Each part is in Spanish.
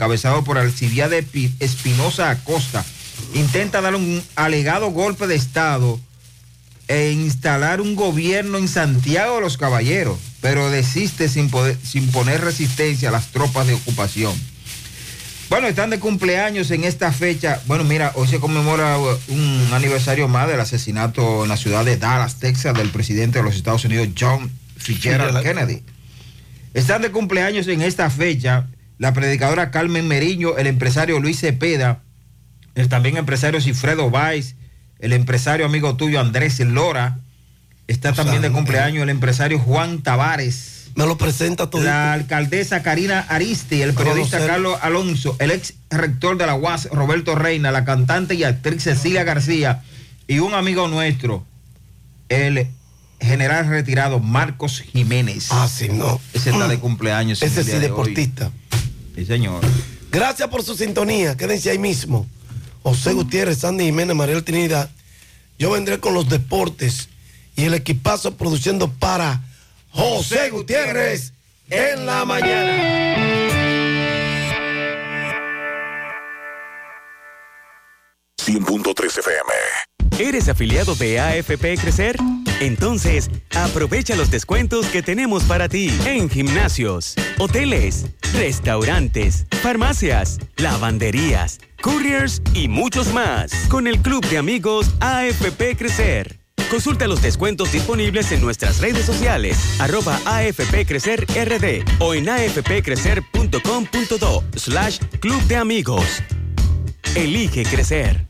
encabezado por Alcibiade Espinosa Acosta, intenta dar un alegado golpe de Estado e instalar un gobierno en Santiago de los Caballeros, pero desiste sin, sin poner resistencia a las tropas de ocupación. Bueno, están de cumpleaños en esta fecha. Bueno, mira, hoy se conmemora un aniversario más del asesinato en la ciudad de Dallas, Texas, del presidente de los Estados Unidos, John Fitzgerald Kennedy. Están de cumpleaños en esta fecha la predicadora Carmen Meriño, el empresario Luis Cepeda, el también empresario Cifredo Valls, el empresario amigo tuyo Andrés Lora. Está también de cumpleaños el empresario Juan Tavares me lo presenta todo. La alcaldesa Karina Aristi, el periodista Carlos Alonso, el ex rector de la UAS Roberto Reina, la cantante y actriz Cecilia García y un amigo nuestro, el general retirado Marcos Jiménez. Ah, sí, no. Ese está de cumpleaños. Ese sí, deportista. Sí, señor. Gracias por su sintonía. Quédense ahí mismo. José Gutiérrez, Sandy Jiménez, Mariel Trinidad. Yo vendré con los deportes y el equipazo produciendo para José Gutiérrez en la mañana. FM. ¿Eres afiliado de AFP Crecer? Entonces, aprovecha los descuentos que tenemos para ti en gimnasios, hoteles, restaurantes, farmacias, lavanderías, couriers y muchos más con el Club de Amigos AFP Crecer. Consulta los descuentos disponibles en nuestras redes sociales, arroba AFP Crecer RD o en afpcrecer.com.do slash Club de Amigos. Elige crecer.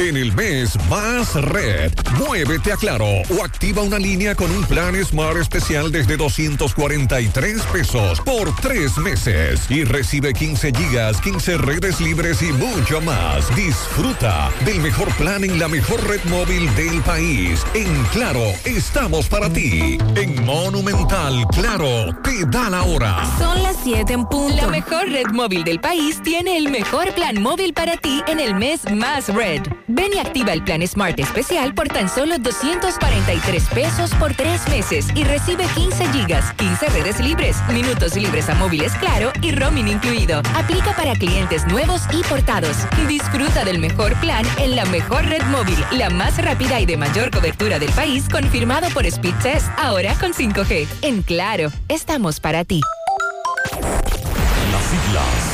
En el mes Más Red, muévete a Claro o activa una línea con un plan Smart especial desde 243 pesos por tres meses y recibe 15 gigas, 15 redes libres y mucho más. Disfruta del mejor plan en la mejor red móvil del país. En Claro, estamos para ti. En Monumental, Claro, te da la hora. Son las 7 en punto. La mejor red móvil del país tiene el mejor plan móvil para ti en el mes Más Red. Ven y activa el plan Smart especial por tan solo 243 pesos por tres meses y recibe 15 gigas, 15 redes libres, minutos libres a móviles claro y roaming incluido. Aplica para clientes nuevos y portados. Disfruta del mejor plan en la mejor red móvil, la más rápida y de mayor cobertura del país, confirmado por Speed Test, ahora con 5G. En Claro, estamos para ti. Las siglas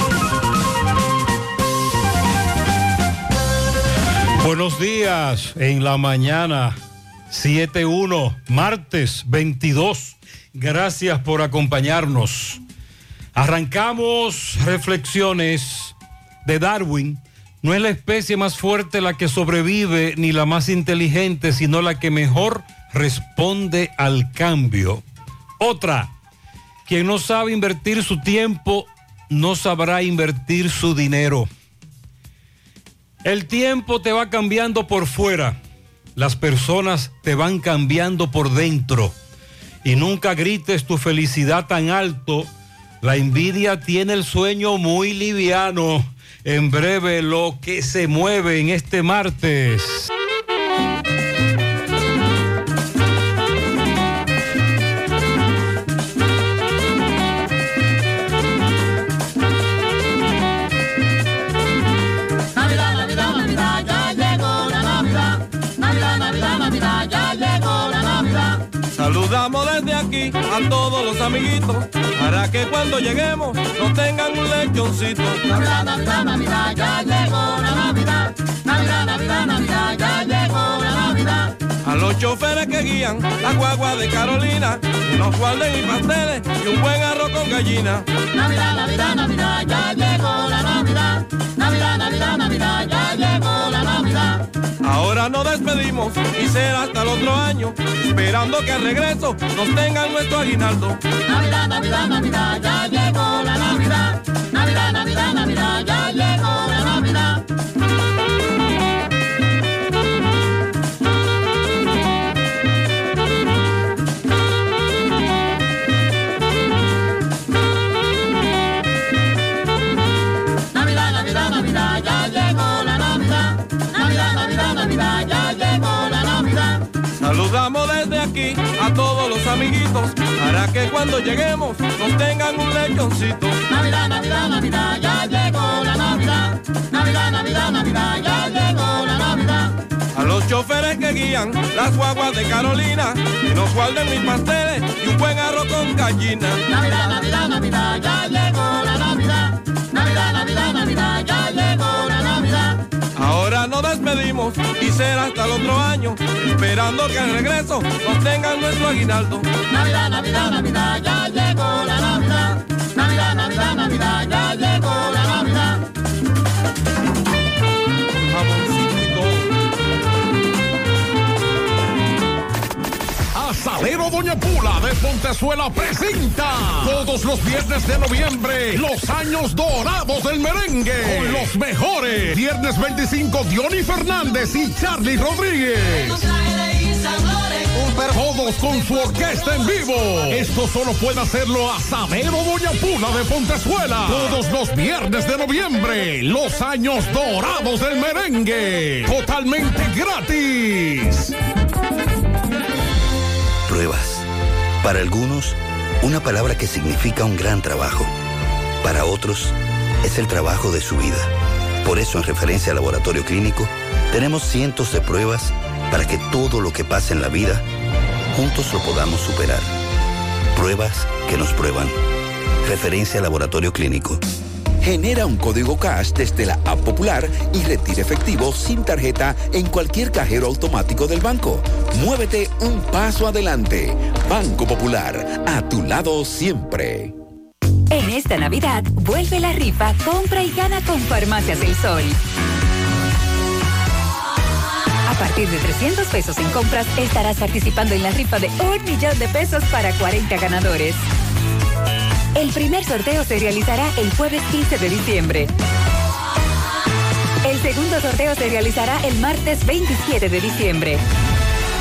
Buenos días en la mañana 7.1, martes 22. Gracias por acompañarnos. Arrancamos reflexiones de Darwin. No es la especie más fuerte la que sobrevive ni la más inteligente, sino la que mejor responde al cambio. Otra, quien no sabe invertir su tiempo, no sabrá invertir su dinero. El tiempo te va cambiando por fuera, las personas te van cambiando por dentro. Y nunca grites tu felicidad tan alto. La envidia tiene el sueño muy liviano. En breve lo que se mueve en este martes. Aquí a todos los amiguitos para que cuando lleguemos nos tengan un lechoncito. Navidad, Navidad, Navidad, ya llegó la Navidad. Navidad, Navidad, Navidad, ya llegó la Navidad. A los choferes que guían la guagua de Carolina, que nos guarden y pasteles y un buen arroz con gallina. Navidad, Navidad, Navidad, ya llegó la Navidad. Navidad, Navidad, Navidad, ya llegó la Navidad. Ahora nos despedimos y será hasta el otro año, esperando que al regreso nos tengan nuestro aguinaldo. Navidad, Navidad, Navidad, ya llegó la Navidad. Para que cuando lleguemos nos tengan un lechoncito. Navidad, Navidad, Navidad, ya llegó la Navidad. Navidad, Navidad, Navidad, ya llegó la Navidad. A los choferes que guían las guaguas de Carolina, que nos guarden mis pasteles y un buen arroz con gallina. Navidad, Navidad, Navidad, ya llegó la Navidad. Navidad, Navidad, Navidad, ya llegó la Navidad. Ahora nos despedimos y será hasta el otro año, esperando que al regreso nos tengan nuestro aguinaldo. Navidad, Navidad, Navidad, ya llegó la Navidad. Navidad, Navidad, Navidad, ya llegó la Navidad. Asadero Doña Pula de Pontezuela presenta todos los viernes de noviembre los años dorados del merengue con los mejores. Viernes 25 Diony Fernández y Charlie Rodríguez. Todos con su orquesta en vivo. Esto solo puede hacerlo Asadero Doña Pula de Pontezuela. Todos los viernes de noviembre. Los años dorados del merengue. Totalmente gratis. Pruebas. Para algunos, una palabra que significa un gran trabajo. Para otros, es el trabajo de su vida. Por eso en referencia al laboratorio clínico, tenemos cientos de pruebas para que todo lo que pasa en la vida, juntos lo podamos superar. Pruebas que nos prueban. Referencia al laboratorio clínico. Genera un código cash desde la app popular y retira efectivo sin tarjeta en cualquier cajero automático del banco. Muévete un paso adelante. Banco Popular, a tu lado siempre. En esta Navidad, vuelve la rifa, compra y gana con Farmacias del Sol. A partir de 300 pesos en compras, estarás participando en la rifa de un millón de pesos para 40 ganadores. El primer sorteo se realizará el jueves 15 de diciembre. El segundo sorteo se realizará el martes 27 de diciembre.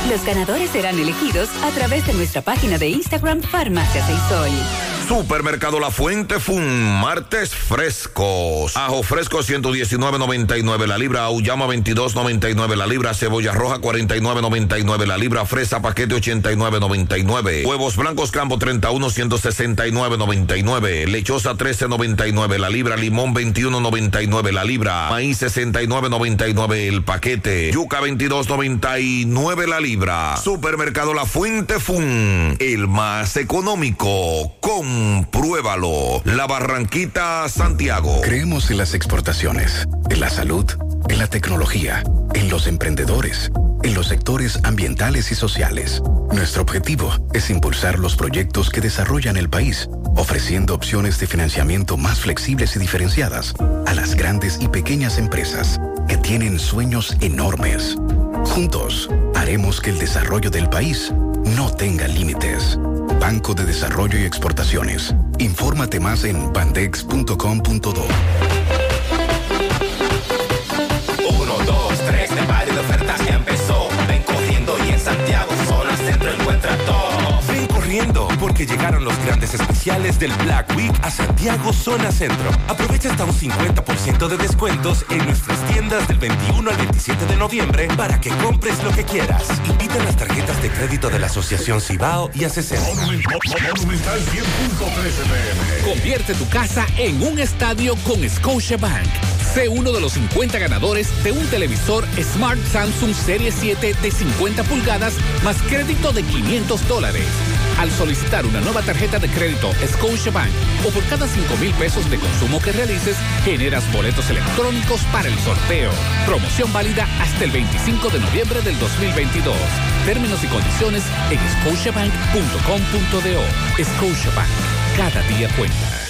Los ganadores serán elegidos a través de nuestra página de Instagram Farmacias del Sol. Supermercado La Fuente Fun, martes frescos. Ajo fresco 119.99 la libra, auyama 22.99 la libra, cebolla roja 49.99 la libra, fresa paquete 89.99. Huevos blancos campo 31 169.99, lechosa 13.99 la libra, limón 21.99 la libra, maíz 69.99 el paquete, yuca 22.99 la libra. Supermercado La Fuente Fun, el más económico. Compruébalo. La Barranquita Santiago. Creemos en las exportaciones, en la salud, en la tecnología, en los emprendedores, en los sectores ambientales y sociales. Nuestro objetivo es impulsar los proyectos que desarrollan el país, ofreciendo opciones de financiamiento más flexibles y diferenciadas a las grandes y pequeñas empresas que tienen sueños enormes. Juntos, haremos que el desarrollo del país no tenga límites. Banco de Desarrollo y Exportaciones. Infórmate más en bandex.com.do. porque llegaron los grandes especiales del Black Week a Santiago Zona Centro. Aprovecha hasta un 50% de descuentos en nuestras tiendas del 21 al 27 de noviembre para que compres lo que quieras. Invita las tarjetas de crédito de la Asociación Cibao y ACC. Convierte tu casa en un estadio con Scotiabank. Sé uno de los 50 ganadores de un televisor Smart Samsung Serie 7 de 50 pulgadas más crédito de 500 dólares. Al solicitar una nueva tarjeta de crédito Scotiabank o por cada 5 mil pesos de consumo que realices, generas boletos electrónicos para el sorteo. Promoción válida hasta el 25 de noviembre del 2022. Términos y condiciones en scotiabank.com.do. Scotiabank. Cada día cuenta.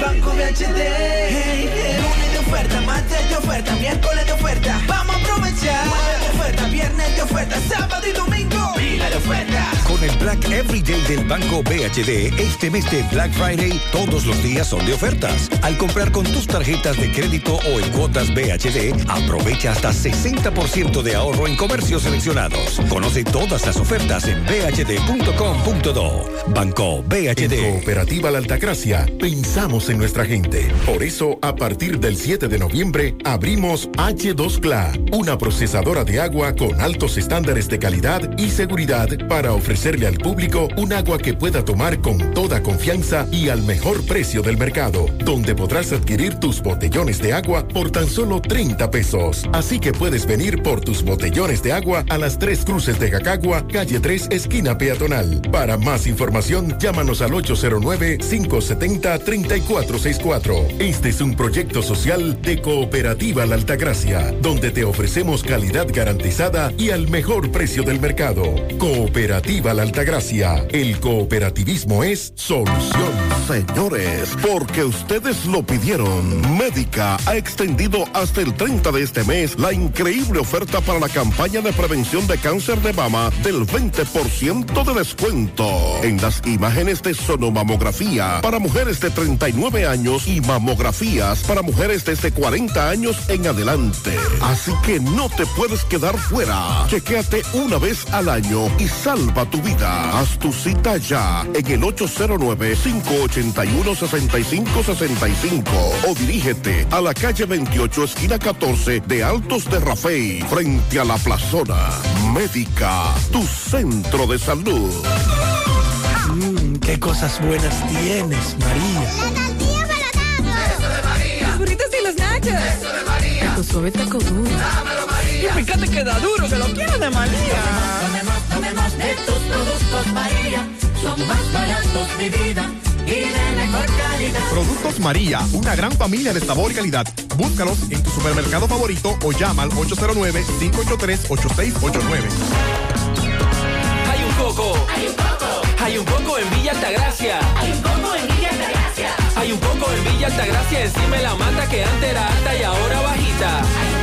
Banco BHD. Hey. Lunes de oferta, martes de oferta, miércoles de oferta. Vamos a aprovechar. Jueves de oferta, viernes de oferta, sábado y domingo. Pila de ofertas. Con el Black Everyday del Banco BHD, este mes de Black Friday, todos los días son de ofertas. Al comprar con tus tarjetas de crédito o en cuotas BHD, aprovecha hasta 60% de ahorro en comercios seleccionados. Conoce todas las ofertas en bhd.com.do. Banco BHD. En Cooperativa La Altagracia pensamos en nuestra gente. Por eso, a partir del 7 de noviembre, abrimos H2CLA, una procesadora de agua con altos estándares de calidad y seguridad para ofrecerle al público un agua que pueda tomar con toda confianza y al mejor precio del mercado, donde podrás adquirir tus botellones de agua por tan solo 30 pesos. Así que puedes venir por tus botellones de agua a las tres cruces de Jacagua, calle 3, esquina peatonal. Para más información, llámanos al 809-570-3464. Este es un proyecto social de Cooperativa La Altagracia, donde te ofrecemos calidad garantizada y al mejor precio del mercado. Cooperativa La Altagracia. El cooperativismo es solución. Señores, porque ustedes lo pidieron, Médica ha extendido hasta el 30 de este mes la increíble oferta para la campaña de prevención de cáncer de mama del 20% de descuento en las imágenes de sonomamografía para mujeres de 39 años y mamografías para mujeres desde 40 años en adelante. Así que no te puedes quedar fuera. Chequéate una vez al año y salva tu vida. Haz tu cita ya en el 809-581-6565 o dirígete a la calle 28, esquina 14 de Altos de Rafey, frente a la plazona. Médica, tu centro de salud. Mmm, qué cosas buenas tienes, María. Eso de María. Los burritos y los nachos. Eso de María. Tu suave taco duro. Dámelo, María. Y fíjate que da duro, que lo quiero de María. Tomemos, tomemos de tus productos, María. Son más baratos, mi vida. Y de mejor calidad. Productos María, una gran familia de sabor y calidad. Búscalos en tu supermercado favorito o llama al 809-583-8689. Hay un coco. Hay un coco. Hay un coco en Villa Altagracia. Hay un coco en Villa Altagracia. Hay un coco en Villa Altagracia encima la mata que antes era alta y ahora bajita. Hay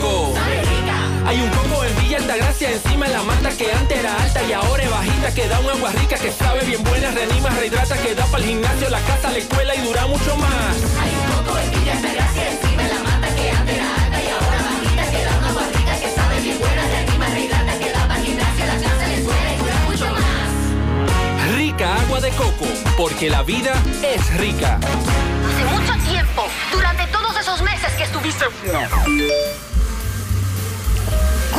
rica. Hay un coco en Villa Altagracia encima de la mata que antes era alta y ahora es bajita que da un agua rica que sabe bien buena, reanima, rehidrata, que da para el gimnasio, la casa, la escuela y dura mucho más. Hay un coco en Villa Altagracia encima de la mata que antes era alta y ahora bajita que da una agua rica que sabe bien buena, reanima, rehidrata, que da para el gimnasio, la casa, la escuela y dura mucho más. Rica agua de coco, porque la vida es rica. Hace mucho tiempo, durante todos esos meses que estuviste...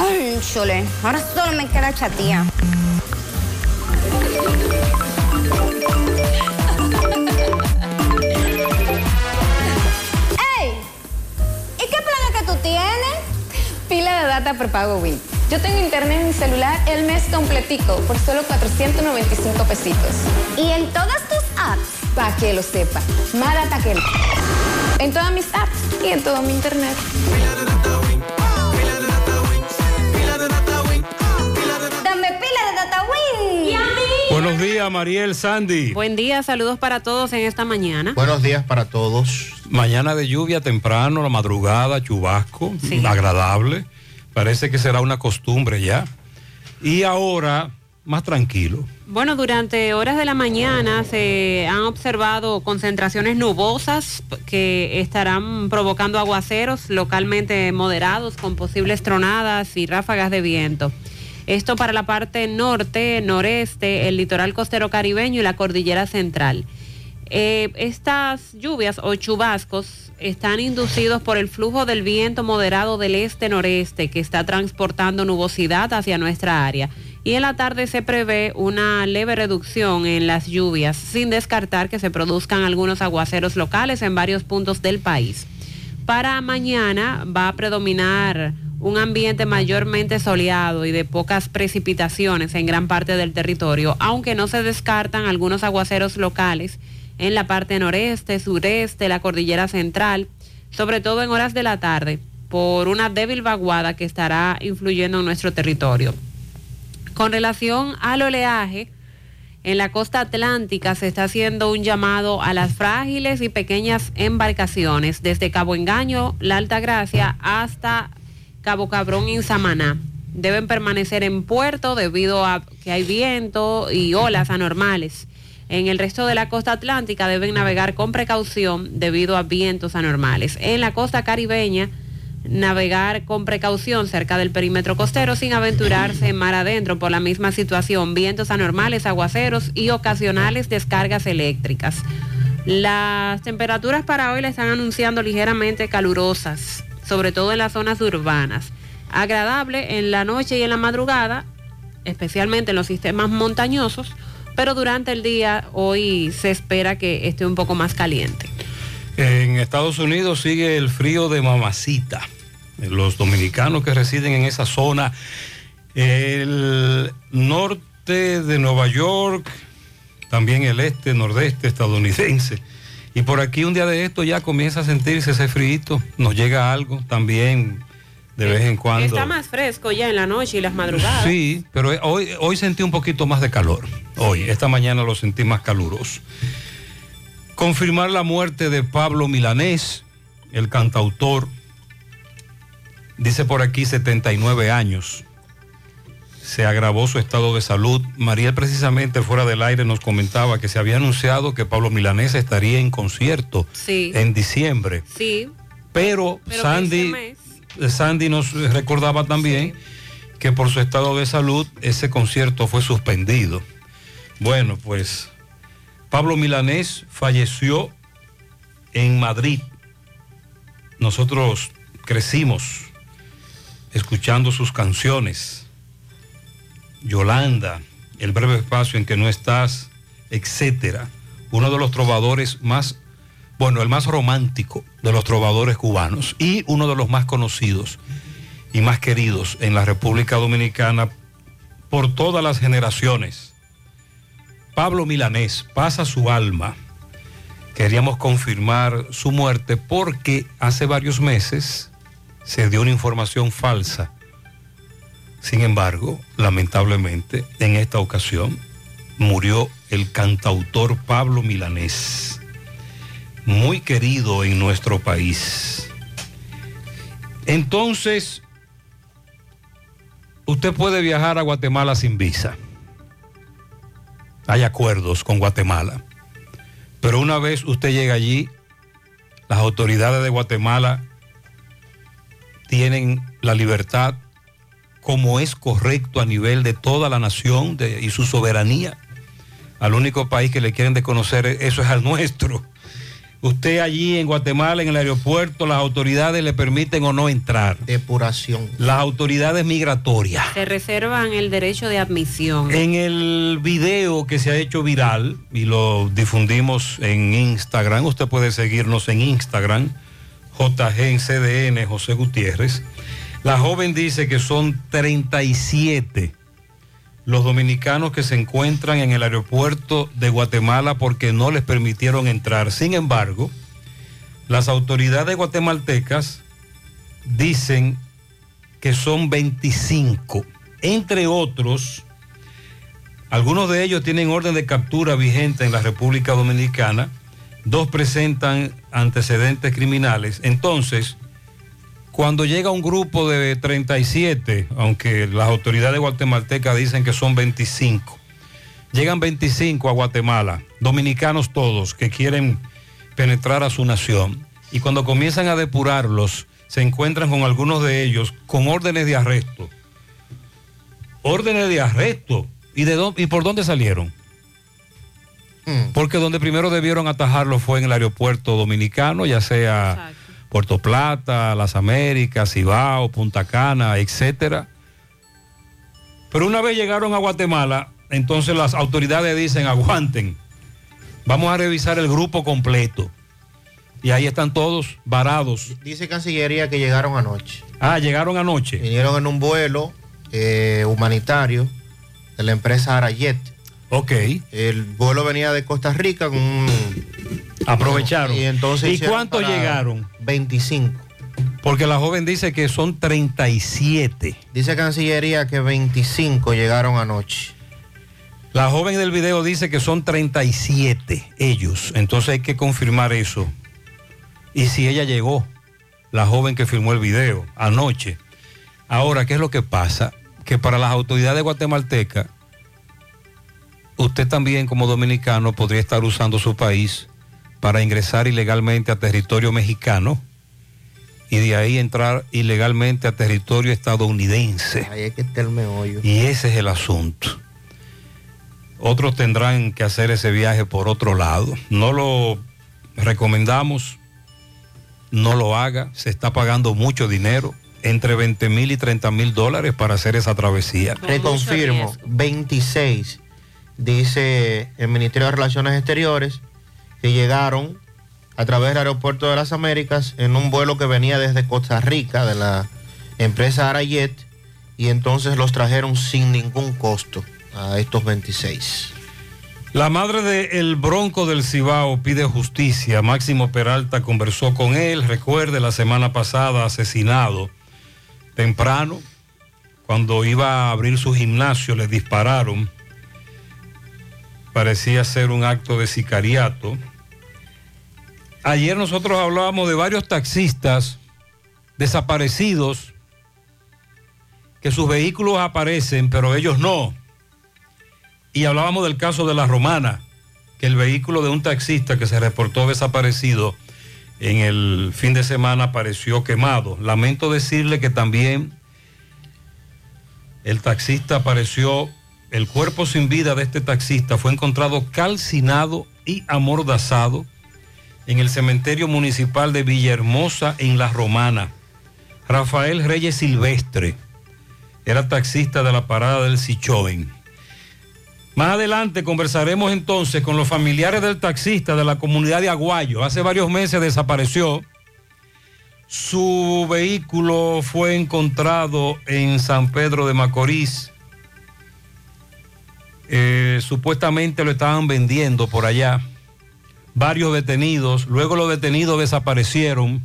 Cónchole, ahora solo me queda chatía. ¡Ey! ¿Y qué planes que tú tienes? Pila de data prepago Win. Yo tengo internet en mi celular el mes completico por solo 495 pesitos. ¿Y en todas tus apps? Para que lo sepa. Más data que En todas mis apps y en todo mi internet. Día, Mariel Sandy. Buen día, saludos para todos en esta mañana. Buenos días para todos. Mañana de lluvia temprano, la madrugada, chubasco, agradable. Parece que será una costumbre ya. Y ahora, más tranquilo. Bueno, durante horas de la mañana se han observado concentraciones nubosas que estarán provocando aguaceros localmente moderados con posibles tronadas y ráfagas de viento. Esto para la parte norte, noreste, el litoral costero caribeño y la cordillera central. Eh, estas lluvias o chubascos están inducidos por el flujo del viento moderado del este-noreste que está transportando nubosidad hacia nuestra área. Y en la tarde se prevé una leve reducción en las lluvias, sin descartar que se produzcan algunos aguaceros locales en varios puntos del país. Para mañana va a predominar un ambiente mayormente soleado y de pocas precipitaciones en gran parte del territorio, aunque no se descartan algunos aguaceros locales en la parte noreste, sureste, la cordillera central, sobre todo en horas de la tarde, por una débil vaguada que estará influyendo en nuestro territorio. Con relación al oleaje, en la costa atlántica se está haciendo un llamado a las frágiles y pequeñas embarcaciones desde Cabo Engaño, La Alta Gracia, hasta Cabo Cabrón y Samaná. Deben permanecer en puerto debido a que hay viento y olas anormales. En el resto de la costa atlántica deben navegar con precaución debido a vientos anormales. En la costa caribeña, navegar con precaución cerca del perímetro costero sin aventurarse en mar adentro por la misma situación, vientos anormales, aguaceros y ocasionales descargas eléctricas. Las temperaturas para hoy le están anunciando ligeramente calurosas, sobre todo en las zonas urbanas. Agradable en la noche y en la madrugada, especialmente en los sistemas montañosos, pero durante el día hoy se espera que esté un poco más caliente. En Estados Unidos sigue el frío de mamacita. Los dominicanos que residen en esa zona, el norte de Nueva York, también el este, nordeste estadounidense. Y por aquí un día de esto ya comienza a sentirse ese frío, nos llega algo también de vez en cuando. Está más fresco ya en la noche y las madrugadas. Sí, pero hoy, hoy sentí un poquito más de calor. Hoy, esta mañana lo sentí más caluroso. Confirmar la muerte de Pablo Milanés, el cantautor, dice por aquí 79 años. Se agravó su estado de salud. Mariel precisamente fuera del aire nos comentaba que se había anunciado que Pablo Milanés estaría en concierto Sí. en diciembre. Sí. Pero, Pero Sandy, Sandy nos recordaba también que por su estado de salud ese concierto fue suspendido. Bueno, pues Pablo Milanés falleció en Madrid. Nosotros crecimos escuchando sus canciones. Yolanda, El breve espacio en que no estás, etcétera. Uno de los trovadores más, bueno, el más romántico de los trovadores cubanos y uno de los más conocidos y más queridos en la República Dominicana por todas las generaciones. Pablo Milanés pasa su alma. Queríamos confirmar su muerte porque hace varios meses se dio una información falsa. Sin embargo, lamentablemente, en esta ocasión murió el cantautor Pablo Milanés, muy querido en nuestro país. Entonces, usted puede viajar a Guatemala sin visa. Hay acuerdos con Guatemala. Pero una vez usted llega allí, las autoridades de Guatemala tienen la libertad como es correcto a nivel de toda la nación de- y su soberanía. Al único país que le quieren desconocer eso es al nuestro. Usted allí en Guatemala, en el aeropuerto, las autoridades le permiten o no entrar. Depuración. Las autoridades migratorias. Se reservan el derecho de admisión. En el video que se ha hecho viral y lo difundimos en Instagram, usted puede seguirnos en Instagram, JG en CDN, José Gutiérrez. La joven dice que son 37 los dominicanos que se encuentran en el aeropuerto de Guatemala porque no les permitieron entrar. Sin embargo, las autoridades guatemaltecas dicen que son 25, entre otros Algunos de ellos tienen orden de captura vigente en la República Dominicana, dos presentan antecedentes criminales. Entonces, cuando llega un grupo de 37, aunque las autoridades guatemaltecas dicen que son 25, llegan 25 a Guatemala, dominicanos todos, que quieren penetrar a su nación, y cuando comienzan a depurarlos, se encuentran con algunos de ellos con órdenes de arresto. Órdenes de arresto. ¿Y, de dó- y por dónde salieron? Porque donde primero debieron atajarlo fue en el aeropuerto dominicano, ya sea Puerto Plata, Las Américas, Cibao, Punta Cana, etcétera. Pero una vez llegaron a Guatemala, entonces las autoridades dicen, aguanten, vamos a revisar el grupo completo. Y ahí están todos varados. Dice Cancillería que llegaron anoche. Ah, llegaron anoche. Vinieron en un vuelo eh, humanitario de la empresa Arayet. Ok. El vuelo venía de Costa Rica con un... Aprovecharon. Y entonces ¿Y cuántos llegaron? 25. Porque la joven dice que son 37. Dice Cancillería que 25 llegaron anoche. La joven del video dice que son 37 ellos. Entonces hay que confirmar eso. Y si ella llegó, la joven que filmó el video anoche. Ahora, ¿qué es lo que pasa? Que para las autoridades guatemaltecas, usted también como dominicano podría estar usando su país para ingresar ilegalmente a territorio mexicano y de ahí entrar ilegalmente a territorio estadounidense. Ahí es que está el meollo. Y ese es el asunto. Otros tendrán que hacer ese viaje por otro lado. No lo recomendamos, no lo haga. Se está pagando mucho dinero, entre 20 mil y 30 mil dólares para hacer esa travesía. Reconfirmo, 26, dice el Ministerio de Relaciones Exteriores, que llegaron a través del aeropuerto de las Américas en un vuelo que venía desde Costa Rica, de la empresa Arayet, y entonces los trajeron sin ningún costo a estos 26. La madre de El Bronco del Cibao pide justicia. Máximo Peralta conversó con él. Recuerde, la semana pasada asesinado temprano, cuando iba a abrir su gimnasio, le dispararon. Parecía ser un acto de sicariato. Ayer nosotros hablábamos de varios taxistas desaparecidos, que sus vehículos aparecen, pero ellos no. Y hablábamos del caso de la romana, que el vehículo de un taxista que se reportó desaparecido en el fin de semana apareció quemado. Lamento decirle que también el taxista apareció, el cuerpo sin vida de este taxista fue encontrado calcinado y amordazado en el cementerio municipal de Villahermosa en La Romana. Rafael Reyes Silvestre era taxista de la parada del Sichoen. Más adelante conversaremos entonces con los familiares del taxista de la comunidad de Aguayo. Hace varios meses desapareció. Su vehículo fue encontrado en San Pedro de Macorís. Eh, supuestamente lo estaban vendiendo por allá. Varios detenidos. Luego los detenidos desaparecieron,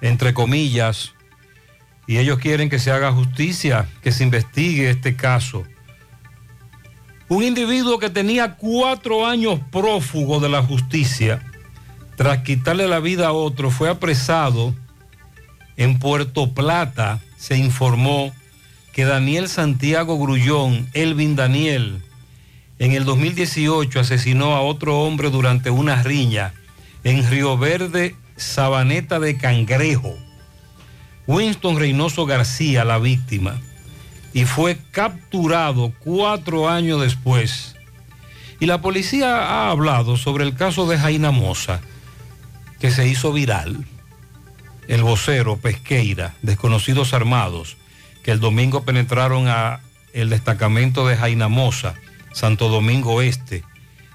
entre comillas. Y ellos quieren que se haga justicia, que se investigue este caso. Un individuo que tenía cuatro años prófugo de la justicia, tras quitarle la vida a otro, fue apresado en Puerto Plata. Se informó que Daniel Santiago Grullón, Elvin Daniel, en el 2018 asesinó a otro hombre durante una riña en Río Verde, Sabaneta de Cangrejo. Winston Reynoso García, la víctima y fue capturado cuatro años después. Y la policía ha hablado sobre el caso de Jaina Moza, que se hizo viral. El vocero Pesqueira, desconocidos armados, que el domingo penetraron a el destacamento de Jaina Moza, Santo Domingo Este,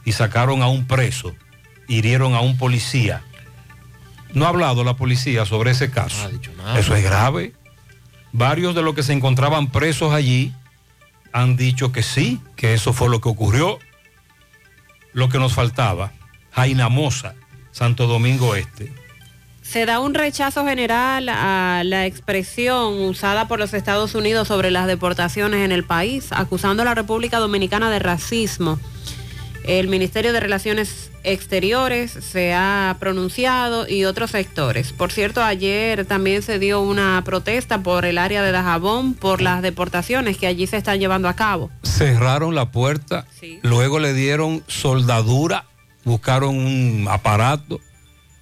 y sacaron a un preso, hirieron a un policía. No ha hablado la policía sobre ese caso. Eso es grave. Varios de los que se encontraban presos allí han dicho que sí, que eso fue lo que ocurrió. Lo que nos faltaba, Jaina Moza, Santo Domingo Este. Se da un rechazo general a la expresión usada por los Estados Unidos sobre las deportaciones en el país, acusando a la República Dominicana de racismo. El Ministerio de Relaciones Exteriores se ha pronunciado y otros sectores. Por cierto, ayer también se dio una protesta por el área de Dajabón por las deportaciones que allí se están llevando a cabo. Cerraron la puerta, luego le dieron soldadura, buscaron un aparato,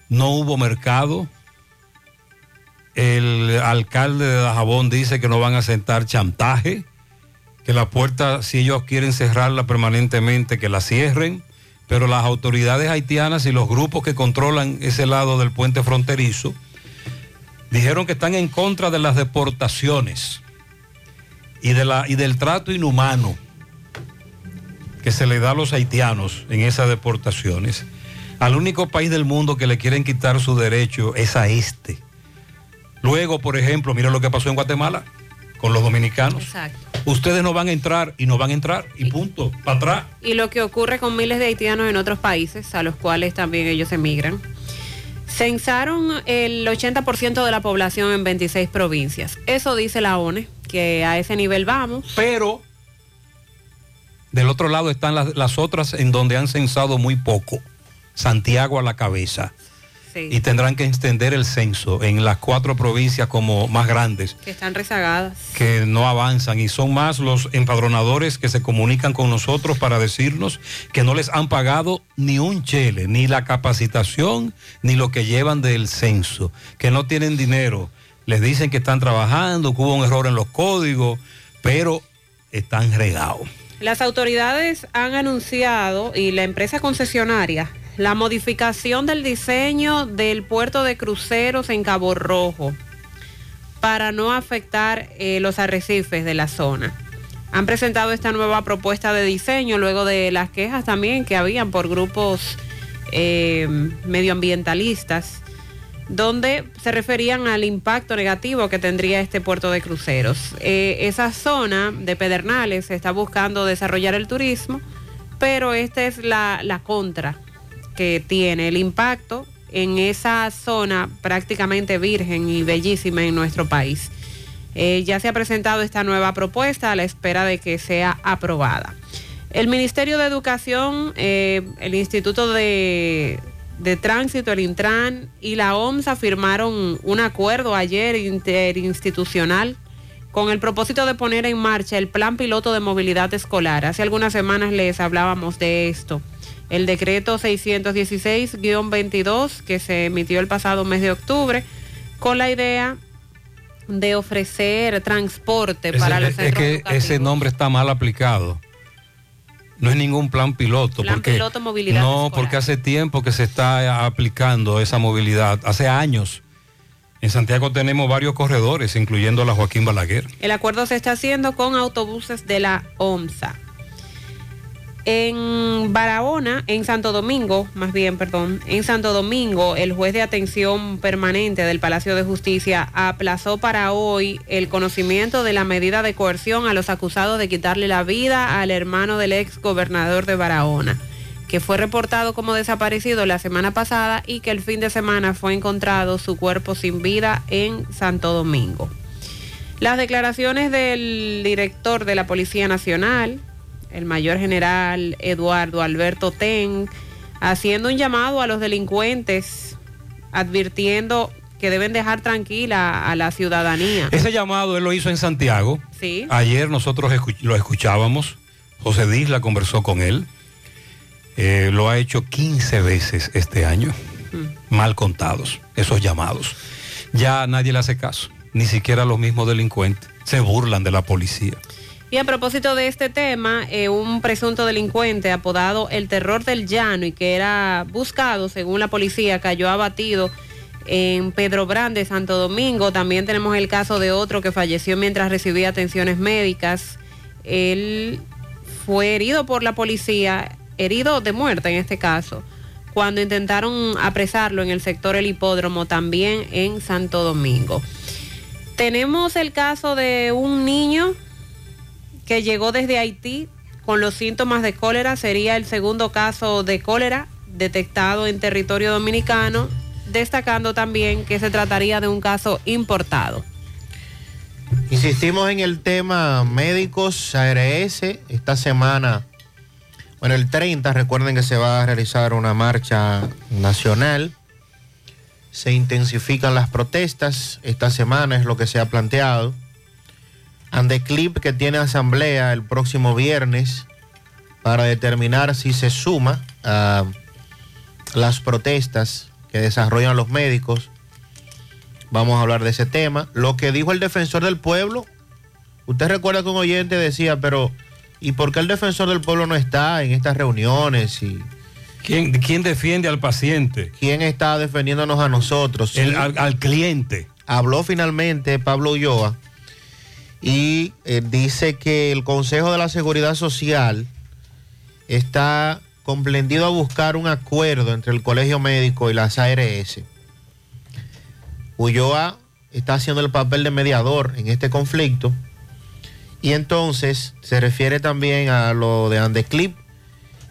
no hubo mercado. El alcalde de Dajabón dice que no van a sentar chantaje, que la puerta, si ellos quieren cerrarla permanentemente, que la cierren, pero las autoridades haitianas y los grupos que controlan ese lado del puente fronterizo dijeron que están en contra de las deportaciones y, y del trato inhumano que se le da a los haitianos en esas deportaciones. Al único país del mundo que le quieren quitar su derecho es a este. Luego, por ejemplo, mira lo que pasó en Guatemala con los dominicanos. Exacto. Ustedes no van a entrar y no van a entrar y punto, para atrás. Y lo que ocurre con miles de haitianos en otros países, a los cuales también ellos emigran. Censaron el 80% de la población en 26 provincias. Eso dice la ONE, que a ese nivel vamos. Pero del otro lado están las, las otras en donde han censado muy poco. Santiago a la cabeza. Sí. Y tendrán que extender el censo en las cuatro provincias como más grandes que están rezagadas. que no avanzan y son más los empadronadores que se comunican con nosotros para decirnos que no les han pagado ni un chele, ni la capacitación, ni lo que llevan del censo, que no tienen dinero. Les dicen que están trabajando, que hubo un error en los códigos, pero están regados. Las autoridades han anunciado y la empresa concesionaria la modificación del diseño del puerto de cruceros en Cabo Rojo para no afectar eh, los arrecifes de la zona. Han presentado esta nueva propuesta de diseño luego de las quejas también que habían por grupos eh, medioambientalistas donde se referían al impacto negativo que tendría este puerto de cruceros. Eh, esa zona de Pedernales está buscando desarrollar el turismo, pero esta es la contra que tiene el impacto en esa zona prácticamente virgen y bellísima en nuestro país. Eh, ya se ha presentado esta nueva propuesta a la espera de que sea aprobada. El Ministerio de Educación, eh, el Instituto de, de Tránsito, el Intran y la OMSA firmaron un acuerdo ayer interinstitucional con el propósito de poner en marcha el plan piloto de movilidad escolar. Hace algunas semanas les hablábamos de esto. El decreto 616-22 que se emitió el pasado mes de octubre con la idea de ofrecer transporte para los es centros que educativos. ese nombre está mal aplicado. No es ningún plan piloto. Plan porque, piloto movilidad No, escolar. porque hace tiempo que se está aplicando esa movilidad, hace años. En Santiago tenemos varios corredores, incluyendo la Joaquín Balaguer. El acuerdo se está haciendo con autobuses de la OMSA. En Barahona, en Santo Domingo, más bien, perdón, en Santo Domingo, el juez de atención permanente del Palacio de Justicia aplazó para hoy el conocimiento de la medida de coerción a los acusados de quitarle la vida al hermano del ex gobernador de Barahona, que fue reportado como desaparecido la semana pasada y que el fin de semana fue encontrado su cuerpo sin vida en Santo Domingo. Las declaraciones del director de la Policía Nacional, el mayor general Eduardo Alberto Ten, haciendo un llamado a los delincuentes, advirtiendo que deben dejar tranquila a la ciudadanía. Ese llamado él lo hizo en Santiago. Sí. Ayer nosotros lo escuchábamos. José Disla conversó con él. Eh, lo ha hecho 15 veces este año. Mal contados, esos llamados. Ya nadie le hace caso. Ni siquiera los mismos delincuentes. Se burlan de la policía. Y a propósito de este tema, eh, un presunto delincuente apodado El Terror del Llano y que era buscado, según la policía, cayó abatido en Pedro Brande, Santo Domingo. También tenemos el caso de otro que falleció mientras recibía atenciones médicas. Él fue herido por la policía, herido de muerte en este caso, cuando intentaron apresarlo en el sector El Hipódromo, también en Santo Domingo. Tenemos el caso de un niño que llegó desde Haití con los síntomas de cólera. Sería el segundo caso de cólera detectado en territorio dominicano destacando también que se trataría de un caso importado. Insistimos en el tema médicos ARS. Esta semana, bueno, el 30, recuerden que se va a realizar una marcha nacional. Se intensifican las protestas. Esta semana es lo que se ha planteado. Andeclip que tiene asamblea el próximo viernes para determinar si se suma a las protestas que desarrollan los médicos. Vamos a hablar de ese tema. Lo que dijo el defensor del pueblo, usted recuerda que un oyente decía, pero ¿y por qué el defensor del pueblo no está en estas reuniones? Y, ¿Quién, quién defiende al paciente? ¿Quién está defendiéndonos a nosotros? El- al, al cliente. Habló finalmente Pablo Ulloa y eh, dice que el Consejo de la Seguridad Social está comprendido a buscar un acuerdo entre el Colegio Médico y las ARS. Ulloa está haciendo el papel de mediador en este conflicto y entonces se refiere también a lo de Andeclip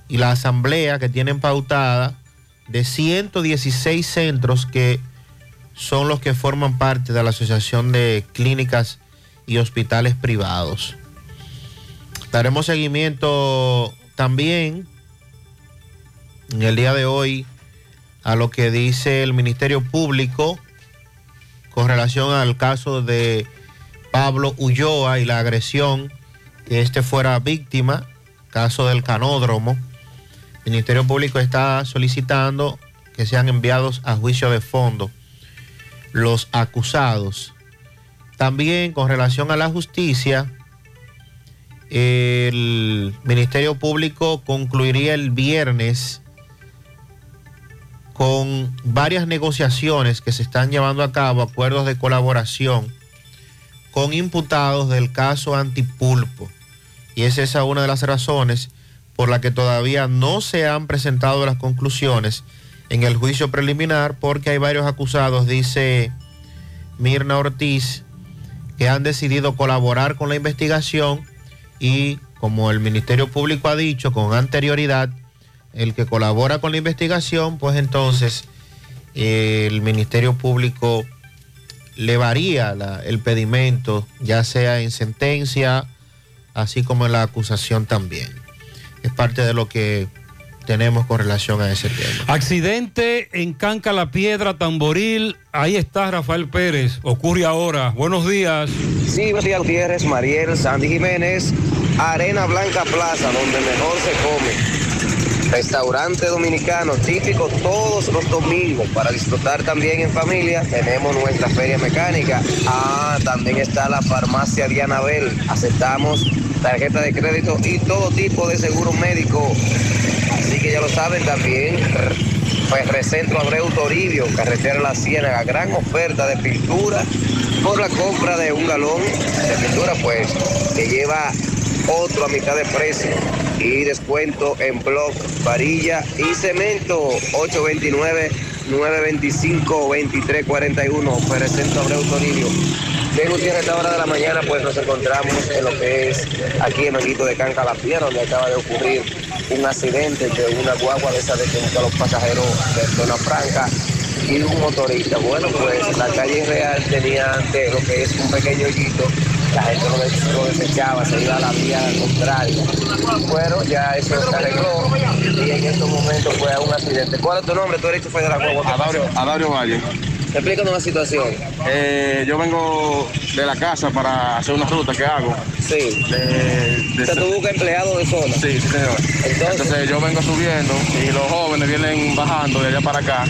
y la asamblea que tienen pautada de 116 centros que son los que forman parte de la Asociación de Clínicas y Hospitales Privados. Daremos seguimiento también en el día de hoy a lo que dice el Ministerio Público con relación al caso de Pablo Ulloa y la agresión que este fuera víctima, caso del canódromo. El Ministerio Público está solicitando que sean enviados a juicio de fondo los acusados. También con relación a la justicia, el Ministerio Público concluiría el viernes con varias negociaciones que se están llevando a cabo, acuerdos de colaboración con imputados del caso Antipulpo. Y es esa una de las razones por la que todavía no se han presentado las conclusiones en el juicio preliminar, porque hay varios acusados, dice Mirna Ortiz, que han decidido colaborar con la investigación y como el Ministerio Público ha dicho con anterioridad, el que colabora con la investigación, pues entonces eh, el Ministerio Público le varía el pedimento, ya sea en sentencia, así como en la acusación también. Es parte de lo que tenemos con relación a ese tema. Accidente en Canca la Piedra, Tamboril. Ahí está Rafael Pérez. Ocurre ahora. Buenos días. Sí, buenos días, Gutiérrez, Mariel, Sandy Jiménez, Arena Blanca Plaza, donde mejor se come. Restaurante dominicano típico todos los domingos para disfrutar también en familia. Tenemos nuestra feria mecánica. Ah, también está la farmacia Dianabel. Aceptamos tarjeta de crédito y todo tipo de seguro médico. Que ya lo saben también. Pues Recentro Abreu Toribio, carretera La Ciénaga, gran oferta de pintura por la compra de un galón de pintura, pues que lleva otro a mitad de precio y descuento en bloc, varilla y cemento 829 925 2341 Centro Abreu Toribio. Bien, Gutiérrez, a esta hora de la mañana pues nos encontramos en lo que es aquí en Manguito de Canca La Piedra, donde acaba de ocurrir un accidente de una guagua de esa de que a los pasajeros de Zona Franca y un motorista. Bueno, pues la calle real tenía antes lo que es un pequeño hoyito, la gente lo, des- lo desechaba, se iba a la vía contraria. Bueno, ya eso se arregló y en estos momentos fue un accidente. ¿Cuál es tu nombre? Tú eres chofer de la guagua. ¿Qué Adario, Valle. Explícanos la situación. Eh, yo vengo de la casa para hacer una ruta que hago. Sí. De, O sea, tú buscas empleado de zona. Sí, sí, señor. Entonces, yo vengo subiendo y los jóvenes vienen bajando de allá para acá.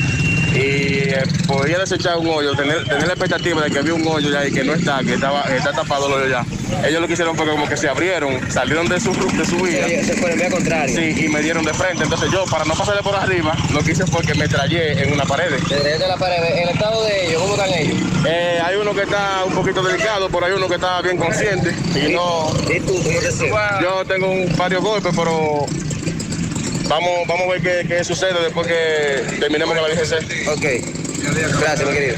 Y eh, podía desechar un hoyo, tener, tener la expectativa de que había un hoyo ya y que no está, que estaba está tapado el hoyo ya. Ellos lo que hicieron fue como que se abrieron, salieron de su, de su vía. Se- se fueron vía contraria. Sí, y me dieron de frente. Entonces yo, para no pasarle por arriba, lo que hice fue que me trayé en una pared. Desde de la pared, el estado de ellos, ¿cómo están ellos? Eh, hay uno que está un poquito delicado, pero hay uno que está bien consciente. Y no. ¿Y tú, cómo te? Yo tengo un, varios golpes, pero vamos, vamos a ver qué, qué sucede después que terminemos con la DGC. Ok. Gracias, mi querido.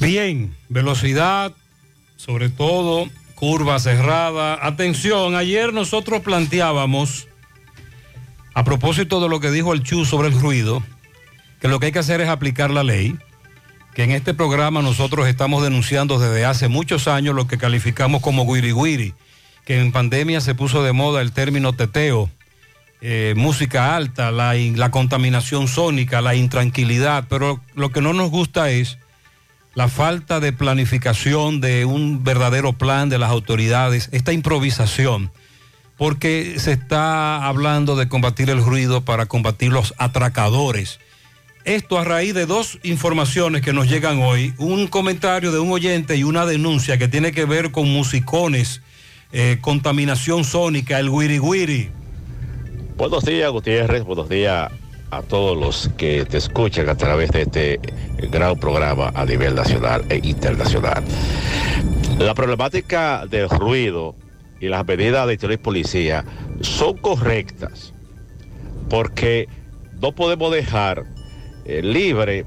Bien, velocidad, sobre todo curva cerrada. Atención, ayer nosotros planteábamos, a propósito de lo que dijo el Chu sobre el ruido, que lo que hay que hacer es aplicar la ley, que en este programa nosotros estamos denunciando desde hace muchos años lo que calificamos como guiri guiri, que en pandemia se puso de moda el término teteo, eh, música alta, la, la contaminación sónica, la intranquilidad, pero lo que no nos gusta es la falta de planificación de un verdadero plan de las autoridades, esta improvisación, porque se está hablando de combatir el ruido para combatir los atracadores. Esto a raíz de dos informaciones que nos llegan hoy, un comentario de un oyente y una denuncia que tiene que ver con musicones, eh, contaminación sónica, el wiri wiri. Buenos días, Gutiérrez. Buenos días a todos los que te escuchan a través de este gran programa a nivel nacional e internacional. La problemática del ruido y las medidas de interior y policía son correctas porque no podemos dejar eh, libre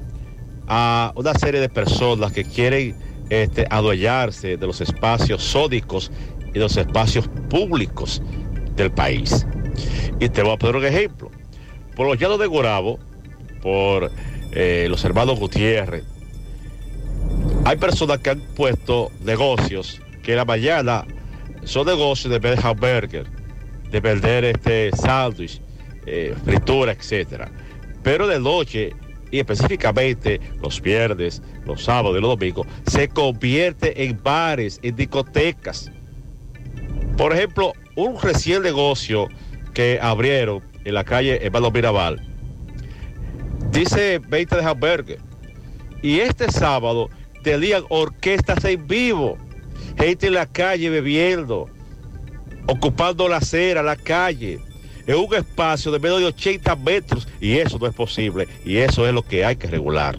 a una serie de personas que quieren este, adueñarse de los espacios sódicos y de los espacios públicos del país. Y te voy a poner un ejemplo. Por los llanos de Gorabo, por eh, los hermanos Gutiérrez, hay personas que han puesto negocios que en la mañana son negocios de vender hamburger, de vender este sándwich, eh, fritura, etcétera. Pero de noche, y específicamente los viernes, los sábados y los domingos, se convierte en bares, en discotecas. Por ejemplo, un recién negocio que abrieron en la calle Hermano Mirabal dice 20 de hamburger. Y este sábado tenían orquestas en vivo, gente en la calle bebiendo, ocupando la acera, la calle, en un espacio de menos de 80 metros. Y eso no es posible. Y eso es lo que hay que regular.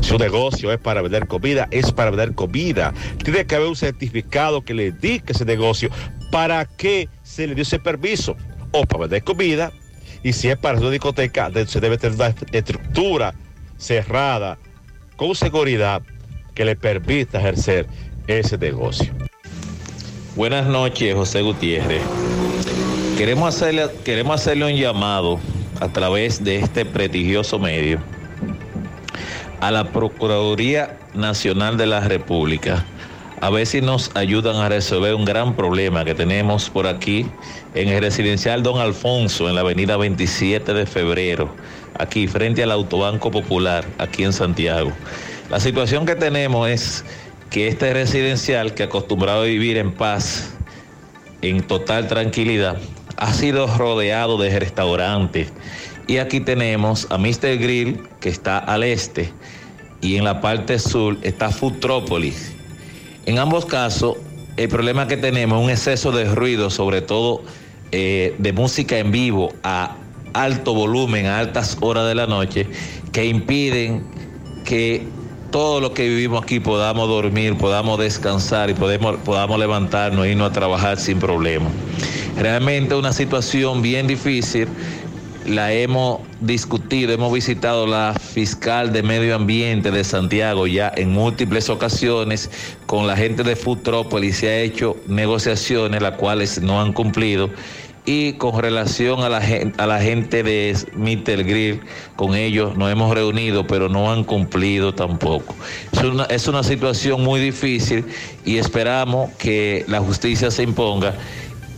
Si un negocio es para vender comida, es para vender comida. Tiene que haber un certificado que le indique ese negocio para qué se le dio ese permiso. O para vender comida. Y si es para una discoteca, se debe tener una estructura cerrada, con seguridad, que le permita ejercer ese negocio. Buenas noches, José Gutiérrez. Queremos hacerle, queremos hacerle un llamado a través de este prestigioso medio a la Procuraduría Nacional de la República a ver si nos ayudan a resolver un gran problema que tenemos por aquí en el residencial Don Alfonso, en la avenida 27 de febrero, aquí frente al Autobanco Popular, aquí en Santiago. La situación que tenemos es que este residencial, que acostumbrado a vivir en paz, en total tranquilidad, ha sido rodeado de restaurantes. Y aquí tenemos a Mr. Grill, que está al este, y en la parte sur está Foodtropolis. En ambos casos, el problema que tenemos es un exceso de ruido, sobre todo eh, de música en vivo a alto volumen, a altas horas de la noche, que impiden que todo lo que vivimos aquí podamos dormir, podamos descansar y podemos, podamos levantarnos e irnos a trabajar sin problema. Realmente una situación bien difícil, la hemos discutido, hemos visitado la fiscal de medio ambiente de Santiago ya en múltiples ocasiones con la gente de Foodtropolis se ha hecho negociaciones las cuales no han cumplido y con relación a la, gen- a la gente de Mr. Grill, con ellos nos hemos reunido, pero no han cumplido tampoco. Es una, es una situación muy difícil y esperamos que la justicia se imponga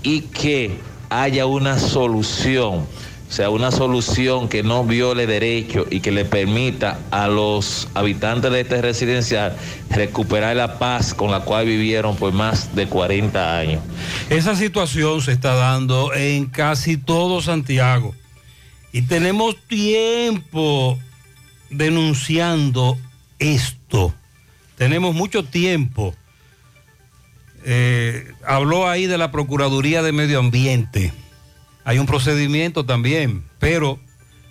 y que haya una solución, o sea, una solución que no viole derechos y que le permita a los habitantes de este residencial recuperar la paz con la cual vivieron por más de 40 años. Esa situación se está dando en casi todo Santiago. Y tenemos tiempo denunciando esto. Tenemos mucho tiempo. Eh, habló ahí de la Procuraduría de Medio Ambiente. Hay un procedimiento también, pero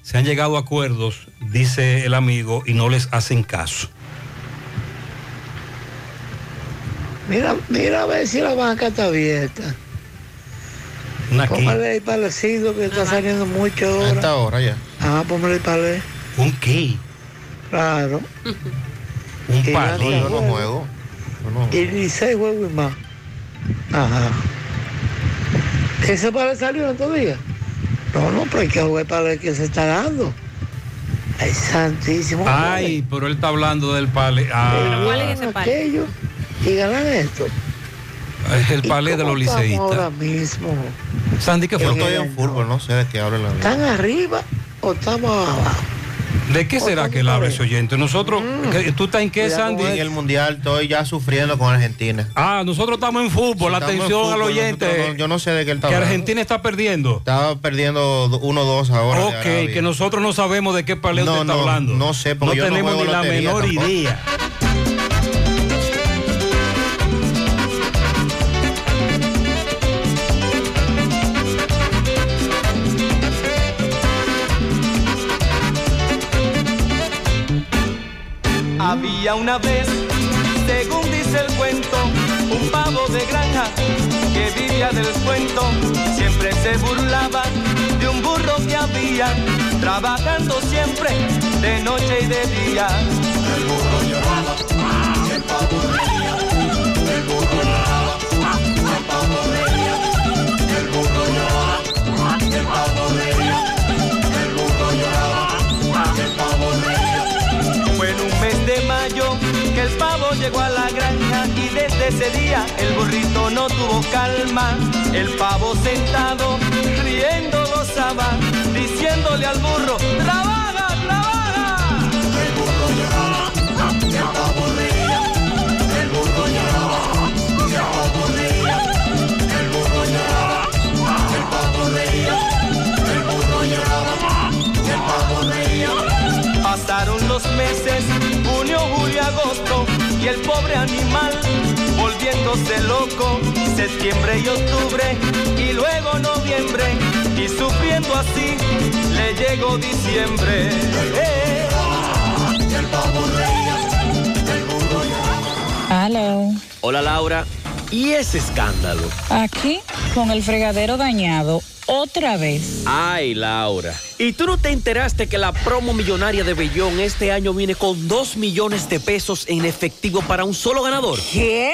se han llegado a acuerdos, dice el amigo, y no les hacen caso. Mira, mira a ver si la banca está abierta. Una? Póngale ahí palecido que está saliendo mucho ahora. A esta hora ya. Ah, póngale palé. ¿Un qué? Claro. Un Y palé. Yo no está juego. Y ni seis juegos y más. Ajá. ¿Ese palé salió en estos días? No, no, pero hay que jugar palé que se está dando. Ay, santísimo. Ay, pero él está hablando del palé. Ah, ¿Cuál es ese palé? Aquello, díganle esto. es el palé de los ¿Cómo estamos Ahora liceístas. mismo, Sandy, ¿qué Yo fue? estoy en fútbol, no sé de qué habla la ¿están arriba o estamos abajo? ¿De qué será que él habla ese oyente? Nosotros, ¿qué- ¿tú estás en qué, Sandy? En el mundial estoy ya sufriendo con Argentina. Ah, nosotros estamos en fútbol. Sí, Atención al oyente. nosotros yo no sé de qué él está Que hablando. Argentina está perdiendo. Estaba perdiendo 1-2 ahora. Ok, que nosotros no sabemos de qué palé No, usted está no, hablando. no sé, porque no yo no tenemos juego ni la menor idea. Había una vez, según dice el cuento, un pavo de granja que vivía del cuento. Siempre se burlaba de un burro que había, trabajando siempre de noche y de día. El burro lloraba, el pavo reía. El burro lloraba, el pavo reía. Que el pavo llegó a la granja y desde ese día el burrito no tuvo calma. El pavo sentado, riendo gozaba, diciéndole al burro, trabaja, trabaja. El burro lloraba, pavo reía. El burro lloraba, pavo reía. El burro lloraba, el pavo reía. El burro lloraba, el pavo reía. Pasaron los meses, junio, julio, agosto, y el pobre animal volviéndose loco, septiembre y octubre, y luego noviembre, y sufriendo así, le llegó diciembre. Eh. Y el pavo reía, el burro lloraba. Aló. Hola Laura, ¿y ese escándalo? Aquí, con el fregadero dañado, otra vez. Ay Laura, ¿y tú no te enteraste que la promo millonaria de Bellón este año viene con 2 millones de pesos en efectivo para un solo ganador? ¿Qué?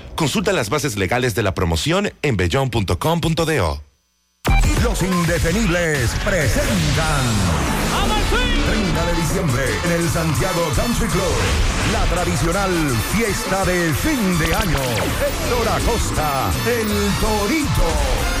Consulta las bases legales de la promoción en bellon.com.do. Los indetenibles presentan 30 de diciembre en el Santiago Country Club. La tradicional fiesta de fin de año. Héctor Acosta, el Torito.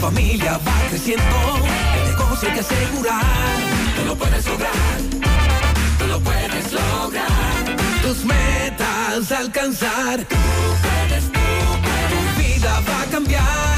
Familia va creciendo. El negocio que asegurar. Tú lo puedes lograr. Tú lo puedes lograr. Tus metas alcanzar. Tú puedes, tú. Tu vida va a cambiar.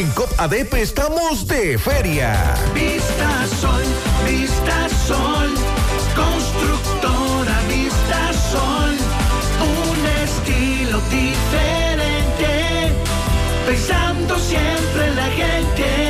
En COP ADP estamos de feria. Vista Sol, Vista Sol, constructora Vista Sol, un estilo diferente, pensando siempre en la gente,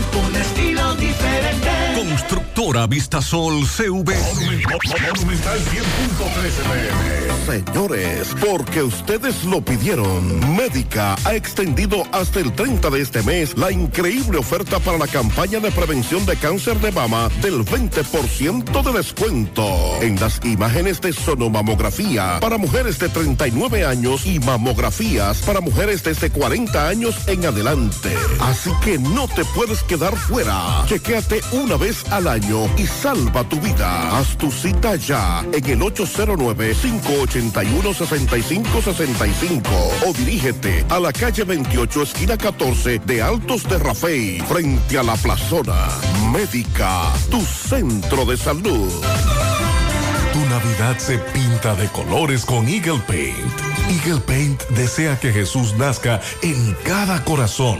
Constructora Vistasol CV. Señores, porque ustedes lo pidieron, Médica ha extendido hasta el 30 de este mes la increíble oferta para la campaña de prevención de cáncer de mama del 20% de descuento en las imágenes de sonomamografía para mujeres de 39 años y mamografías para mujeres desde 40 años en adelante. Así que no te puedes quedar fuera. Chequéate una vez al año y salva tu vida. Haz tu cita ya en el 809-581-6565 o dirígete a la calle 28, esquina 14 de Altos de Rafey, frente a la plazona. Médica, tu centro de salud. Tu Navidad se pinta de colores con Eagle Paint. Eagle Paint desea que Jesús nazca en cada corazón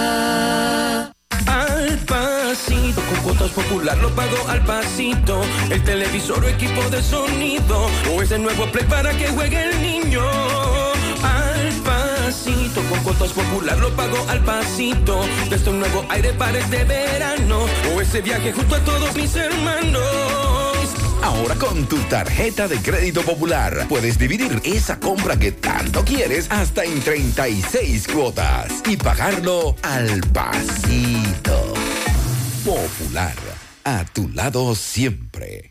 Al pasito, con cuotas popular lo pago al pasito. El televisor o equipo de sonido. O ese nuevo play para que juegue el niño. Al pasito, con cuotas popular lo pago al pasito. Desde un nuevo aire para este verano. O ese viaje junto a todos mis hermanos. Ahora con tu tarjeta de crédito popular puedes dividir esa compra que tanto quieres hasta en 36 cuotas y pagarlo al pasito. Popular, a tu lado siempre.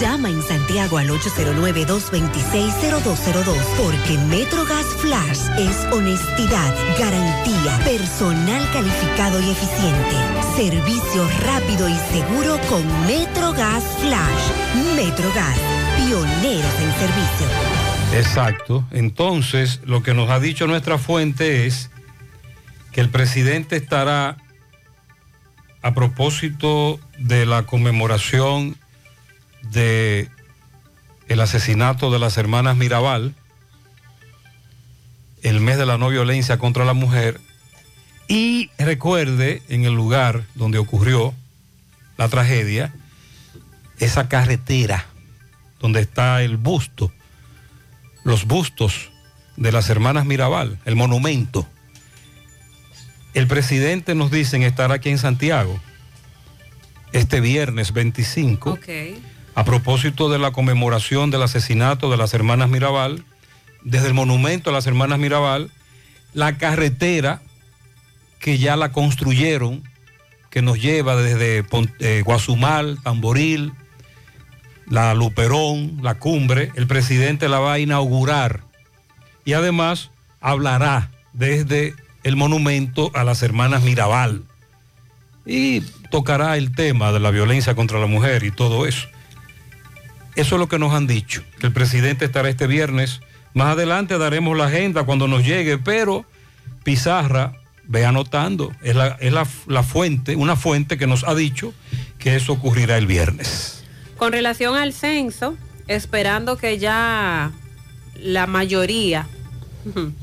Llama en Santiago al 809-226-0202 porque MetroGas Flash es honestidad, garantía, personal calificado y eficiente, servicio rápido y seguro con MetroGas Flash. MetroGas, pioneros en servicio. Exacto. Entonces, lo que nos ha dicho nuestra fuente es que el presidente estará a propósito de la conmemoración de el asesinato de las hermanas Mirabal, el mes de la no violencia contra la mujer, y recuerde en el lugar donde ocurrió la tragedia, esa carretera donde está el busto, los bustos de las hermanas Mirabal, el monumento. El presidente nos dicen estar aquí en Santiago este viernes 25 a propósito de la conmemoración del asesinato de las hermanas Mirabal, desde el monumento a las hermanas Mirabal, la carretera que ya la construyeron, que nos lleva desde eh, Guazumal, Tamboril, la Luperón, la cumbre, el presidente la va a inaugurar y además hablará desde el monumento a las hermanas Mirabal y tocará el tema de la violencia contra la mujer y todo eso. Eso es lo que nos han dicho, que el presidente estará este viernes. Más adelante daremos la agenda cuando nos llegue, pero Pizarra ve anotando. Es, la, es la, la fuente, una fuente que nos ha dicho que eso ocurrirá el viernes. Con relación al censo, esperando que ya la mayoría...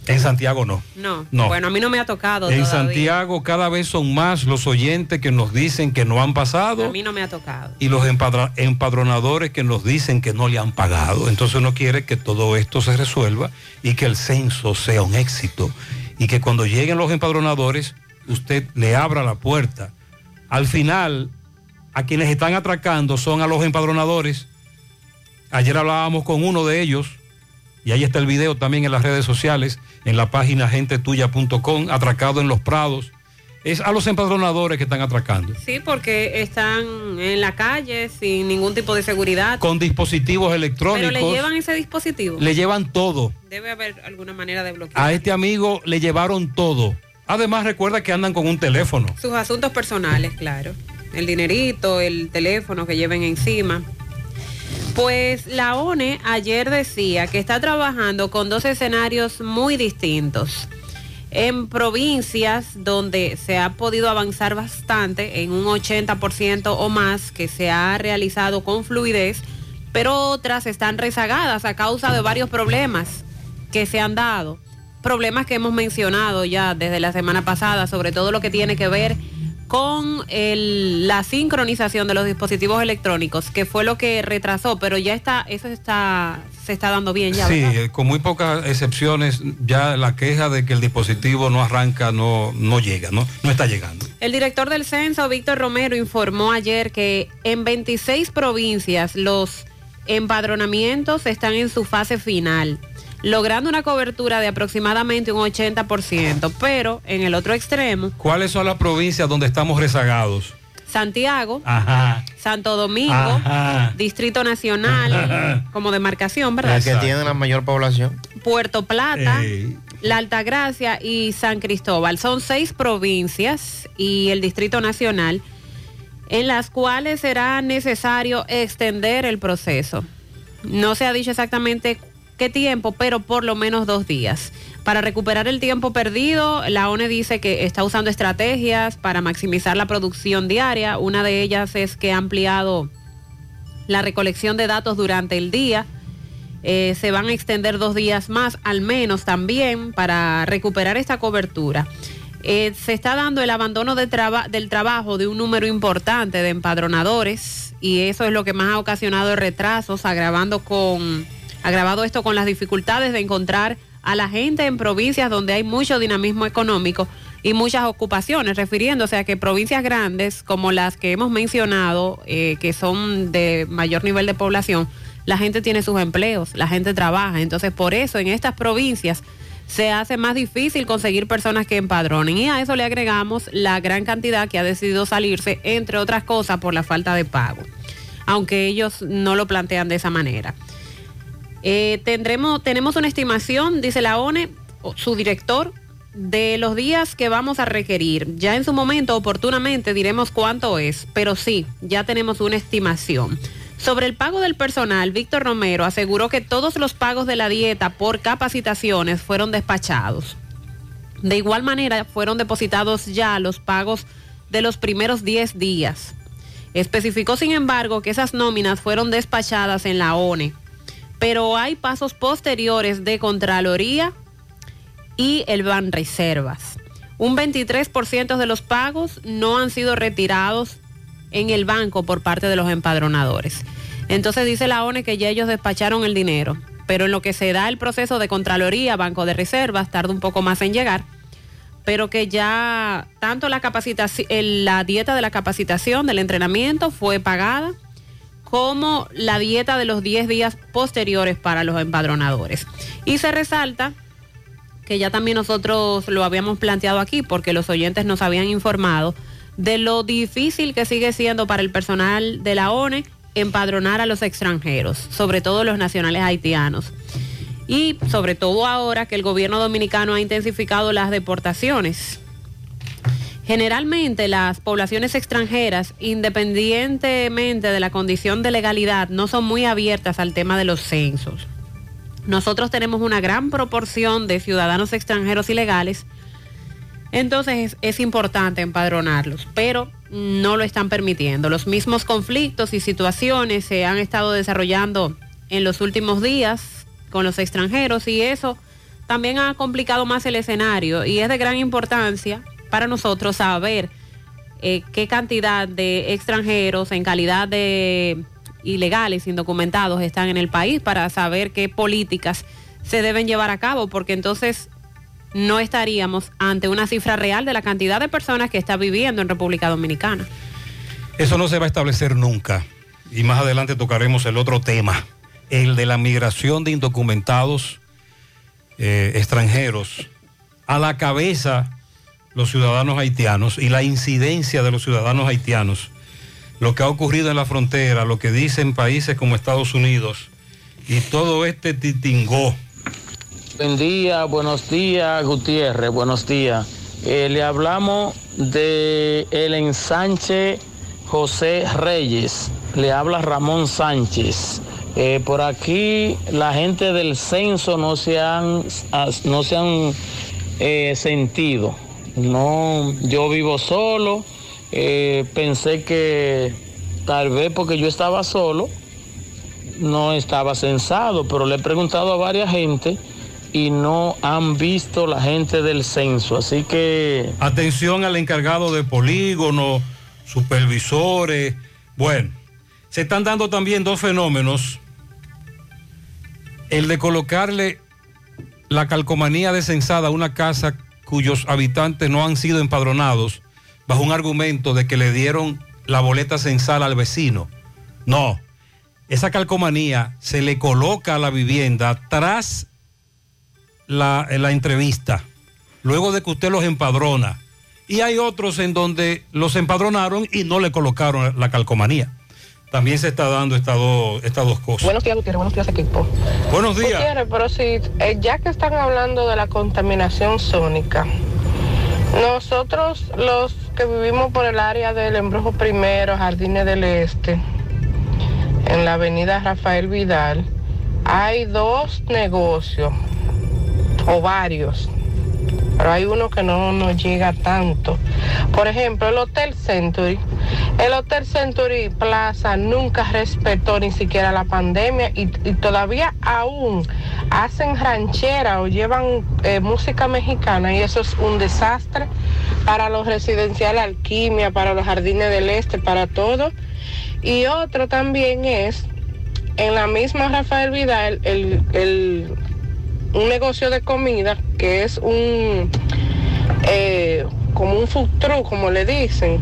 En Santiago no. No, No. bueno, a mí no me ha tocado En todavía. Santiago cada vez son más los oyentes que nos dicen que no han A pasado mí no me ha tocado. y los empadronadores que nos dicen que no le han pagado. Entonces uno quiere que todo esto se resuelva y que el censo sea un éxito y que cuando lleguen los empadronadores usted le abra la puerta. Al final, a quienes están atracando son a los empadronadores. Ayer hablábamos con uno de ellos y ahí está el video también en las redes sociales, en la página gentetuya.com, atracado en los prados. Es a los empadronadores que están atracando. Sí, porque están en la calle sin ningún tipo de seguridad. con dispositivos Pero electrónicos. le llevan ese dispositivo. le llevan todo. Debe haber alguna manera de bloquear A este amigo le llevaron todo. Además, recuerda que andan con un teléfono. sus asuntos personales, claro. El dinerito, el teléfono que lleven encima. Pues la ONE ayer decía que está trabajando con dos escenarios muy distintos. En provincias donde se ha podido avanzar bastante, en un 80% o más que se ha realizado con fluidez, pero otras están rezagadas a causa de varios problemas que se han dado. Problemas que hemos mencionado ya desde la semana pasada, sobre todo lo que tiene que ver el- la sincronización de los dispositivos electrónicos, que fue lo que retrasó, pero ya está, eso está, se está dando bien ya. Sí, ¿verdad? con muy pocas excepciones, ya la queja de que el dispositivo no arranca no, no llega, ¿no? No está llegando. El director del censo, Víctor Romero, informó ayer que en 26 provincias los empadronamientos están en su fase final, logrando una cobertura de aproximadamente un 80%, pero en el otro extremo, ¿Cuáles son las provincias donde estamos rezagados? Santiago, Ajá. Santo Domingo, Ajá. Distrito Nacional, como demarcación, ¿verdad? El que tiene la mayor población. Puerto Plata, Ey. La Altagracia y San Cristóbal. Son seis provincias y el Distrito Nacional en las cuales será necesario extender el proceso. No se ha dicho exactamente qué tiempo, pero por lo menos dos días. Para recuperar el tiempo perdido, la ONE dice que está usando estrategias para maximizar la producción diaria. Una de ellas es que ha ampliado la recolección de datos durante el día. Eh, se van a extender dos días más, al menos también, para recuperar esta cobertura. Eh, se está dando el abandono de del trabajo de un número importante de empadronadores y eso es lo que más ha ocasionado retrasos, agravando, con, agravado esto con las dificultades de encontrar a la gente en provincias donde hay mucho dinamismo económico y muchas ocupaciones, refiriéndose a que provincias grandes como las que hemos mencionado, eh, que son de mayor nivel de población, la gente tiene sus empleos, la gente trabaja. Entonces, por eso en estas provincias se hace más difícil conseguir personas que empadronen. Y a eso le agregamos la gran cantidad que ha decidido salirse, entre otras cosas, por la falta de pago. Aunque ellos no lo plantean de esa manera. Eh, tendremos, tenemos una estimación, dice la ONE, su director, de los días que vamos a requerir. Ya en su momento, oportunamente, diremos cuánto es, pero sí, ya tenemos una estimación. Sobre el pago del personal, Víctor Romero aseguró que todos los pagos de la dieta por capacitaciones fueron despachados. De igual manera, fueron depositados ya los pagos de los primeros 10 días. Especificó, sin embargo, que esas nóminas fueron despachadas en la ONE, pero hay pasos posteriores de Contraloría y el Banreservas. Un 23% de los pagos no han sido retirados en el banco por parte de los empadronadores. Entonces dice la ONE que ya ellos despacharon el dinero, pero en lo que se da el proceso de Contraloría, Banco de Reservas, tarda un poco más en llegar, pero que ya tanto la capacitación, la dieta de la capacitación, del entrenamiento fue pagada, como la dieta de los 10 días posteriores para los empadronadores. Y se resalta que ya también nosotros lo habíamos planteado aquí porque los oyentes nos habían informado de lo difícil que sigue siendo para el personal de la ONE empadronar a los extranjeros, sobre todo los nacionales haitianos. Y sobre todo ahora que el gobierno dominicano ha intensificado las deportaciones. Generalmente las poblaciones extranjeras, independientemente de la condición de legalidad, no son muy abiertas al tema de los censos. Nosotros tenemos una gran proporción de ciudadanos extranjeros ilegales Entonces es, importante empadronarlos, pero no lo están permitiendo. Los mismos conflictos y situaciones se han estado desarrollando en los últimos días con los extranjeros y eso también ha complicado más el escenario y es de gran importancia para nosotros saber eh, qué cantidad de extranjeros en calidad de ilegales, indocumentados están en el país para saber qué políticas se deben llevar a cabo, porque entonces no estaríamos ante una cifra real de la cantidad de personas que está viviendo en República Dominicana. Eso no se va a establecer nunca. Y más adelante tocaremos el otro tema, el de la migración de indocumentados eh, extranjeros a la cabeza los ciudadanos haitianos y la incidencia de los ciudadanos haitianos, lo que ha ocurrido en la frontera, lo que dicen países como Estados Unidos y todo este titingó. Buen día, buenos días, Gutiérrez, buenos días. Eh, le hablamos de el ensanche José Reyes, le habla Ramón Sánchez. Eh, por aquí la gente del censo no se han, no se han eh, sentido. No, yo vivo solo. eh, pensé que tal vez porque yo estaba solo, no estaba censado, pero le he preguntado a varias gente y no han visto la gente del censo. Así que Atención al encargado de polígono, supervisores. Bueno, se están dando también dos fenómenos. El de colocarle la calcomanía de censada a una casa cuyos habitantes no han sido empadronados bajo un argumento de que le dieron la boleta censal al vecino. No, esa calcomanía se le coloca a la vivienda tras la, la entrevista, luego de que usted los empadrona. Y hay otros en donde los empadronaron y no le colocaron la calcomanía. También se está dando estas dos, estas dos cosas. Buenos días, Gutiérrez. Buenos días, equipo. Buenos días. Gutiérrez, pero sí, eh, ya que están hablando de la contaminación sónica, nosotros los que vivimos por el área del Embrujo Primero, Jardines del Este, en la avenida Rafael Vidal, hay dos negocios, o varios, pero hay uno que no nos llega tanto. Por ejemplo, el Hotel Century. El Hotel Century Plaza nunca respetó ni siquiera la pandemia y, y todavía aún hacen ranchera o llevan eh, música mexicana y eso es un desastre para los residenciales Alquimia, para los jardines del este, para todo. Y otro también es en la misma Rafael Vidal el, el- un negocio de comida que es un eh, como un food truck, como le dicen.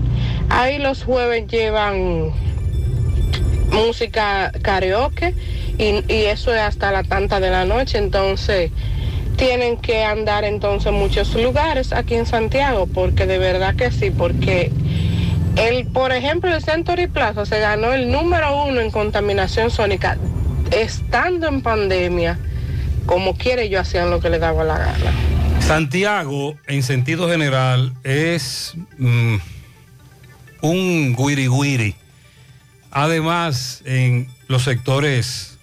Ahí los jueves llevan música karaoke y, y eso es hasta la tanta de la noche, entonces tienen que andar entonces en muchos lugares aquí en Santiago, porque de verdad que sí, porque el, por ejemplo, el Century Plaza se ganó el número uno en contaminación sónica, estando en pandemia, como quiere yo hacían lo que le daba la gana. Santiago, en sentido general, es mm, un guiri guiri. Además, en los sectores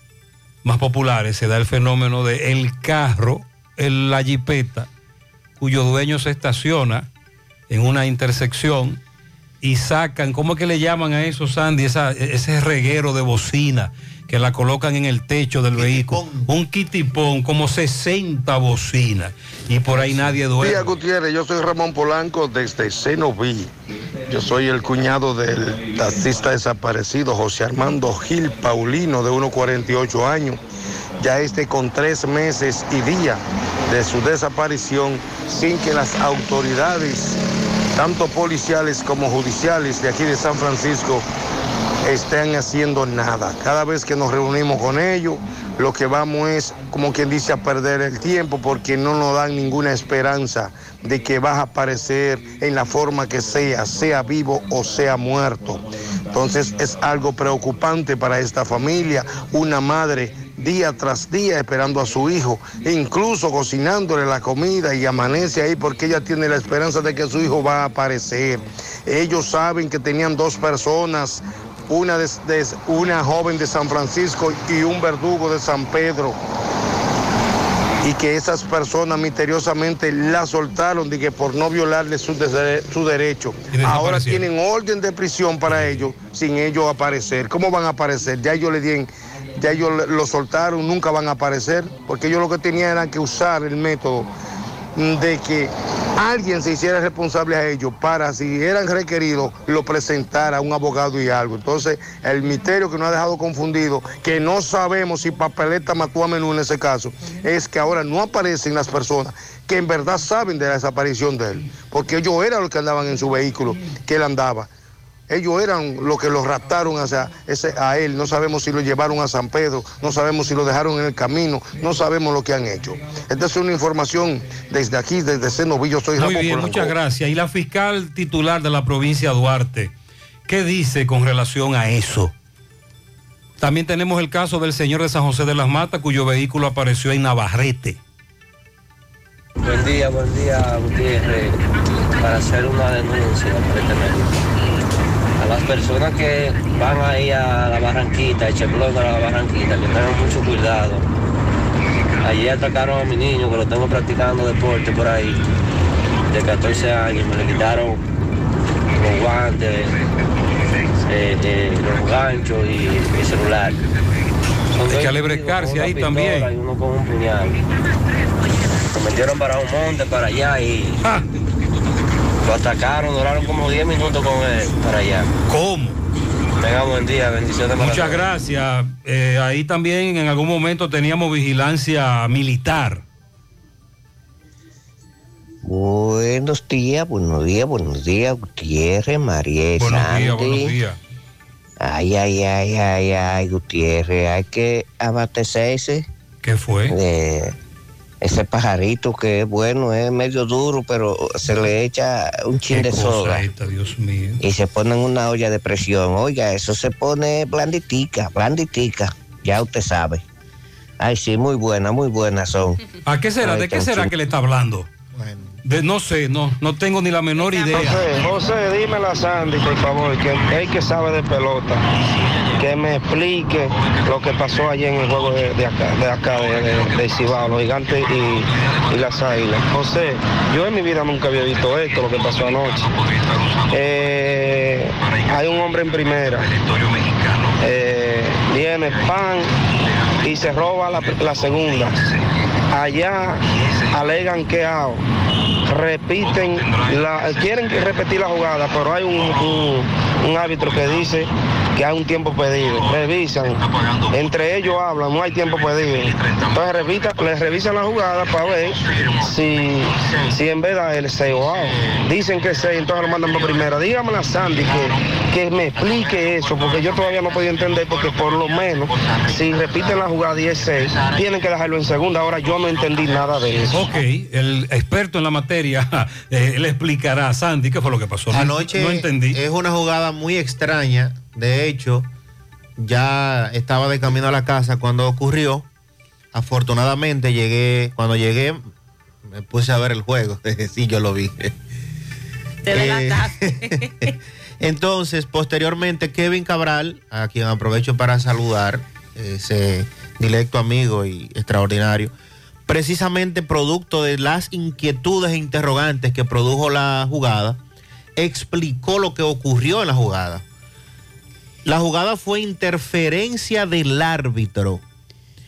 más populares se da el fenómeno de el carro, el, la jipeta, cuyo dueño se estaciona en una intersección y sacan, ¿cómo es que le llaman a eso, Sandy? Esa- ese reguero de bocina que la colocan en el techo del vehículo. Un kitipón, como 60 bocinas. Y por ahí nadie duerme. Días Gutiérrez, yo soy Ramón Polanco desde Senoví. Yo soy el cuñado del taxista desaparecido José Armando Gil Paulino, de unos 48 años. Ya este con tres meses y día de su desaparición, sin que las autoridades, tanto policiales como judiciales de aquí de San Francisco, estén haciendo nada. Cada vez que nos reunimos con ellos, lo que vamos es, como quien dice, a perder el tiempo porque no nos dan ninguna esperanza de que vas a aparecer en la forma que sea, sea vivo o sea muerto. Entonces es algo preocupante para esta familia, una madre día tras día esperando a su hijo, incluso cocinándole la comida y amanece ahí porque ella tiene la esperanza de que su hijo va a aparecer. Ellos saben que tenían dos personas una, de- de- una joven de San Francisco y un verdugo de San Pedro. y que esas personas misteriosamente la soltaron de que por no violarle su, su derecho. Ahora tienen orden de prisión para ellos sin ellos aparecer. ¿Cómo van a aparecer? Ya ellos le dieron, ya ellos lo soltaron, nunca van a aparecer, porque ellos lo que tenían era que usar el método de que alguien se hiciera responsable a ellos para, si eran requeridos, lo presentara a un abogado y algo. Entonces, el misterio que nos ha dejado confundido, que no sabemos si Papeleta mató a Menú en ese caso, es que ahora no aparecen las personas que en verdad saben de la desaparición de él, porque ellos eran los que andaban en su vehículo, que él andaba. Ellos eran los que lo raptaron hacia ese, a él. No sabemos si lo llevaron a San Pedro, no sabemos si lo dejaron en el camino, no sabemos lo que han hecho. Esta es una información desde aquí, desde Senoví. Yo soy Muy Ramón bien, Polanco. muchas gracias. Y la fiscal titular de la provincia de Duarte, ¿qué dice con relación a eso? También tenemos el caso del señor de San José de las Matas, cuyo vehículo apareció en Navarrete. Buen día, buen día, Gutiérrez. Para hacer una denuncia, las personas que van ahí a la Barranquita, el Chemblón a la Barranquita, que tengan mucho cuidado. Ayer atracaron a mi niño, que lo tengo practicando deporte por ahí, de 14 años. Me le quitaron los guantes, eh, eh, los ganchos y el celular. Son Hay que ahí pistola también. Y uno con un puñal. Se metieron para un monte, para allá y lo atacaron, duraron como 10 minutos con él para allá. ¿Cómo? Tenga buen día, bendiciones Muchas gracias. Eh, ahí también en algún momento teníamos vigilancia militar. Buenos días, buenos días, buenos días, Gutiérrez, María Buenos días, buenos días. Ay, ay, ay, ay, ay, Gutiérrez, hay que abastecerse. ¿Qué fue? De ese pajarito que es bueno, es medio duro, pero se le echa un chin de soda esta, Dios mío. y se pone en una olla de presión. Oiga, eso se pone blanditica, blanditica, ya usted sabe. Ay, sí, muy buena, muy buenas son. ¿A qué será? Ay, ¿De qué será que le está hablando? De, no sé, no, no tengo ni la menor idea. José, José, dímela a Sandy, por favor, que él que sabe de pelota, que me explique lo que pasó ayer en el juego de, acá, de, acá de, de- Cibao, los gigantes y, las águilas. José, yo en mi vida nunca había visto esto, lo que pasó anoche. Eh, hay un hombre en primera, eh, viene pan y se roba la, segunda. Allá alegan que out. repiten, la, quieren repetir la jugada, pero hay un árbitro que dice que hay un tiempo pedido. Revisan, entre ellos hablan, no hay tiempo pedido. Entonces revisa, les revisan la jugada para ver si, si en verdad el 6 o. Dicen que 6, entonces lo mandan por primera. Dígame a Sandy que, que me explique eso, porque yo todavía no podía entender, porque por lo menos si repiten la jugada y es 6, tienen que dejarlo en segunda. Ahora yo no entendí nada de eso. Ok, el experto en la materia eh, le explicará a Sandy qué fue lo que pasó. No- Anoche no entendí. es una jugada muy extraña. De hecho, ya estaba de camino a la casa cuando ocurrió. Afortunadamente llegué, cuando llegué, me puse a ver el juego. sí, yo lo vi. Te delataste. Entonces, posteriormente, Kevin Cabral, a quien aprovecho para saludar, ese directo amigo y extraordinario, precisamente producto de las inquietudes e interrogantes que produjo la jugada, explicó lo que ocurrió en la jugada. La jugada fue interferencia del árbitro.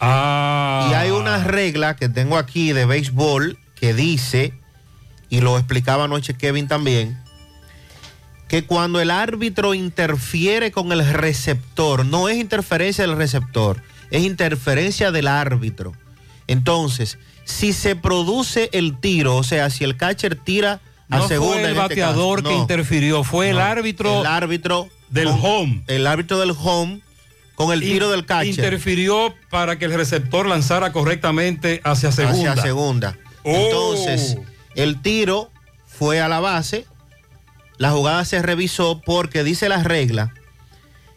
Ah. Y hay una regla que tengo aquí de béisbol que dice, y lo explicaba anoche Kevin también, que cuando el árbitro interfiere con el receptor, no es interferencia del receptor, es interferencia del árbitro. Entonces, si se produce el tiro, o sea, si el catcher tira a No segunda. fue el en este bateador que interfirió, fue el árbitro. El árbitro del con- home. El árbitro del home con el tiro In- del catcher. Interfirió para que el receptor lanzara correctamente hacia segunda. Hacia segunda. Oh. Entonces, el tiro fue a la base. La jugada se revisó porque dice la regla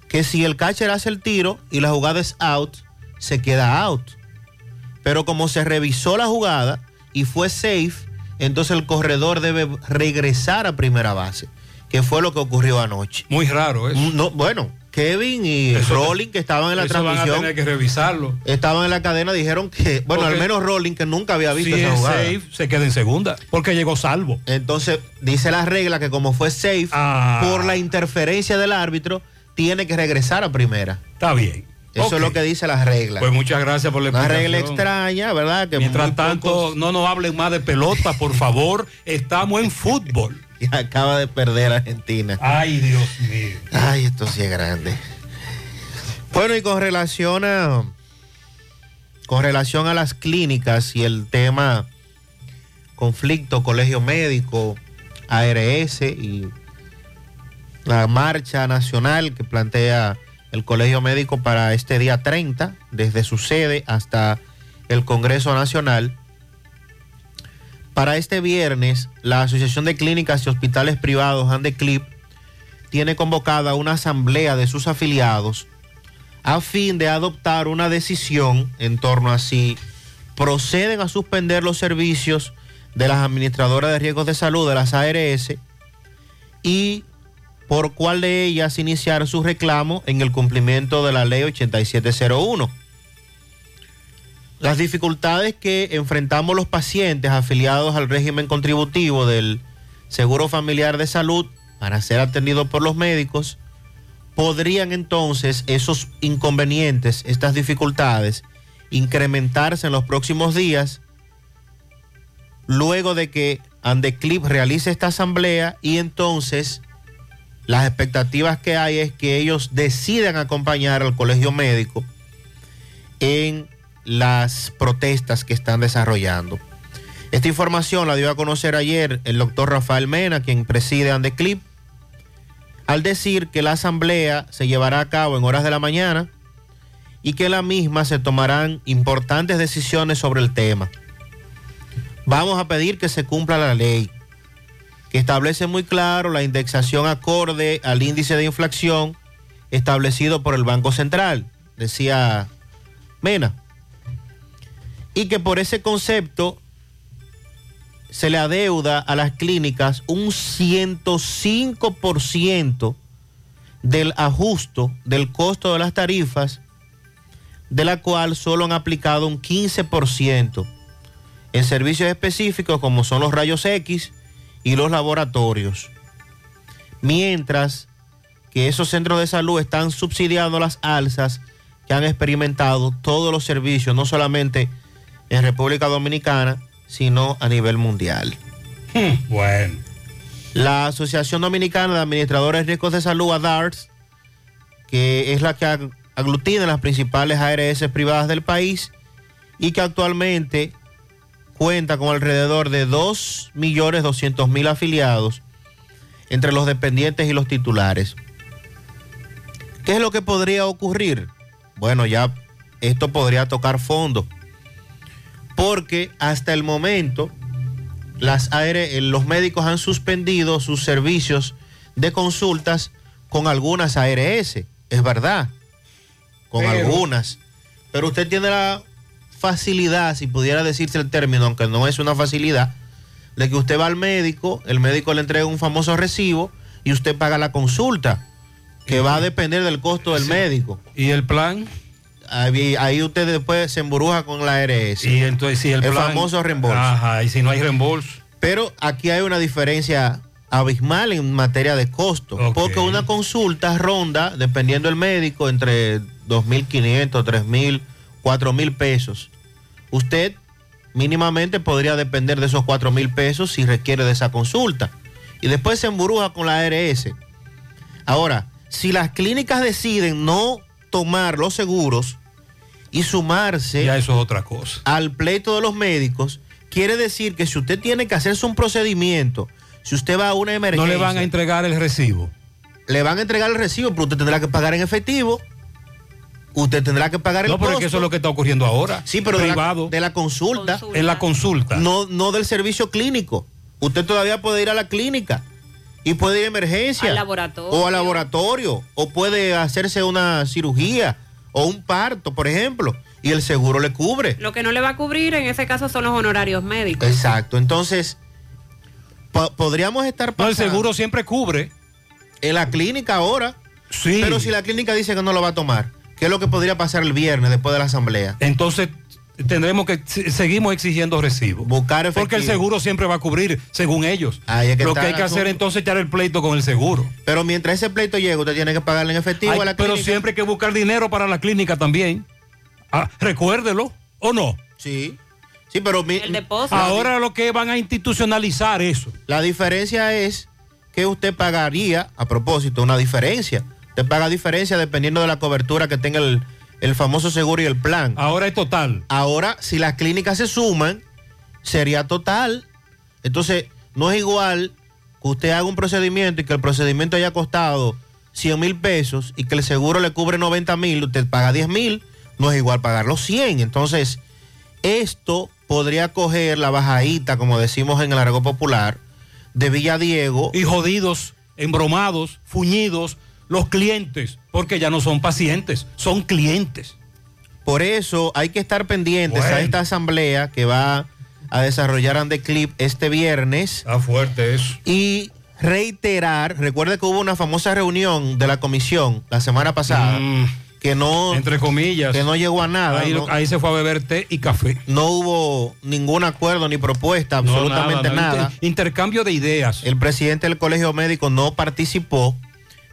que si el catcher hace el tiro y la jugada es out, se queda out. Pero como se revisó la jugada y fue safe, entonces el corredor debe regresar a primera base, que fue lo que ocurrió anoche. Muy raro eso. No, bueno, Kevin y Eso- Rolling que estaban en la Eso van a transmisión, tener que revisarlo. estaban en la cadena, dijeron que, bueno, Porque- al menos Rolling que nunca había visto Si esa es jugada. safe, se queda en segunda, porque llegó salvo. Entonces, dice la regla que como fue safe, Ah. por la interferencia del árbitro, tiene que regresar a primera. Está bien. Eso es lo que dice la regla. Pues muchas gracias por la Una regla extraña, ¿verdad? Que Mientras tanto, pocos- no nos hablen más de pelota, por favor. Estamos en fútbol. Y acaba de perder Argentina. Ay, Dios mío. Ay, esto sí es grande. Bueno, y con relación a con relación a las clínicas y el tema conflicto colegio médico, ARS y la marcha nacional que plantea el colegio médico para este día 30, desde su sede hasta el Congreso Nacional. Para este viernes, la Asociación de Clínicas y Hospitales Privados, Andeclip, tiene convocada una asamblea de sus afiliados a fin de adoptar una decisión en torno a si proceden a suspender los servicios de las administradoras de riesgos de salud de las ARS y por cuál de ellas iniciar su reclamo en el cumplimiento de la ley 8701. Las dificultades que enfrentamos los pacientes afiliados al régimen contributivo del Seguro Familiar de Salud para ser atendidos por los médicos, podrían entonces esos inconvenientes, estas dificultades, incrementarse en los próximos días, luego de que Andeclip realice esta asamblea y entonces las expectativas que hay es que ellos decidan acompañar al colegio médico en las protestas que están desarrollando. Esta información la dio a conocer ayer el doctor Rafael Mena, quien preside Andeclip, al decir que la asamblea se llevará a cabo en horas de la mañana y que la misma se tomarán importantes decisiones sobre el tema. Vamos a pedir que se cumpla la ley, que establece muy claro la indexación acorde al índice de inflación establecido por el Banco Central, decía Mena. Y que por ese concepto se le adeuda a las clínicas un 105% del ajusto del costo de las tarifas, de la cual solo han aplicado un 15% en servicios específicos como son los rayos X y los laboratorios. Mientras que esos centros de salud están subsidiando las alzas que han experimentado todos los servicios, no solamente en República Dominicana, sino a nivel mundial. Bueno. La Asociación Dominicana de Administradores de Riesgos de Salud, ADARS, que es la que ag- aglutina las principales ARS privadas del país y que actualmente cuenta con alrededor de 2.200.000 afiliados entre los dependientes y los titulares. ¿Qué es lo que podría ocurrir? Bueno, ya esto podría tocar fondo, porque hasta el momento las AR, eh, los médicos han suspendido sus servicios de consultas con algunas ARS, es verdad, con Pero- algunas, pero usted tiene la facilidad, si pudiera decirse el término, aunque no es una facilidad, de que usted va al médico, el médico le entrega un famoso recibo y usted paga la consulta, que va a depender del costo del médico. ¿Y el plan? Ahí, ahí usted después se emburuja con la ARS. Y entonces si el, el plan- famoso reembolso. Ajá, y si no hay reembolso. Pero aquí hay una diferencia abismal en materia de costo, porque una consulta ronda, dependiendo del médico, entre 2.500, 3.000, 4.000 pesos. Usted mínimamente podría depender de esos 4.000 pesos si requiere de esa consulta. Y después se emburuja con la ARS. Ahora, si las clínicas deciden no tomar los seguros y sumarse Ya eso es otra cosa. al pleito de los médicos, quiere decir que si usted tiene que hacerse un procedimiento, si usted va a una No emergencia, le van a entregar el recibo. le van a entregar el recibo, pero usted tendrá que pagar en efectivo. Usted tendrá que pagar el No, pero es que eso es lo que está ocurriendo ahora. Sí, pero de la, privado. de la consulta, En la consulta. no, no del servicio clínico. Usted todavía puede ir a la clínica y puede ir a emergencia. Al laboratorio. O al laboratorio. O puede hacerse una cirugía o un parto, por ejemplo. Y el seguro le cubre. Lo que no le va a cubrir en ese caso son los honorarios médicos. Exacto. Entonces, po- podríamos estar No, el pasando seguro siempre cubre. en la clínica ahora. Sí. Pero si la clínica dice que no lo va a tomar, ¿qué es lo que podría pasar el viernes después de la asamblea? Entonces tendremos que se- seguimos exigiendo recibo. Buscar Porque el seguro siempre va a cubrir según ellos. Ahí es que lo que hay el que hacer entonces es echar el pleito con el seguro. Pero mientras ese pleito llega, usted tiene que pagarle en efectivo Ay, a la pero clínica. siempre hay que buscar dinero para la clínica también. Ah, recuérdelo, ¿o no? Sí. Sí, pero mi- ahora lo que van a institucionalizar eso. La diferencia es que usted pagaría, a propósito, una diferencia. Usted paga diferencia dependiendo de la cobertura que tenga el, el famoso seguro y el plan. Ahora es total. Ahora, si las clínicas se suman, sería total. Entonces, no es igual que usted haga un procedimiento y que el procedimiento haya costado 100 mil pesos y que el seguro le cubre 90 mil, usted paga 10 mil, no es igual pagar los 100. Entonces, esto podría coger la bajadita, como decimos en el argot popular, de Villa Diego. Y jodidos, embromados, fuñidos, los clientes, porque ya no son pacientes, son clientes. Por eso hay que estar pendientes a esta asamblea que va a desarrollar Andeclip este viernes. Está fuerte eso. Y reiterar, recuerde que hubo una famosa reunión de la comisión la semana pasada que no Mm. Entre comillas. que no llegó a nada. Ahí, no, ahí se fue a beber té y café. no hubo ningún acuerdo ni propuesta, No, absolutamente nada, intercambio de ideas. El presidente del colegio médico no participó,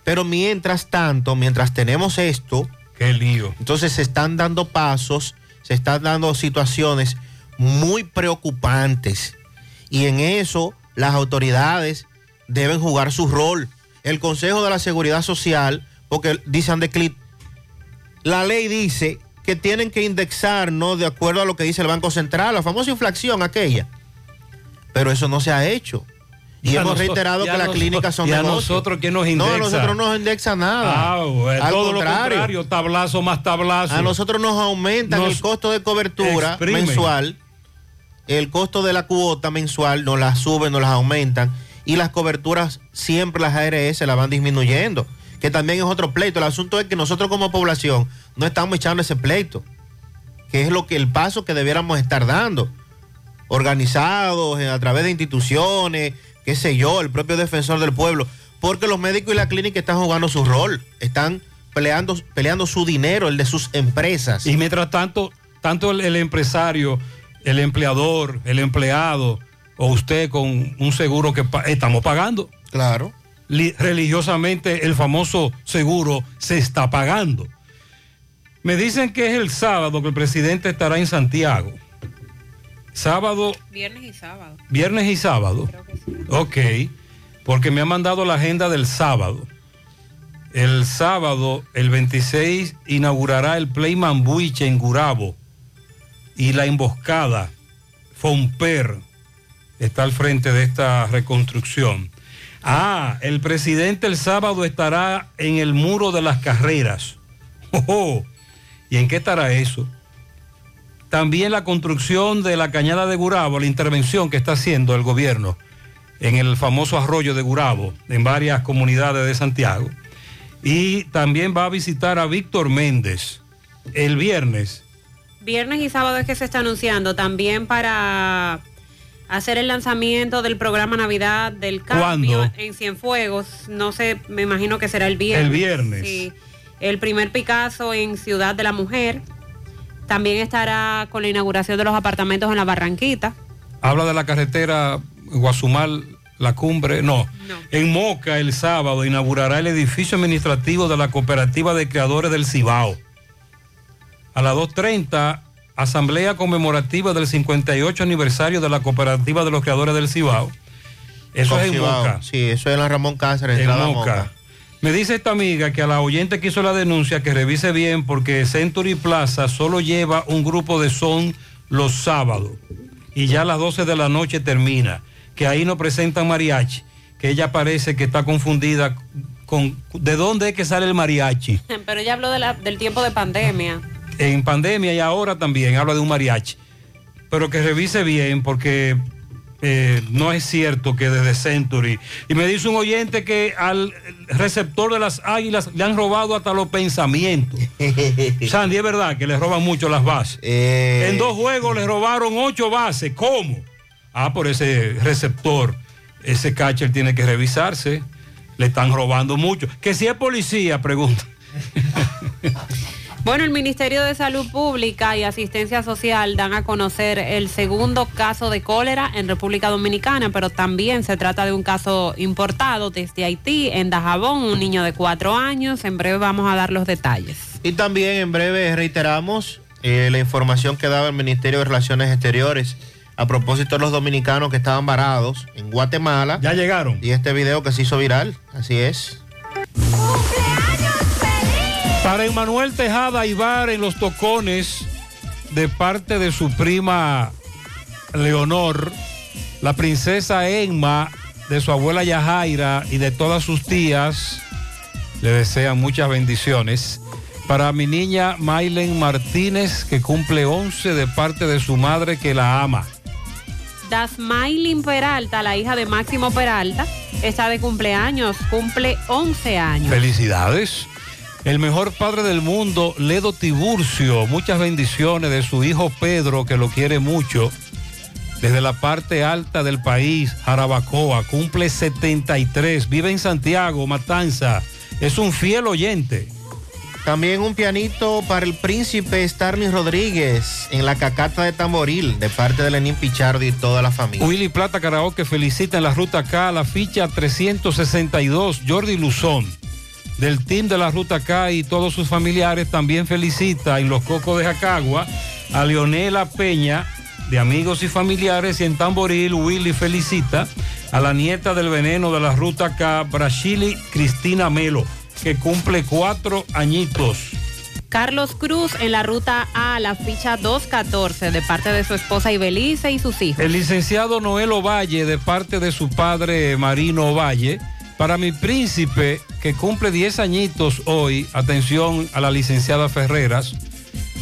pero mientras tanto, mientras tenemos esto, Qué lío. entonces se están dando pasos, se están dando situaciones muy preocupantes. Y en eso las autoridades deben jugar su rol. El Consejo de la Seguridad Social, porque dice Andeclip, la ley dice que tienen que indexar, ¿no? De acuerdo a lo que dice el Banco Central, la famosa inflación aquella. Pero eso no se ha hecho. Y hemos reiterado que las clínicas son y a nosotros, ¿quién nos No, indexa? a nosotros no nos indexa nada. Ah, bueno, Al todo lo contrario. tablazo más tablazo. A nosotros nos aumentan Nos el costo de cobertura mensual, el costo de la cuota mensual nos la suben, nos las aumentan y las coberturas siempre las ARS las van disminuyendo, que también es otro pleito. El asunto es que nosotros como población no estamos echando ese pleito, que es lo que el paso que debiéramos estar dando, organizados a través de instituciones, qué sé yo, el propio defensor del pueblo, porque los médicos y la clínica están jugando su rol, están peleando, peleando su dinero, el de sus empresas. Y mientras tanto, tanto el, el empresario, el empleador, el empleado o usted con un seguro que pa- estamos pagando. Claro. Li- religiosamente el famoso seguro se está pagando. Me dicen que es el sábado que el presidente estará en Santiago. Sábado, Viernes y sábado. viernes y sábado. Ok, porque me ha mandado la agenda del sábado. El sábado, el 26, inaugurará el Playman Buiche en Gurabo. Y la emboscada, Fomper, está al frente de esta reconstrucción. Ah, el presidente el sábado estará en el muro de las carreras. Ojo, ¿Y en qué estará eso? También la construcción de la cañada de Gurabo, la intervención que está haciendo el gobierno en el famoso arroyo de Gurabo, en varias comunidades de Santiago. Y también va a visitar a Víctor Méndez el viernes. Viernes y sábado es que se está anunciando también para hacer el lanzamiento del programa Navidad del Cambio ¿Cuándo? en Cienfuegos. No sé, me imagino que será el viernes. El viernes. Sí. El primer Picasso en Ciudad de la Mujer. También estará con la inauguración de los apartamentos en la Barranquita. Habla de la carretera Guazumal, la cumbre. No. En Moca el sábado inaugurará el edificio administrativo de la Cooperativa de Creadores del Cibao. A las 2.30, asamblea conmemorativa del 58 aniversario de la Cooperativa de los Creadores del Cibao. Eso es en Cibao. Moca. Sí, eso es en la Ramón Cáceres, En. Moca. Me dice esta amiga que a la oyente que hizo la denuncia que revise bien porque Century Plaza solo lleva un grupo de son los sábados y ya a las 12 de la noche termina, que ahí no presentan mariachi, que ella parece que está confundida con de dónde es que sale el mariachi. Pero ella habló de la- del tiempo de pandemia. En pandemia y ahora también habla de un mariachi, pero que revise bien porque eh, no es cierto que desde Century. Y me dice un oyente que al receptor de las águilas le han robado hasta los pensamientos. Sandy, es verdad que le roban mucho las bases. Eh. En dos juegos le robaron ocho bases. ¿Cómo? Ah, por ese receptor, ese catcher tiene que revisarse. Le están robando mucho. Que si es policía, pregunta. Bueno, el Ministerio de Salud Pública y Asistencia Social dan a conocer el segundo caso de cólera en República Dominicana, pero también se trata de un caso importado desde Haití, en Dajabón, un niño de cuatro años. En breve vamos a dar los detalles. Y también en breve reiteramos eh, la información que daba el Ministerio de Relaciones Exteriores a propósito de los dominicanos que estaban varados en Guatemala. Ya llegaron. Y este video que se hizo viral, así es. Para Emanuel Tejada Ibar en los tocones, de parte de su prima Leonor, la princesa Emma, de su abuela Yajaira y de todas sus tías, le desean muchas bendiciones. Para mi niña Mailen Martínez, que cumple 11 de parte de su madre que la ama. Dasmailin Peralta, la hija de Máximo Peralta, está de cumpleaños, cumple 11 años. Felicidades. El mejor padre del mundo, Ledo Tiburcio, muchas bendiciones de su hijo Pedro, que lo quiere mucho. Desde la parte alta del país, Jarabacoa, cumple 73, vive en Santiago, Matanza, es un fiel oyente. También un pianito para el príncipe Starling Rodríguez en la cacata de Tamboril, de parte de Lenín Pichardo y toda la familia. Willy Plata Karaoke felicita en la ruta K la ficha 362, Jordi Luzón. Del team de la ruta K y todos sus familiares también felicita en los Cocos de Jacagua a Leonela Peña, de amigos y familiares, y en Tamboril Willy felicita a la nieta del veneno de la ruta K, Brashili Cristina Melo, que cumple cuatro añitos. Carlos Cruz en la ruta A, la ficha 214, de parte de su esposa Ibelice y sus hijos. El licenciado Noel Ovalle, de parte de su padre Marino Ovalle. Para mi príncipe, que cumple 10 añitos hoy, atención a la licenciada Ferreras,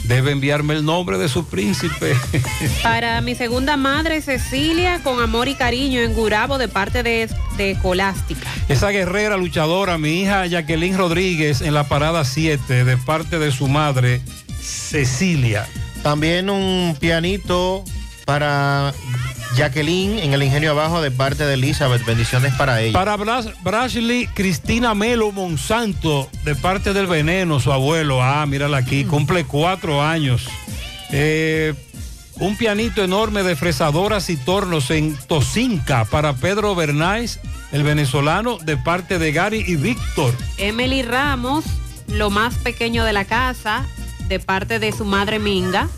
debe enviarme el nombre de su príncipe. Para mi segunda madre, Cecilia, con amor y cariño en Gurabo, de parte de, de Colástica. Esa guerrera luchadora, mi hija Jacqueline Rodríguez, en la parada 7, de parte de su madre, Cecilia. También un pianito para Jacqueline en el ingenio abajo de parte de Elizabeth. Bendiciones para ella. Para Bras Brashley Cristina Melo Monsanto, de parte del veneno, su abuelo. Ah, mírala aquí, cumple cuatro años. Eh, un pianito enorme de fresadoras y tornos en Tocinca para Pedro Bernáez, el venezolano, de parte de Gary y Víctor. Emily Ramos, lo más pequeño de la casa, de parte de su madre Minga.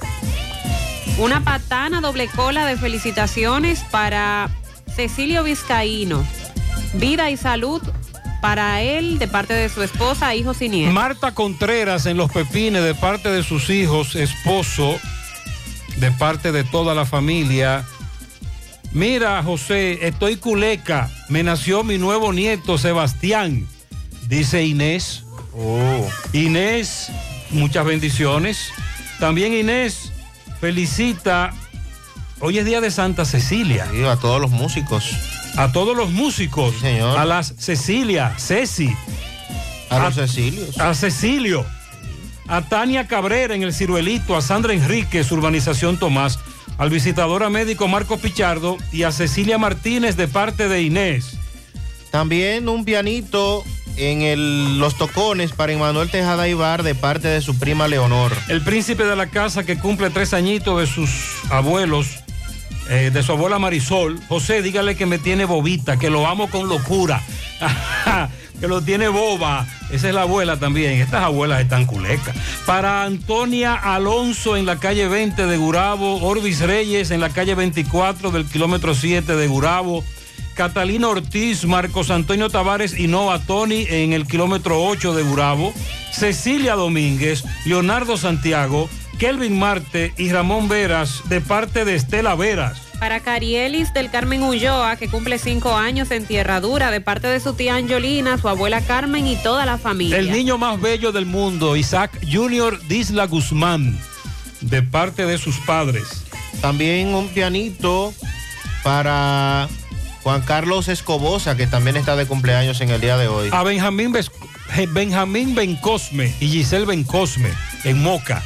Una patana doble cola de felicitaciones para Cecilio Vizcaíno. Vida y salud para él de parte de su esposa, hijos y nietos. Marta Contreras en Los Pepines de parte de sus hijos, esposo, de parte de toda la familia. Mira, José, estoy culeca. Me nació mi nuevo nieto, Sebastián, dice Inés. Oh. Inés, muchas bendiciones. También Inés felicita. Hoy es día de Santa Cecilia. Sí, a todos los músicos. A todos los músicos. Sí, señor. A las Cecilia, Ceci. A los Cecilios. A Cecilio. A Tania Cabrera en el Ciruelito. A Sandra Enríquez, Urbanización Tomás. Al visitador a médico Marco Pichardo. Y a Cecilia Martínez de parte de Inés. También un pianito en el- los tocones para Emanuel Tejada Ibar de parte de su prima Leonor. El príncipe de la casa que cumple tres añitos de sus abuelos, eh, de su abuela Marisol. José, dígale que me tiene bobita, que lo amo con locura. que lo tiene boba. Esa es la abuela también. Estas abuelas están culecas. Para Antonia Alonso en la calle 20 de Gurabo. Orbis Reyes en la calle 24 del kilómetro 7 de Gurabo. Catalina Ortiz, Marcos Antonio Tavares y Noah Tony en el kilómetro 8 de Gurabo, Cecilia Domínguez, Leonardo Santiago, Kelvin Marte y Ramón Veras de parte de Estela Veras. Para Carielis del Carmen Ulloa, que cumple cinco años en Tierra Dura, de parte de su tía Angelina, su abuela Carmen y toda la familia. El niño más bello del mundo, Isaac Junior Disla Guzmán, de parte de sus padres. También un pianito para Juan Carlos Escobosa, que también está de cumpleaños en el día de hoy. A Benjamín, Ves- Benjamín Bencosme y Giselle Bencosme en Moca.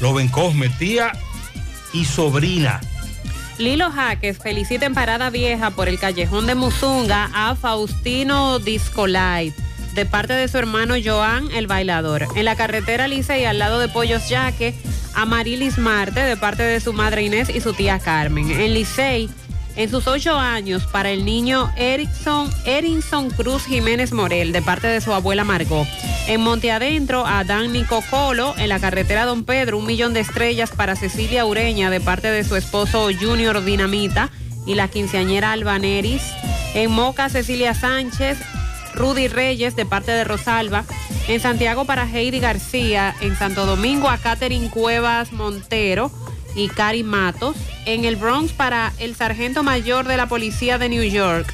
Lo Bencosme, tía y sobrina. Lilo Jaques felicita en Parada Vieja por el callejón de Musunga a Faustino Discolite de parte de su hermano Joan, el bailador. En la carretera Lisa y al lado de Pollos Yaque, a Marilis Marte de parte de su madre Inés y su tía Carmen. En Licey, en sus ocho años, para el niño Erickson, Erinson Cruz Jiménez Morel, de parte de su abuela Margot. En Monte Adentro, a Dan Nico Colo, en la carretera Don Pedro, un millón de estrellas para Cecilia Ureña, de parte de su esposo Junior Dinamita y la quinceañera Albaneris. En Moca, Cecilia Sánchez, Rudy Reyes, de parte de Rosalba. En Santiago, para Heidi García. En Santo Domingo, a Catherine Cuevas Montero y Cari Matos. En el Bronx para el sargento mayor de la policía de New York,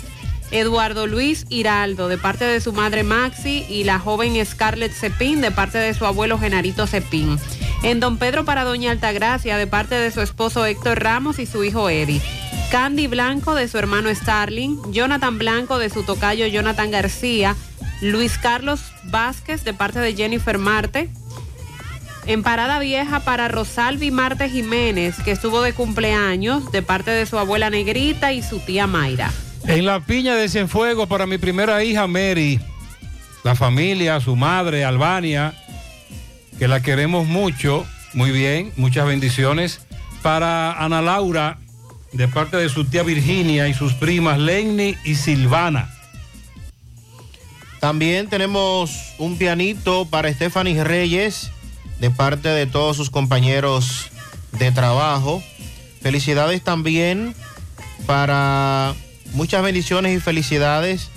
Eduardo Luis Hiraldo, de parte de su madre Maxi, y la joven Scarlett Cepín, de parte de su abuelo Genarito Cepín. En Don Pedro para Doña Altagracia, de parte de su esposo Héctor Ramos y su hijo Eddie. Candy Blanco, de su hermano Starling. Jonathan Blanco, de su tocayo Jonathan García. Luis Carlos Vázquez, de parte de Jennifer Marte. En Parada Vieja para Rosalvi Marte Jiménez, que estuvo de cumpleaños de parte de su abuela Negrita y su tía Mayra. En la piña de Cienfuegos para mi primera hija Mary, la familia, su madre, Albania, que la queremos mucho, muy bien, muchas bendiciones. Para Ana Laura, de parte de su tía Virginia y sus primas Lenny y Silvana. También tenemos un pianito para Stephanie Reyes, de parte de todos sus compañeros de trabajo. Felicidades también para muchas bendiciones y felicidades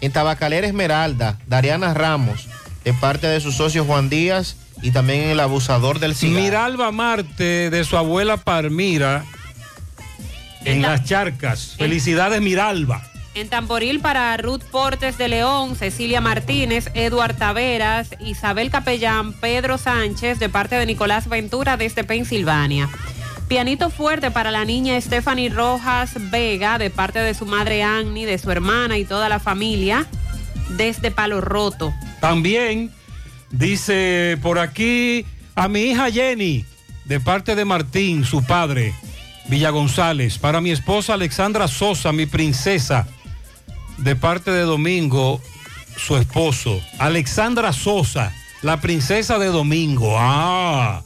en Tabacalera Esmeralda, Dariana Ramos, de parte de su socio Juan Díaz y también en el abusador del cigarro. Miralba Marte, de su abuela Parmira, en las charcas. Felicidades, Miralba. En Tamboril para Ruth Portes de León, Cecilia Martínez, Eduard Taveras, Isabel Capellán, Pedro Sánchez, de parte de Nicolás Ventura desde Pensilvania. Pianito fuerte para la niña Stephanie Rojas Vega, de parte de su madre Annie, de su hermana y toda la familia, desde Palo Roto. También dice por aquí a mi hija Jenny, de parte de Martín, su padre, Villa González. Para mi esposa Alexandra Sosa, mi princesa, de parte de Domingo, su esposo. Alexandra Sosa, la princesa de Domingo. Ah,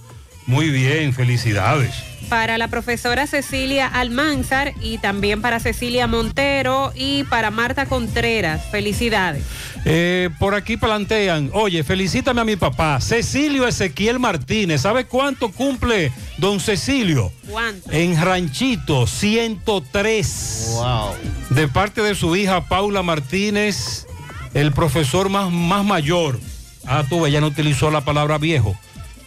muy bien, felicidades. Para la profesora Cecilia Almanzar y también para Cecilia Montero y para Marta Contreras. Felicidades. Eh, por aquí plantean, oye, felicítame a mi papá, Cecilio Ezequiel Martínez. ¿Sabe cuánto cumple don Cecilio? ¿Cuánto? En Ranchito, 103. Wow. De parte de su hija Paula Martínez, el profesor más, más mayor. Ah, tú, ella no utilizó la palabra viejo,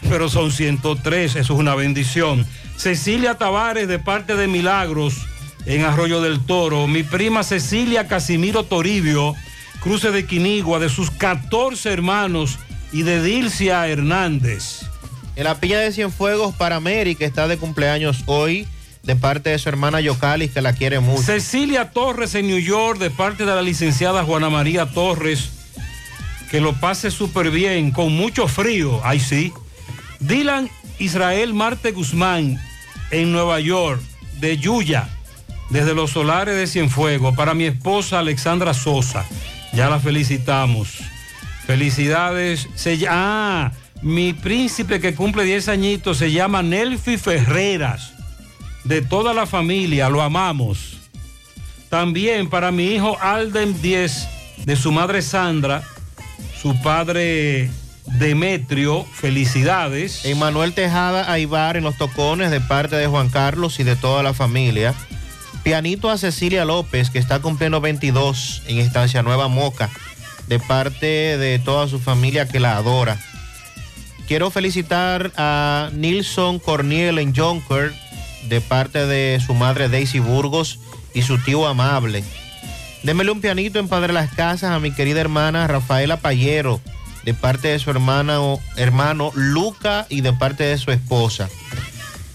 pero son 103, eso es una bendición. Cecilia Tavares, de parte de Milagros, en Arroyo del Toro. Mi prima Cecilia Casimiro Toribio, cruce de Quinigua, de sus 14 hermanos y de Dilcia Hernández. En la Piña de Cienfuegos para Mary, que está de cumpleaños hoy, de parte de su hermana Yocalis, que la quiere mucho. Cecilia Torres en New York, de parte de la licenciada Juana María Torres, que lo pase súper bien, con mucho frío, ay sí. Dylan Israel Marte Guzmán, en Nueva York, de Yuya, desde los solares de Cienfuegos, para mi esposa Alexandra Sosa, ya la felicitamos. Felicidades. Se, ah, mi príncipe que cumple 10 añitos se llama Nelfi Ferreras, de toda la familia, lo amamos. También para mi hijo Alden 10, de su madre Sandra, su padre Demetrio, felicidades. Emanuel Tejada Aibar en los tocones de parte de Juan Carlos y de toda la familia. Pianito a Cecilia López, que está cumpliendo 22 en Estancia Nueva Moca, de parte de toda su familia que la adora. Quiero felicitar a Nilson Corniel en Jonker, de parte de su madre Daisy Burgos y su tío amable. Démele un pianito en Padre Las Casas a mi querida hermana Rafaela Payero, de parte de su hermano, hermano Luca y de parte de su esposa.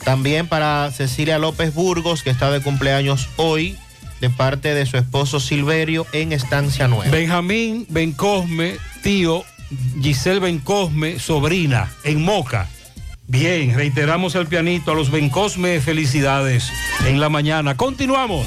También para Cecilia López Burgos, que está de cumpleaños hoy, de parte de su esposo Silverio en Estancia Nueva. Benjamín Bencosme, tío, Giselle Bencosme, sobrina, en Moca. Bien, reiteramos el pianito a los Bencosme, felicidades en la mañana. Continuamos.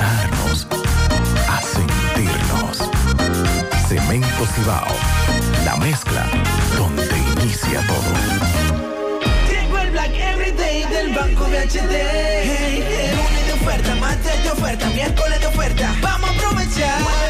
a sentirnos. Cemento Cibao, la mezcla donde inicia todo. Llegó el Black Everyday del Banco BHD. Hey, hey. Lunes de oferta, martes de oferta, miércoles de oferta. Vamos a aprovechar.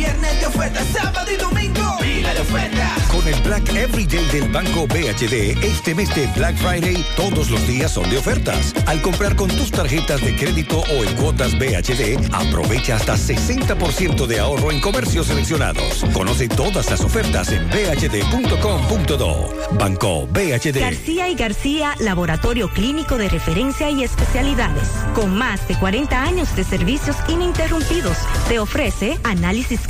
Viernes de oferta, sábado y domingo. Pila de oferta. Con el Black Everyday del Banco BHD, este mes de Black Friday, todos los días son de ofertas. Al comprar con tus tarjetas de crédito o en cuotas BHD, aprovecha hasta 60% de ahorro en comercios seleccionados. Conoce todas las ofertas en bhd.com.do. Banco BHD. García y García, laboratorio clínico de referencia y especialidades. Con más de 40 años de servicios ininterrumpidos, te ofrece análisis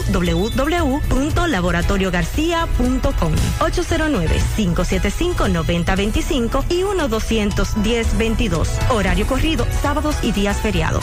www.laboratoriogarcia.com 809-575-9025 y 1-210-22. Horario corrido, sábados y días feriados.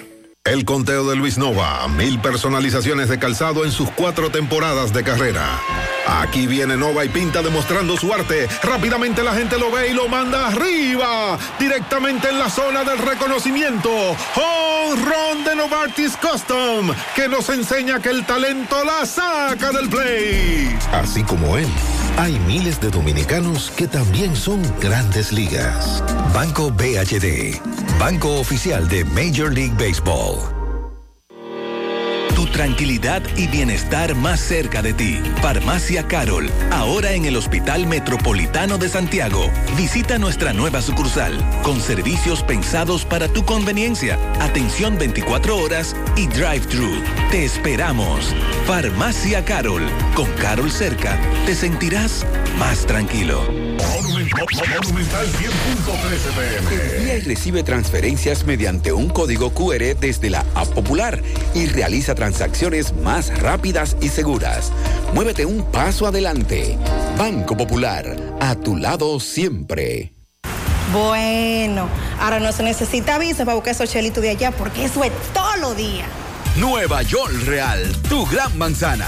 El conteo de Luis Nova, mil personalizaciones de calzado en sus cuatro temporadas de carrera. Aquí viene Nova y Pinta demostrando su arte. Rápidamente la gente lo ve y lo manda arriba, directamente en la zona del reconocimiento. Run de Novartis Custom, que nos enseña que el talento la saca del play. Así como él, hay miles de dominicanos que también son grandes ligas. Banco BHD, Banco Oficial de Major League Baseball. Tu tranquilidad y bienestar más cerca de ti. Farmacia Carol, ahora en el Hospital Metropolitano de Santiago. Visita nuestra nueva sucursal, con servicios pensados para tu conveniencia, atención 24 horas y drive-thru. Te esperamos. Farmacia Carol, con Carol cerca, te sentirás más tranquilo. Envía y recibe transferencias mediante un código QR desde la App Popular y realiza transacciones más rápidas y seguras. Muévete un paso adelante. Banco Popular, a tu lado siempre. Bueno, ahora no se necesita visa para buscar esos chelitos de allá porque eso es todo lo día. Nueva York Real, tu gran manzana.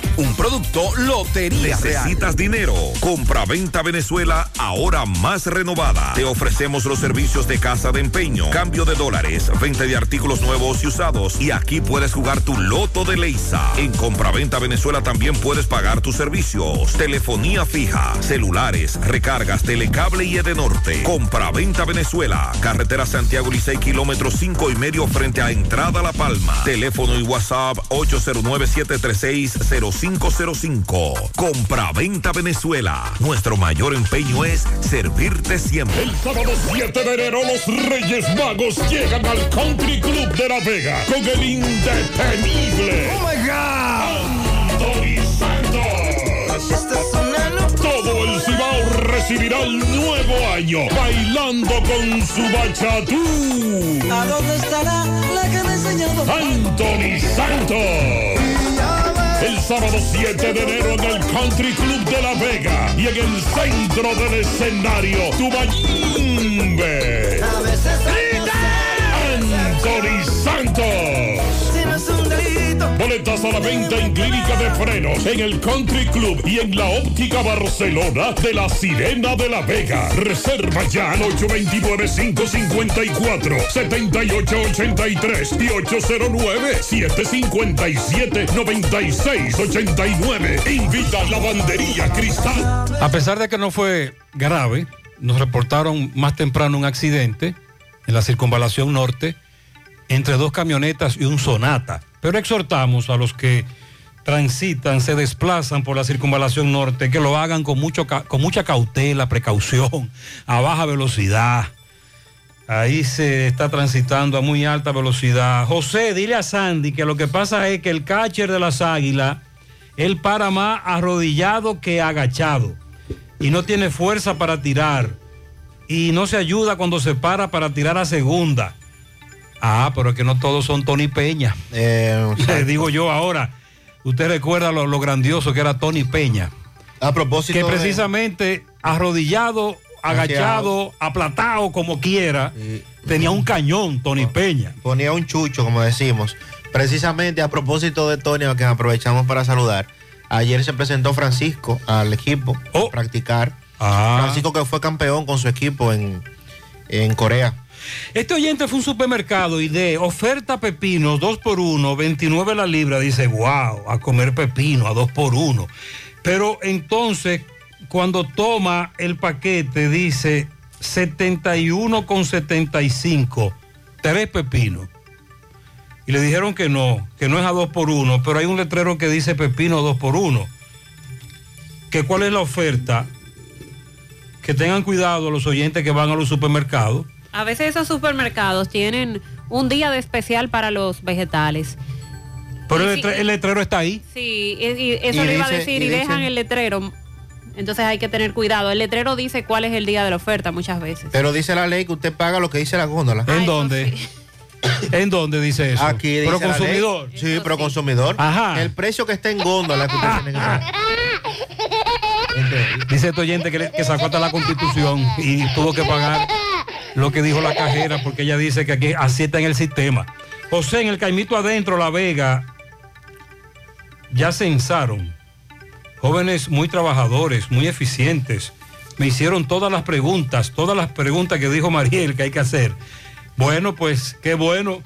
Un producto Lotería Real. ¿Necesitas dinero? Compra-venta Venezuela, ahora más renovada. Te ofrecemos los servicios de casa de empeño, cambio de dólares, venta de artículos nuevos y usados. Y aquí puedes jugar tu loto de Leisa. En Compra-venta Venezuela también puedes pagar tus servicios. Telefonía fija, celulares, recargas, telecable y Edenorte. Compra-venta Venezuela. Carretera Santiago Licey, kilómetro 5 y medio frente a Entrada La Palma. Teléfono y WhatsApp 809-736-0505. Compra-venta Venezuela. Nuestro mayor empeño es servirte siempre. El sábado 7 de enero los Reyes Magos llegan al Country Club de La Vega con el indetenible. ¡Oh my God! Anthony Santos. Todo el Cibao recibirá el nuevo año bailando con su bachatú. ¿A dónde estará la que me ha enseñado? Anthony Santos. El sábado 7 de enero en el Country Club de La Vega y en el centro del escenario, Tubayimbe. Anthony Santos. Boletas a la venta en Clínica de Frenos, en el Country Club y en la Óptica Barcelona de la Sirena de la Vega. Reserva ya al 829-554-7883 y 809-757-9689. Invita a Lavandería Cristal. A pesar de que no fue grave, nos reportaron más temprano un accidente en la circunvalación norte entre dos camionetas y un sonata. Pero exhortamos a los que transitan, se desplazan por la circunvalación norte, que lo hagan con, mucho, con mucha cautela, precaución, a baja velocidad. Ahí se está transitando a muy alta velocidad. José, dile a Sandy que lo que pasa es que el catcher de las águilas, él para más arrodillado que agachado. Y no tiene fuerza para tirar. Y no se ayuda cuando se para para tirar a segunda. Ah, pero es que no todos son Tony Peña. Le digo yo ahora, usted recuerda lo, lo grandioso que era Tony Peña. A propósito Que de- precisamente arrodillado, agachado, aplatado, como quiera, tenía un cañón Tony Peña. Ponía un chucho, como decimos. Precisamente a propósito de Tony, a quien aprovechamos para saludar. Ayer se presentó Francisco al equipo Oh. a practicar. Ah. Francisco que fue campeón con su equipo en, en Corea. Este oyente fue a un supermercado y de oferta pepinos 2 por 1 29 la libra, dice, wow, a comer pepino a 2 por 1 Pero entonces, cuando toma el paquete, dice 71 con 75, tres pepinos. Y le dijeron que no, que no es a 2 por 1 pero hay un letrero que dice pepino 2 por 1 Que cuál es la oferta? Que tengan cuidado los oyentes que van a los supermercados. A veces esos supermercados tienen un día de especial para los vegetales. Pero el, si- letre- el letrero está ahí. Sí, y, y eso Y le iba a decir, y y, dejan el letrero. Entonces hay que tener cuidado. El letrero dice cuál es el día de la oferta muchas veces. Pero dice la ley que usted paga lo que dice la góndola. ¿En dónde? ¿En dónde dice eso? Aquí dice Pero la ley. consumidor. Sí, pero consumidor. Ajá. El precio que está en góndola que usted tiene que pagar. Dice este oyente que, le- que sacó hasta la constitución y tuvo que pagar lo que dijo la cajera porque ella dice que aquí así está en el sistema. José, en el Caimito adentro, La Vega, ya censaron. Jóvenes muy trabajadores, muy eficientes. Me hicieron todas las preguntas, todas las preguntas que dijo Mariel que hay que hacer. Bueno, pues qué bueno.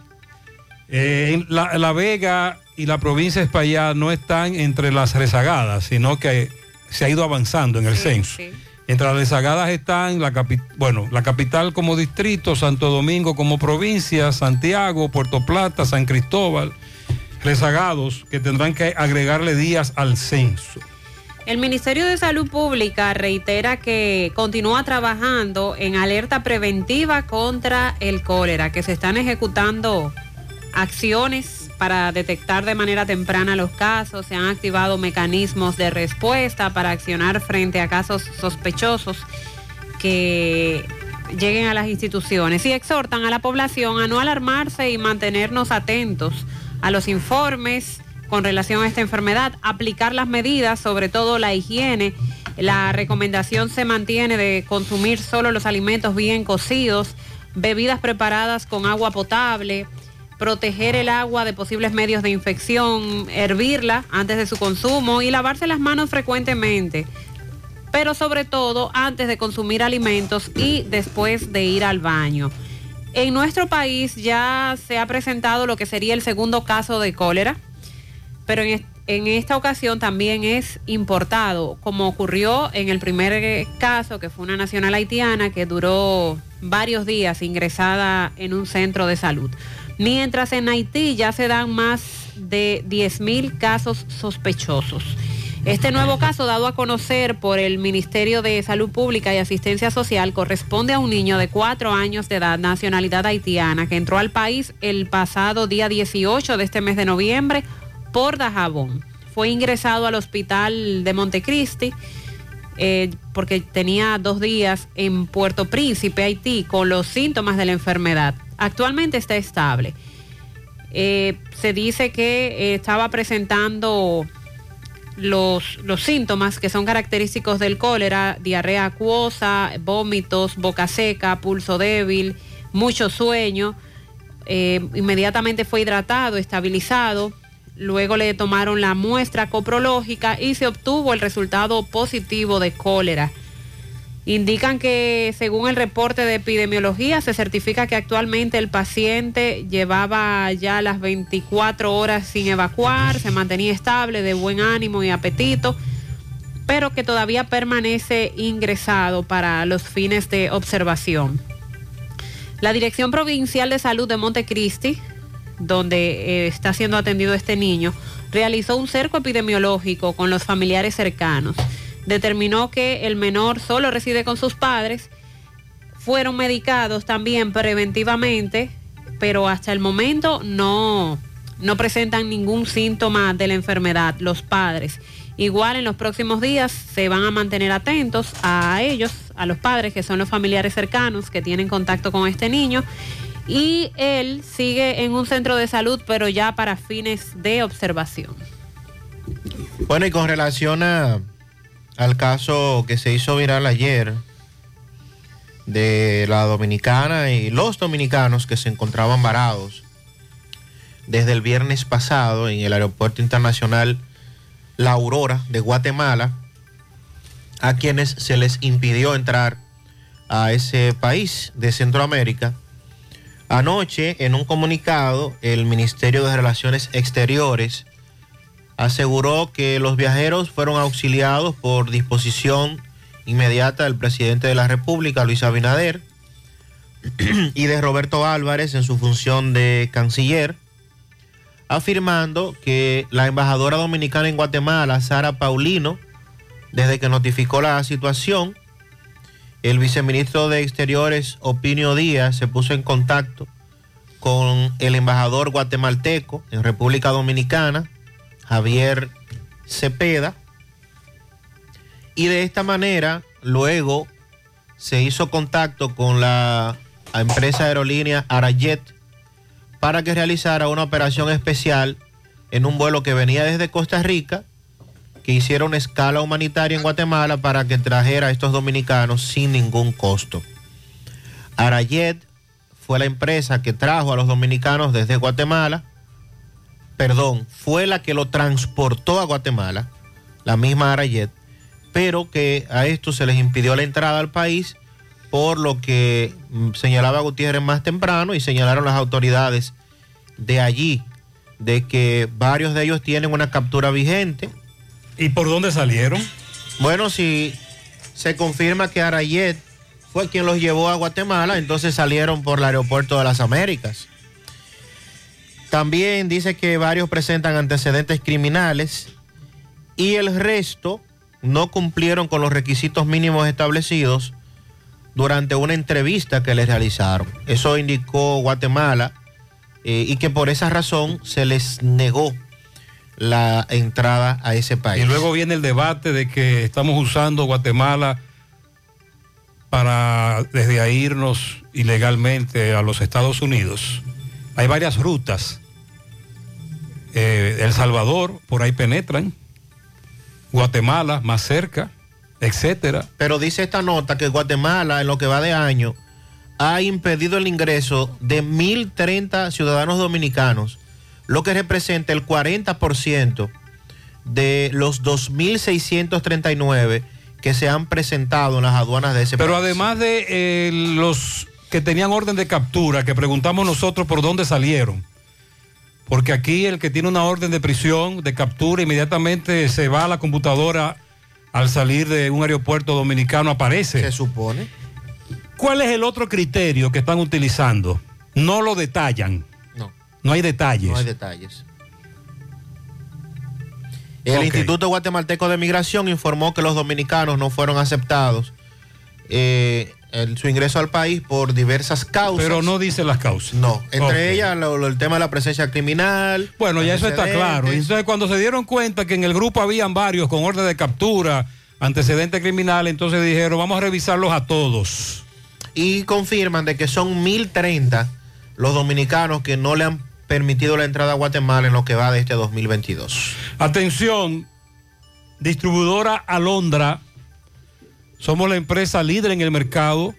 Eh, la, La Vega y la provincia de España no están entre las rezagadas, sino que se ha ido avanzando en el censo. Entre las rezagadas están la capi- bueno, la capital como distrito, Santo Domingo como provincia, Santiago, Puerto Plata, San Cristóbal, rezagados que tendrán que agregarle días al censo. El Ministerio de Salud Pública reitera que continúa trabajando en alerta preventiva contra el cólera, que se están ejecutando acciones para detectar de manera temprana los casos, se han activado mecanismos de respuesta para accionar frente a casos sospechosos que lleguen a las instituciones y exhortan a la población a no alarmarse y mantenernos atentos a los informes con relación a esta enfermedad, aplicar las medidas, sobre todo la higiene. La recomendación se mantiene de consumir solo los alimentos bien cocidos, bebidas preparadas con agua potable, proteger el agua de posibles medios de infección, hervirla antes de su consumo y lavarse las manos frecuentemente, pero sobre todo antes de consumir alimentos y después de ir al baño. En nuestro país ya se ha presentado lo que sería el segundo caso de cólera, pero en, est- en esta ocasión también es importado, como ocurrió en el primer eh, caso, que fue una nacional haitiana que duró varios días ingresada en un centro de salud. Mientras en Haití ya se dan más de 10.000 casos sospechosos. Este nuevo caso dado a conocer por el Ministerio de Salud Pública y Asistencia Social corresponde a un niño de cuatro años de edad, nacionalidad haitiana, que entró al país el pasado día 18 de este mes de noviembre por Dajabón. Fue ingresado al hospital de Montecristi eh, porque tenía dos días en Puerto Príncipe, Haití, con los síntomas de la enfermedad. Actualmente está estable. Eh, se dice que eh, estaba presentando los, los síntomas que son característicos del cólera, diarrea acuosa, vómitos, boca seca, pulso débil, mucho sueño. Eh, inmediatamente fue hidratado, estabilizado. Luego le tomaron la muestra coprológica y se obtuvo el resultado positivo de cólera. Indican que según el reporte de epidemiología se certifica que actualmente el paciente llevaba ya las 24 horas sin evacuar, se mantenía estable, de buen ánimo y apetito, pero que todavía permanece ingresado para los fines de observación. La Dirección Provincial de Salud de Montecristi, donde eh, está siendo atendido este niño, realizó un cerco epidemiológico con los familiares cercanos determinó que el menor solo reside con sus padres, fueron medicados también preventivamente, pero hasta el momento no, no presentan ningún síntoma de la enfermedad los padres. Igual en los próximos días se van a mantener atentos a ellos, a los padres que son los familiares cercanos que tienen contacto con este niño. Y él sigue en un centro de salud, pero ya para fines de observación. Bueno, y con relación a, al caso que se hizo viral ayer de la dominicana y los dominicanos que se encontraban varados desde el viernes pasado en el Aeropuerto Internacional La Aurora de Guatemala, a quienes se les impidió entrar a ese país de Centroamérica. Anoche, en un comunicado, el Ministerio de Relaciones Exteriores aseguró que los viajeros fueron auxiliados por disposición inmediata del presidente de la República, Luis Abinader, y de Roberto Álvarez en su función de canciller, afirmando que la embajadora dominicana en Guatemala, Sara Paulino, desde que notificó la situación, el viceministro de Exteriores, Opinio Díaz, se puso en contacto con el embajador guatemalteco en República Dominicana, Javier Cepeda, y de esta manera luego se hizo contacto con la empresa aerolínea Arayet para que realizara una operación especial en un vuelo que venía desde Costa Rica, que hiciera una escala humanitaria en Guatemala para que trajera a estos dominicanos sin ningún costo. Arayet fue la empresa que trajo a los dominicanos desde Guatemala, perdón, fue la que lo transportó a Guatemala, la misma Arayet, pero que a esto se les impidió la entrada al país por lo que mm, señalaba Gutiérrez más temprano y señalaron las autoridades de allí, de que varios de ellos tienen una captura vigente. ¿Y por dónde salieron? Bueno, si se confirma que Arayet fue quien los llevó a Guatemala, entonces salieron por el aeropuerto de las Américas. También dice que varios presentan antecedentes criminales y el resto no cumplieron con los requisitos mínimos establecidos durante una entrevista que les realizaron. Eso indicó Guatemala eh, y que por esa razón se les negó la entrada a ese país. Y luego viene el debate de que estamos usando Guatemala para desde irnos ilegalmente a los Estados Unidos. Hay varias rutas. Eh, el Salvador, por ahí penetran. Guatemala, más cerca, etcétera. Pero dice esta nota que Guatemala, en lo que va de año, ha impedido el ingreso de 1.030 ciudadanos dominicanos, lo que representa el 40% de los 2.639 que se han presentado en las aduanas de ese Pero país. además de eh, los que tenían orden de captura, que preguntamos nosotros por dónde salieron. Porque aquí el que tiene una orden de prisión, de captura, inmediatamente se va a la computadora al salir de un aeropuerto dominicano, aparece. Se supone. ¿Cuál es el otro criterio que están utilizando? No lo detallan. No. No hay detalles. No hay detalles. El. Instituto Guatemalteco de Migración informó que los dominicanos no fueron aceptados eh, su ingreso al país por diversas causas. Pero no dice las causas. No, entre ellas lo- lo- el tema de la presencia criminal. Bueno, ya eso está claro. Entonces, cuando se dieron cuenta que en el grupo habían varios con orden de captura, antecedentes criminales, entonces dijeron, vamos a revisarlos a todos. Y confirman de que son 1030 los dominicanos que no le han permitido la entrada a Guatemala en lo que va de este 2022. Atención, distribuidora Alondra. Somos la empresa líder en el mercado.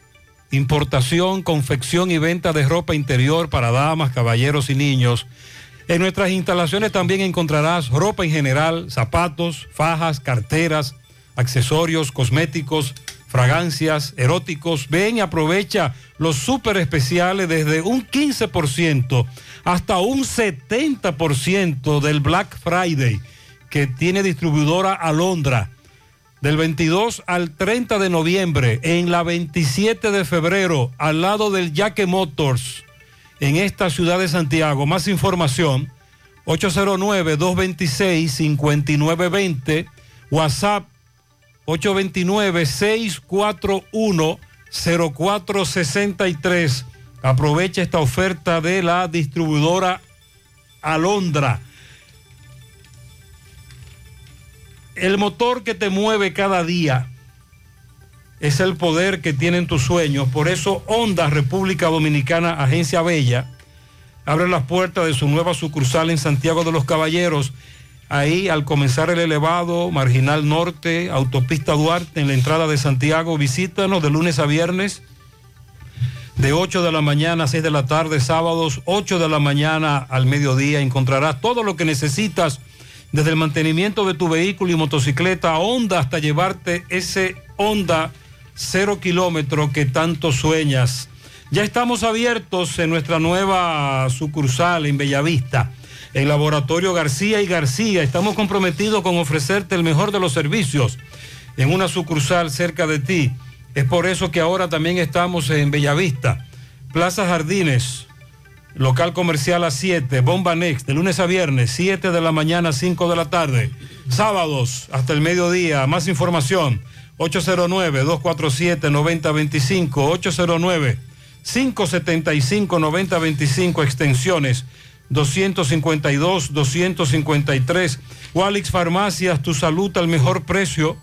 Importación, confección y venta de ropa interior para damas, caballeros y niños. En nuestras instalaciones también encontrarás ropa en general, zapatos, fajas, carteras, accesorios, cosméticos, fragancias, eróticos. Ven y aprovecha los súper especiales desde un 15% hasta un 70% del Black Friday que tiene distribuidora Alondra. Del 22 al 30 de noviembre, en la 27 de febrero, al lado del Yaque Motors, en esta ciudad de Santiago. Más información, 809-226-5920, WhatsApp 829-641-0463. Aprovecha esta oferta de la distribuidora Alondra. El motor que te mueve cada día es el poder que tienen tus sueños. Por eso Honda República Dominicana, Agencia Bella, abre las puertas de su nueva sucursal en Santiago de los Caballeros. Ahí al comenzar el elevado, Marginal Norte, Autopista Duarte, en la entrada de Santiago, visítanos de lunes a viernes, de 8 de la mañana a 6 de la tarde, sábados 8 de la mañana al mediodía. Encontrarás todo lo que necesitas desde el mantenimiento de tu vehículo y motocicleta Honda hasta llevarte ese Honda cero kilómetro que tanto sueñas. Ya estamos abiertos en nuestra nueva sucursal en Bellavista, el Laboratorio García y García. Estamos comprometidos con ofrecerte el mejor de los servicios en una sucursal cerca de ti. Es por eso que ahora también estamos en Bellavista, Plaza Jardines, local comercial a 7, Bomba Next, de lunes a viernes, 7 de la mañana, 5 de la tarde. Sábados hasta el mediodía. Más información, 809-247-9025, 809-575-9025, extensiones 252, 253. Walix Farmacias, tu salud al mejor precio.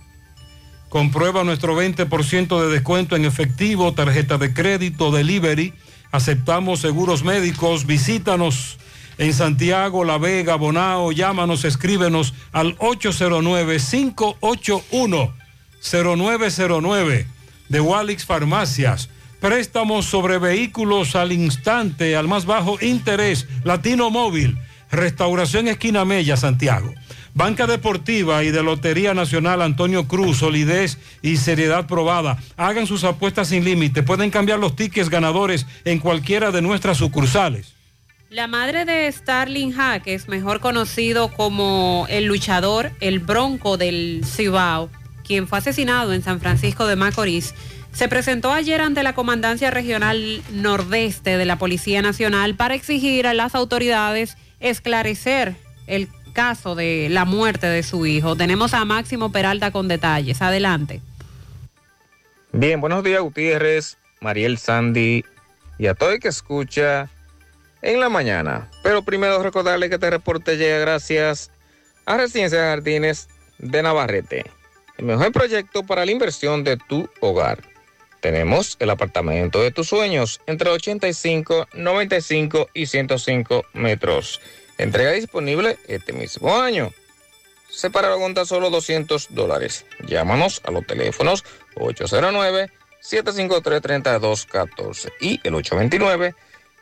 Comprueba nuestro 20% de descuento en efectivo, tarjeta de crédito, delivery. Aceptamos seguros médicos. Visítanos en Santiago, La Vega, Bonao. Llámanos, escríbenos al 809-581-0909 de Walix Farmacias. Préstamos sobre vehículos al instante, al más bajo interés. Latino Móvil. Restauración Esquina Mella, Santiago. Banca Deportiva y de Lotería Nacional Antonio Cruz, solidez y seriedad probada. Hagan sus apuestas sin límite. Pueden cambiar los tickets ganadores en cualquiera de nuestras sucursales. La madre de Starling Jaques, mejor conocido como el luchador, el bronco del Cibao, quien fue asesinado en San Francisco de Macorís, se presentó ayer ante la Comandancia Regional Nordeste de la Policía Nacional para exigir a las autoridades esclarecer el caso de la muerte de su hijo. Tenemos a Máximo Peralta con detalles. Adelante. Bien, buenos días Gutiérrez, Mariel Sandy y a todo el que escucha en la mañana. Pero primero recordarle que este reporte llega gracias a Residencia de Jardines de Navarrete, el mejor proyecto para la inversión de tu hogar. Tenemos el apartamento de tus sueños entre 85, 95 y 105 metros. Entrega disponible este mismo año. Separaron con tan solo 200 dólares. Llámanos a los teléfonos 809-753-3214 y el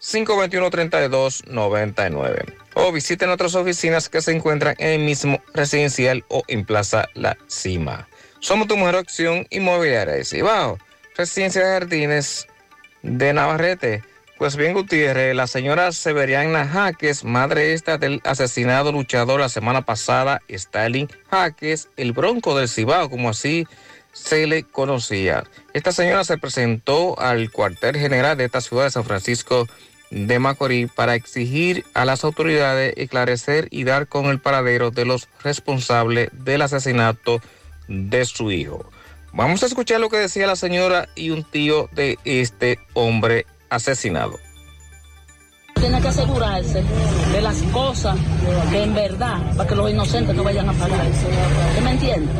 829-521-3299. O visiten nuestras oficinas que se encuentran en el mismo residencial o en Plaza La Cima. Somos tu mejor opción inmobiliaria de Cibao. Residencia de Jardines de Navarrete. Pues bien, Gutiérrez, la señora Severiana Jaques, madre esta del asesinado luchador la semana pasada, Stalin Jaques, el bronco del Cibao, como así se le conocía. Esta señora se presentó al cuartel general de esta ciudad de San Francisco de Macorís para exigir a las autoridades esclarecer y dar con el paradero de los responsables del asesinato de su hijo. Vamos a escuchar lo que decía la señora y un tío de este hombre asesinado. Tiene que asegurarse de las cosas que en verdad, para que los inocentes no vayan a pagar. ¿Usted me entiende?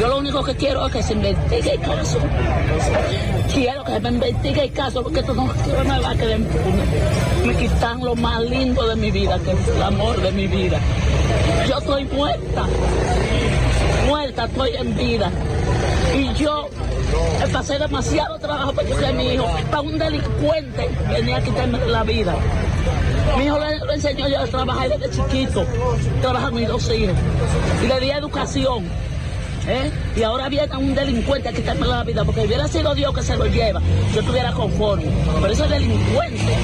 Yo lo único que quiero es que se investigue el caso. Quiero que se me investigue el caso porque esto no me va a quedar impune. Me quitan lo más lindo de mi vida, que es el amor de mi vida. Yo estoy muerta. Muerta, estoy en vida. Y yo pasé demasiado trabajo para que mi hijo, para un delincuente, venía a quitarme la vida. Mi hijo le, enseñó yo a trabajar desde chiquito, trabajan mis dos hijos, y le di educación. ¿eh? Y ahora viene un delincuente a quitarme la vida, porque hubiera sido Dios que se lo lleva, yo estuviera conforme. Pero ese delincuente,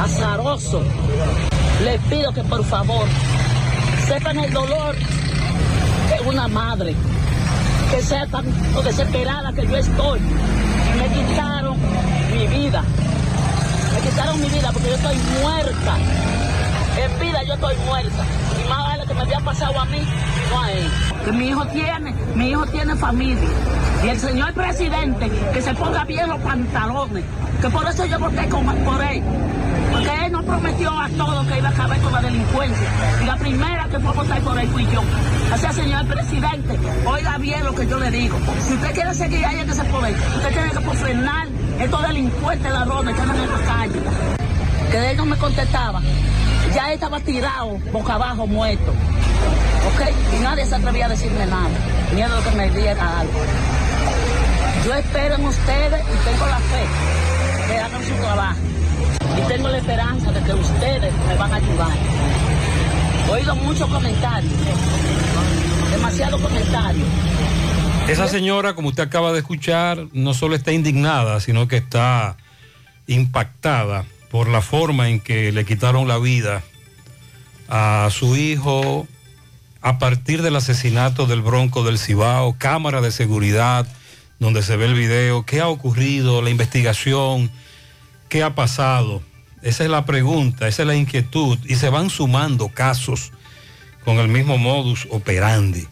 azaroso, le pido que por favor sepan el dolor una madre que sepan lo desesperada que yo estoy. Me quitaron mi vida. Me quitaron mi vida porque yo estoy muerta. En vida yo estoy muerta. Y más vale que me había pasado a mí, no a él. Que mi hijo tiene, mi hijo tiene familia. Y el señor presidente, que se ponga bien los pantalones. Que por eso yo voté por él. Porque él nos prometió a todos que iba a acabar con la delincuencia. Y la primera que fue a votar por él fui yo. Así, señor presidente, oiga bien lo que yo le digo. Si usted quiere seguir ahí en ese poder, usted tiene que frenar estos delincuentes ladrones que andan en la calle. Que él no me contestaba. Ya estaba tirado, boca abajo, muerto. ¿Ok? Y nadie se atrevía a decirme nada. Miedo de que me diera algo. Yo espero en ustedes y tengo la fe que hagan su trabajo. Y tengo la esperanza de que ustedes me van a ayudar. He oído muchos comentarios, demasiados comentarios. Esa señora, como usted acaba de escuchar, no solo está indignada, sino que está impactada por la forma en que le quitaron la vida a su hijo a partir del asesinato del Bronco del Cibao, cámara de seguridad donde se ve el video, qué ha ocurrido, la investigación, qué ha pasado. Esa es la pregunta, esa es la inquietud y se van sumando casos con el mismo modus operandi.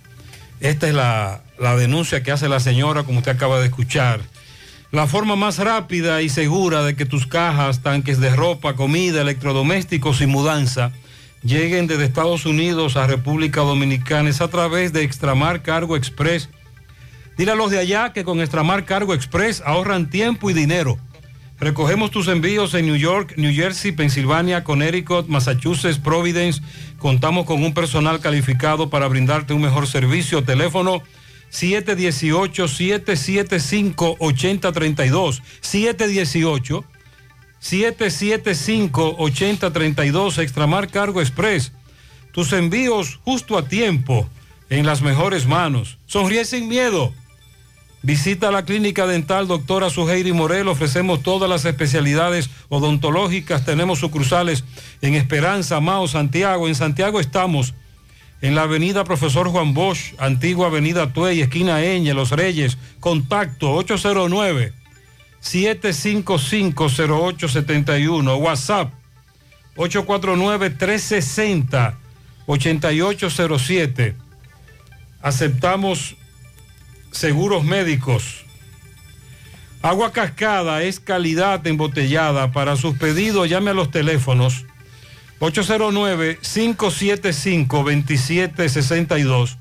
Esta es la, la denuncia que hace la señora, como usted acaba de escuchar. La forma más rápida y segura de que tus cajas, tanques de ropa, comida, electrodomésticos y mudanza lleguen desde Estados Unidos a República Dominicana es a través de Extramar Cargo Express. Dile a los de allá que con Extramar Cargo Express ahorran tiempo y dinero. Recogemos tus envíos en New York, New Jersey, Pensilvania, Connecticut, Massachusetts, Providence. Contamos con un personal calificado para brindarte un mejor servicio. Teléfono 718-775-8032. 718-775-8032. Extramar Cargo Express. Tus envíos justo a tiempo, en las mejores manos. Sonríe sin miedo. Visita la clínica dental doctora Suheiri Morel. Ofrecemos todas las especialidades odontológicas. Tenemos sucursales en Esperanza, Mao, Santiago. En Santiago estamos en la avenida Profesor Juan Bosch, antigua avenida Tuey, esquina Eñe, Los Reyes. Contacto 809-755-0871. WhatsApp 849-360-8807. Aceptamos seguros médicos. Agua Cascada es calidad embotellada. Para sus pedidos llame a los teléfonos 809-575-2762,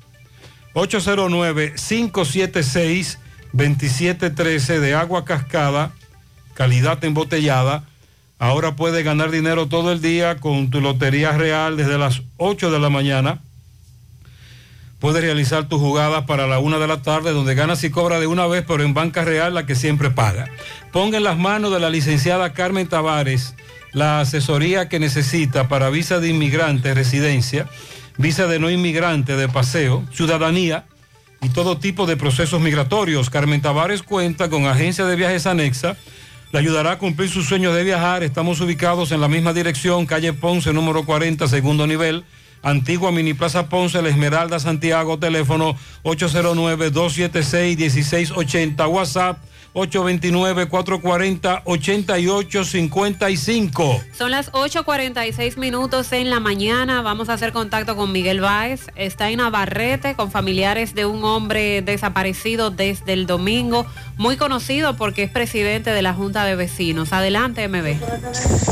809-576-2713 de agua cascada, calidad embotellada. Ahora puedes ganar dinero todo el día con tu Lotería Real desde las 8 de la mañana. Puedes realizar tus jugadas para la una de la tarde, donde ganas y cobras de una vez, pero en Banca Real la que siempre paga. Ponga en las manos de la licenciada Carmen Tavares la asesoría que necesita para visa de inmigrante, residencia, visa de no inmigrante, de paseo, ciudadanía y todo tipo de procesos migratorios. Carmen Tavares cuenta con agencia de viajes anexa. Le ayudará a cumplir sus sueños de viajar. Estamos ubicados en la misma dirección, calle Ponce, número 40, segundo nivel. Antigua Mini Plaza Ponce, La Esmeralda, Santiago, teléfono 809-276-1680, WhatsApp 829-440-8855. Son las 8.46 minutos en la mañana. Vamos a hacer contacto con Miguel Báez. Está en Navarrete con familiares de un hombre desaparecido desde el domingo, muy conocido porque es presidente de la Junta de Vecinos. Adelante, MB.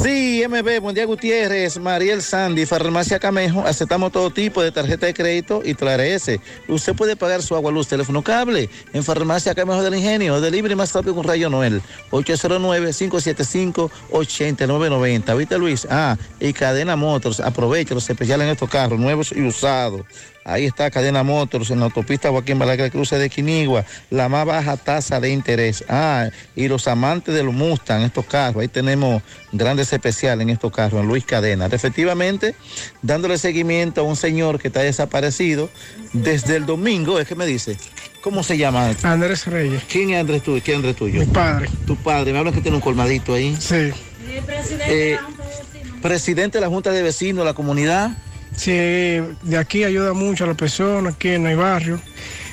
Sí, MB, buen día Gutiérrez, Mariel Sandy, Farmacia Camejo, aceptamos todo tipo de tarjeta de crédito y TRS. Usted puede pagar su agua, luz, teléfono, cable en Farmacia Camejo del Ingenio, delivery más rápido con Rayo Noel, 809-575-8990. ¿Viste Luis? Ah, y Cadena Motors, aprovecha los especiales en estos carros, nuevos y usados. Ahí está Cadena Motors en la autopista Joaquín Balaguer Cruce de Quinigua, la más baja tasa de interés. Ah, y los amantes de los Mustang, estos carros, ahí tenemos grandes especiales en estos carros, en Luis Cadena. Efectivamente, dándole seguimiento a un señor que está desaparecido desde el domingo, es que me dice, ¿cómo se llama? Andrés Reyes. ¿Quién es Andrés tuyo? ¿Quién es Andrés tuyo? Mi padre. Tu padre, me hablan que tiene un colmadito ahí. Sí. Eh, presidente de la Junta de Vecinos la comunidad. Sí, de aquí ayuda mucho a las personas aquí en el barrio.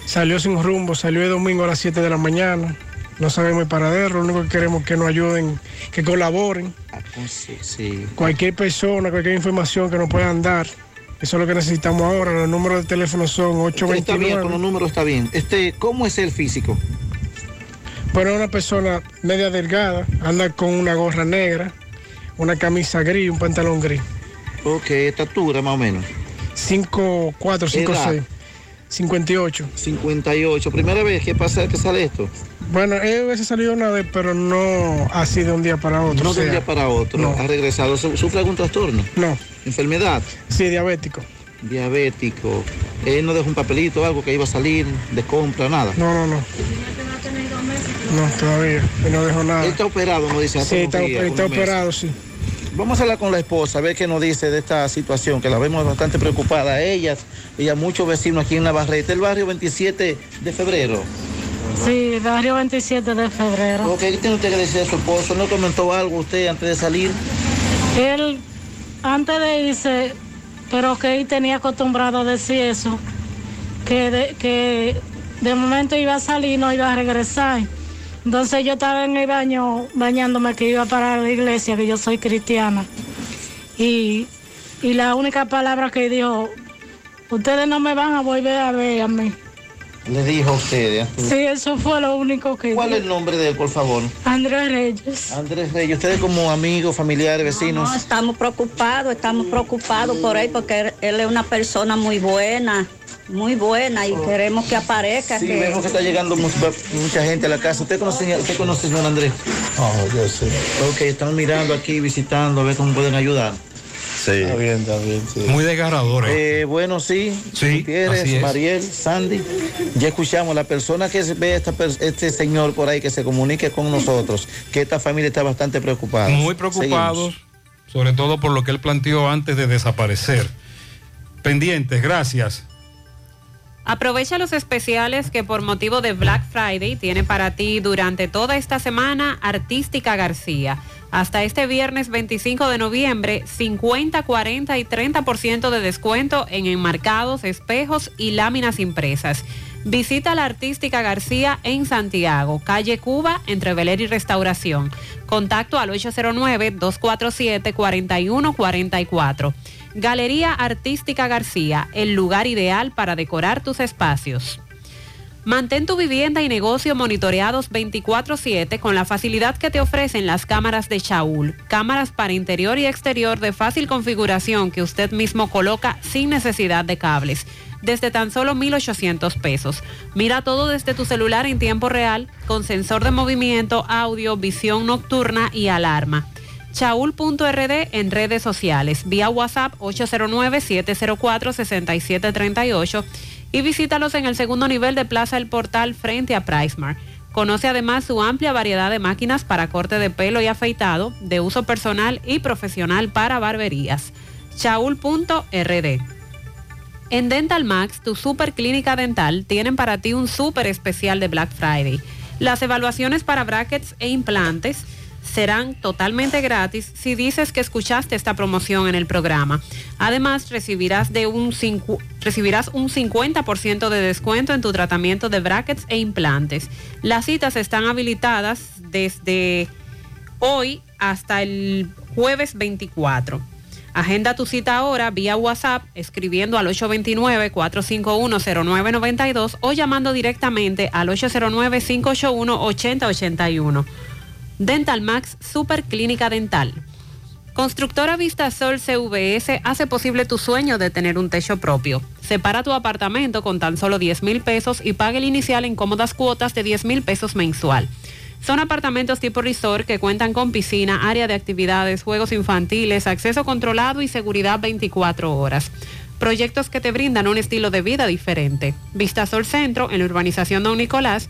Salió sin rumbo, salió el domingo a las 7 de la mañana. No sabemos el paradero, lo único que queremos es que nos ayuden, que colaboren. Sí, sí. Cualquier persona, cualquier información que nos puedan dar. Eso es lo que necesitamos ahora. Los números de teléfono son Está bien, 829. con los números está bien. Este, ¿Cómo es el físico? Es una persona media delgada, anda con una gorra negra, una camisa gris, un pantalón gris. Ok, estatura más o menos. 5, 4, 5, Edad. 6. 58. 58. ¿Primera vez que pasa que sale esto? Bueno, él hubiese salido una vez, pero no así de un día para otro. No o de un día para otro. no. Ha regresado. ¿Su- ¿Sufre algún trastorno? No. ¿Enfermedad? Sí, diabético. Diabético. Él no dejó un papelito, algo que iba a salir de compra, nada. No, no, no. No, todavía. Y no dejó nada. Él está operado, no dice. Sí, está, está operado, sí. Vamos a hablar con la esposa, a ver qué nos dice de esta situación, que la vemos bastante preocupada. A ellas y a muchos vecinos aquí en Navarrete, el barrio 27 de febrero. Sí, barrio 27 de febrero. Ok, ¿Qué tiene usted que decir a su esposo? ¿No comentó algo usted antes de salir? Él, antes de irse, pero que él tenía acostumbrado a decir eso, que de, que de momento iba a salir, no iba a regresar. Entonces yo estaba en el baño bañándome que iba para la iglesia, que yo soy cristiana. Y, y la única palabra que dijo, ustedes no me van a volver a ver a mí. Le dijo a ustedes. Sí, eso fue lo único que ¿Cuál es el nombre de él, por favor? Andrés Reyes. Andrés Reyes, ustedes como amigos, familiares, vecinos. No, estamos preocupados, estamos preocupados por él porque él, él es una persona muy buena, muy buena y queremos que aparezca. Sí, que- vemos que está llegando mu- mucha gente a la casa. ¿Usted conoce, usted conoce señor Andrés? Oh, yo sí. Ok, están mirando aquí, visitando, a ver cómo pueden ayudar. Sí. Está bien, está bien, sí. Muy desgarrador. Eh, bueno, sí. Sí, Gutiérrez, así es. Mariel, Sandy. Ya escuchamos, la persona que ve a esta, este señor por ahí que se comunique con nosotros, que esta familia está bastante preocupada. Muy preocupados, sobre todo por lo que él planteó antes de desaparecer. Pendientes, gracias. Aprovecha los especiales que por motivo de Black Friday tiene para ti durante toda esta semana Artística García. Hasta este viernes 25 de noviembre, 50, 40 y 30% de descuento en enmarcados, espejos y láminas impresas. Visita la Artística García en Santiago, calle Cuba, entre Veler y Restauración. Contacto al 809-247-4144. Galería Artística García, el lugar ideal para decorar tus espacios. Mantén tu vivienda y negocio monitoreados 24/7 con la facilidad que te ofrecen las cámaras de Shaul. Cámaras para interior y exterior de fácil configuración que usted mismo coloca sin necesidad de cables. Desde tan solo 1.800 pesos. Mira todo desde tu celular en tiempo real con sensor de movimiento, audio, visión nocturna y alarma. Chaul.rd en redes sociales, vía WhatsApp 809-704-6738 y visítalos en el segundo nivel de Plaza El Portal frente a Pricemar. Conoce además su amplia variedad de máquinas para corte de pelo y afeitado, de uso personal y profesional para barberías. Chaul.rd en Dental Max, tu super clínica dental, tienen para ti un súper especial de Black Friday. Las evaluaciones para brackets e implantes serán totalmente gratis si dices que escuchaste esta promoción en el programa. Además, recibirás, de un, recibirás un 50% de descuento en tu tratamiento de brackets e implantes. Las citas están habilitadas desde hoy hasta el jueves 24. Agenda tu cita ahora vía WhatsApp escribiendo al 829-451-0992 o llamando directamente al 809-581-8081. Dental Max Super Clínica Dental. Constructora Vistasol CVS hace posible tu sueño de tener un techo propio. Separa tu apartamento con tan solo 10 mil pesos y pague el inicial en cómodas cuotas de 10 mil pesos mensual. Son apartamentos tipo resort que cuentan con piscina, área de actividades, juegos infantiles, acceso controlado y seguridad 24 horas. Proyectos que te brindan un estilo de vida diferente. Vistasol Centro en la urbanización Don Nicolás,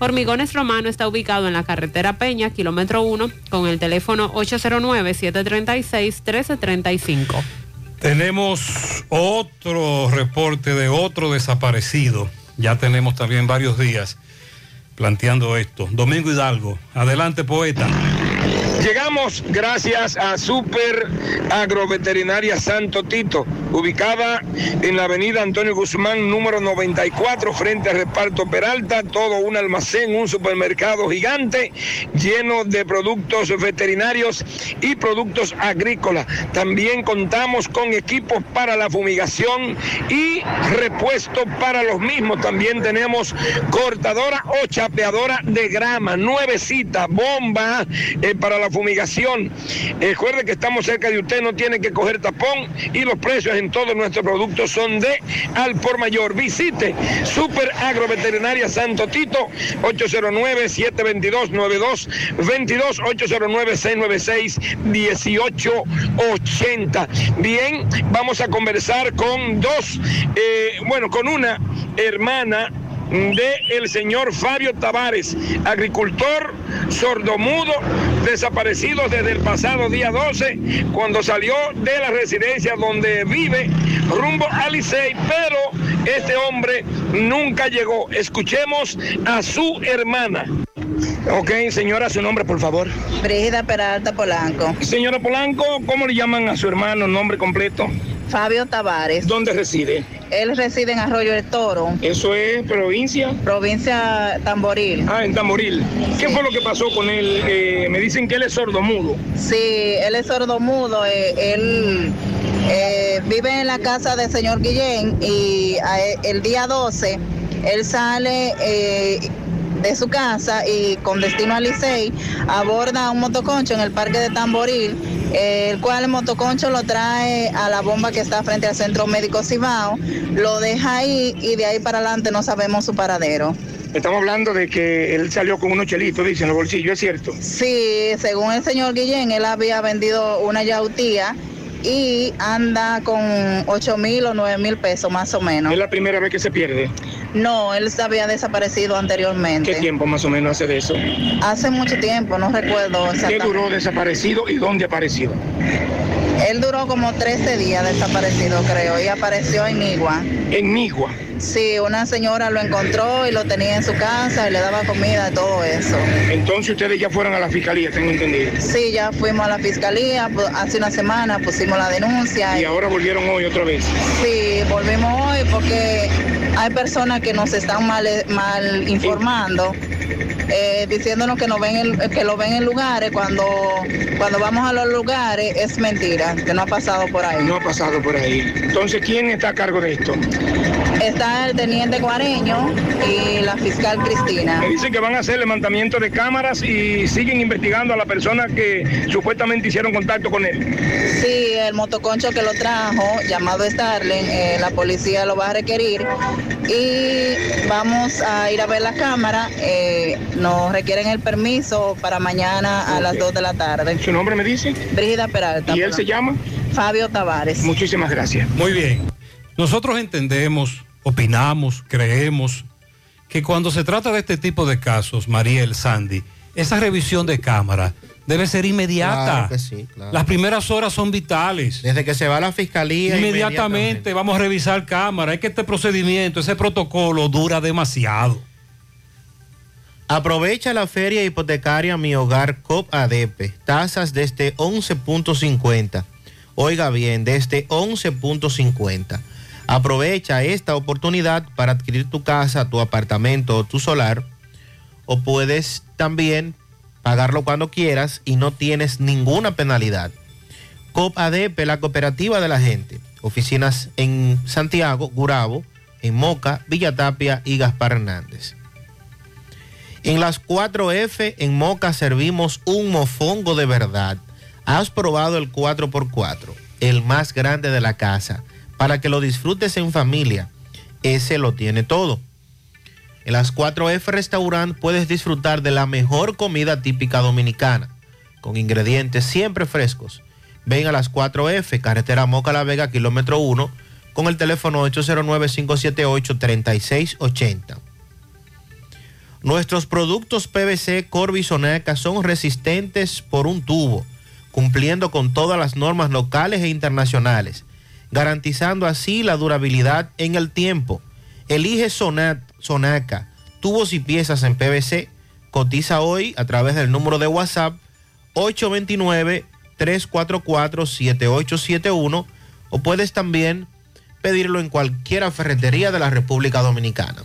Hormigones Romano está ubicado en la carretera Peña, kilómetro 1, con el teléfono 809-736-1335. Tenemos otro reporte de otro desaparecido. Ya tenemos también varios días planteando esto. Domingo Hidalgo, adelante poeta. Llegamos gracias a Super Agroveterinaria Santo Tito, ubicada en la avenida Antonio Guzmán, número 94, frente al reparto Peralta, todo un almacén, un supermercado gigante lleno de productos veterinarios y productos agrícolas. También contamos con equipos para la fumigación y repuesto para los mismos. También tenemos cortadora o chapeadora de grama, nuevecita, bomba eh, para la fumigación. Eh, Recuerde que estamos cerca de usted, no tiene que coger tapón y los precios en todos nuestros productos son de al por mayor. Visite Super Agroveterinaria Santo Tito, 809-722-9222, 809-696-1880. Bien, vamos a conversar con dos, eh, bueno, con una hermana de el señor Fabio Tavares, agricultor sordomudo, desaparecido desde el pasado día 12, cuando salió de la residencia donde vive rumbo a Licey, pero este hombre nunca llegó. Escuchemos a su hermana. Ok, señora, su nombre, por favor. Brígida Peralta Polanco. Señora Polanco, ¿cómo le llaman a su hermano, nombre completo? Fabio Tavares. ¿Dónde reside? Él reside en Arroyo del Toro. ¿Eso es provincia? Provincia Tamboril. Ah, en Tamboril. ¿Qué fue lo que pasó con él? Eh, me dicen que él es sordomudo. Sí, él es sordomudo. eh, él eh, vive en la casa del señor Guillén y a- el día 12 él sale eh, de su casa y con destino a Licey aborda un motoconcho en el parque de Tamboril, el cual el motoconcho lo trae a la bomba que está frente al centro médico Cibao, lo deja ahí y de ahí para adelante no sabemos su paradero. Estamos hablando de que él salió con unos chelitos, dicen, en los bolsillos, ¿es cierto? Sí, según el señor Guillén, él había vendido una yautía y anda con 8 mil o 9 mil pesos más o menos. Es la primera vez que se pierde. No, él se había desaparecido anteriormente. ¿Qué tiempo más o menos hace de eso? Hace mucho tiempo, no recuerdo ¿Qué duró desaparecido y dónde apareció? Él duró como 13 días desaparecido, creo, y apareció en Igua. En Nigua. Sí, una señora lo encontró y lo tenía en su casa y le daba comida, todo eso. Entonces ustedes ya fueron a la fiscalía, tengo entendido. Sí, ya fuimos a la fiscalía, hace una semana pusimos la denuncia. Y ahora volvieron hoy otra vez. Sí, volvimos hoy porque hay personas que nos están mal, mal informando, eh, diciéndonos que, nos ven en- que lo ven en lugares, cuando, cuando vamos a los lugares es mentira, que no ha pasado por ahí. No ha pasado por ahí. Entonces, ¿quién está a cargo de esto? Está el teniente Cuareño y la fiscal Cristina. Me dicen que van a hacer levantamiento de cámaras y siguen investigando a la persona que supuestamente hicieron contacto con él. Sí, el motoconcho que lo trajo, llamado Starling, eh, la policía lo va a requerir y vamos a ir a ver la cámara. eh, nos requieren el permiso para mañana a las 2 de la tarde. ¿Su nombre me dice? Brígida Peralta. ¿Y él se llama? Fabio Tavares. Muchísimas gracias. Muy bien. Nosotros entendemos, opinamos, creemos que cuando se trata de este tipo de casos, Mariel, Sandy, esa revisión de cámara debe ser inmediata. Claro que sí, claro. Las primeras horas son vitales. Desde que se va a la fiscalía. Inmediatamente vamos a revisar cámara. Es que este procedimiento, ese protocolo dura demasiado. Aprovecha la feria hipotecaria Mi Hogar COP ADP. Tasas desde 11.50. Oiga bien, desde 11.50. Aprovecha esta oportunidad para adquirir tu casa, tu apartamento o tu solar. O puedes también pagarlo cuando quieras y no tienes ninguna penalidad. COP ADP, la cooperativa de la gente. Oficinas en Santiago, Gurabo, en Moca, Villa Tapia y Gaspar Hernández. En las 4F en Moca servimos un mofongo de verdad. Has probado el 4x4, el más grande de la casa, para que lo disfrutes en familia. Ese lo tiene todo. En las 4F Restaurant puedes disfrutar de la mejor comida típica dominicana, con ingredientes siempre frescos. Ven a las 4F, carretera Moca La Vega, kilómetro 1, con el teléfono 809-578-3680. Nuestros productos PVC Corby Sonaca son resistentes por un tubo, cumpliendo con todas las normas locales e internacionales, garantizando así la durabilidad en el tiempo. Elige Sonat, Sonaca, tubos y piezas en PVC. Cotiza hoy a través del número de WhatsApp 829-344-7871 o puedes también pedirlo en cualquier ferretería de la República Dominicana.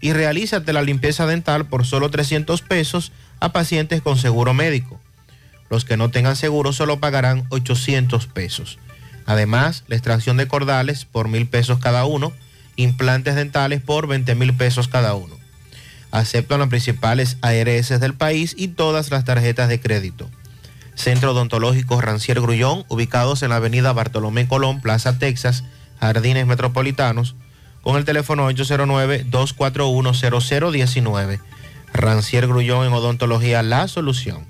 y realízate la limpieza dental por solo 300 pesos a pacientes con seguro médico. Los que no tengan seguro solo pagarán 800 pesos. Además, la extracción de cordales por mil pesos cada uno, implantes dentales por 20 mil pesos cada uno. Aceptan las principales ARS del país y todas las tarjetas de crédito. Centro Odontológico Rancier Grullón, ubicados en la avenida Bartolomé Colón, Plaza Texas, Jardines Metropolitanos, con el teléfono 809-241-0019. Rancier Grullón en Odontología La Solución.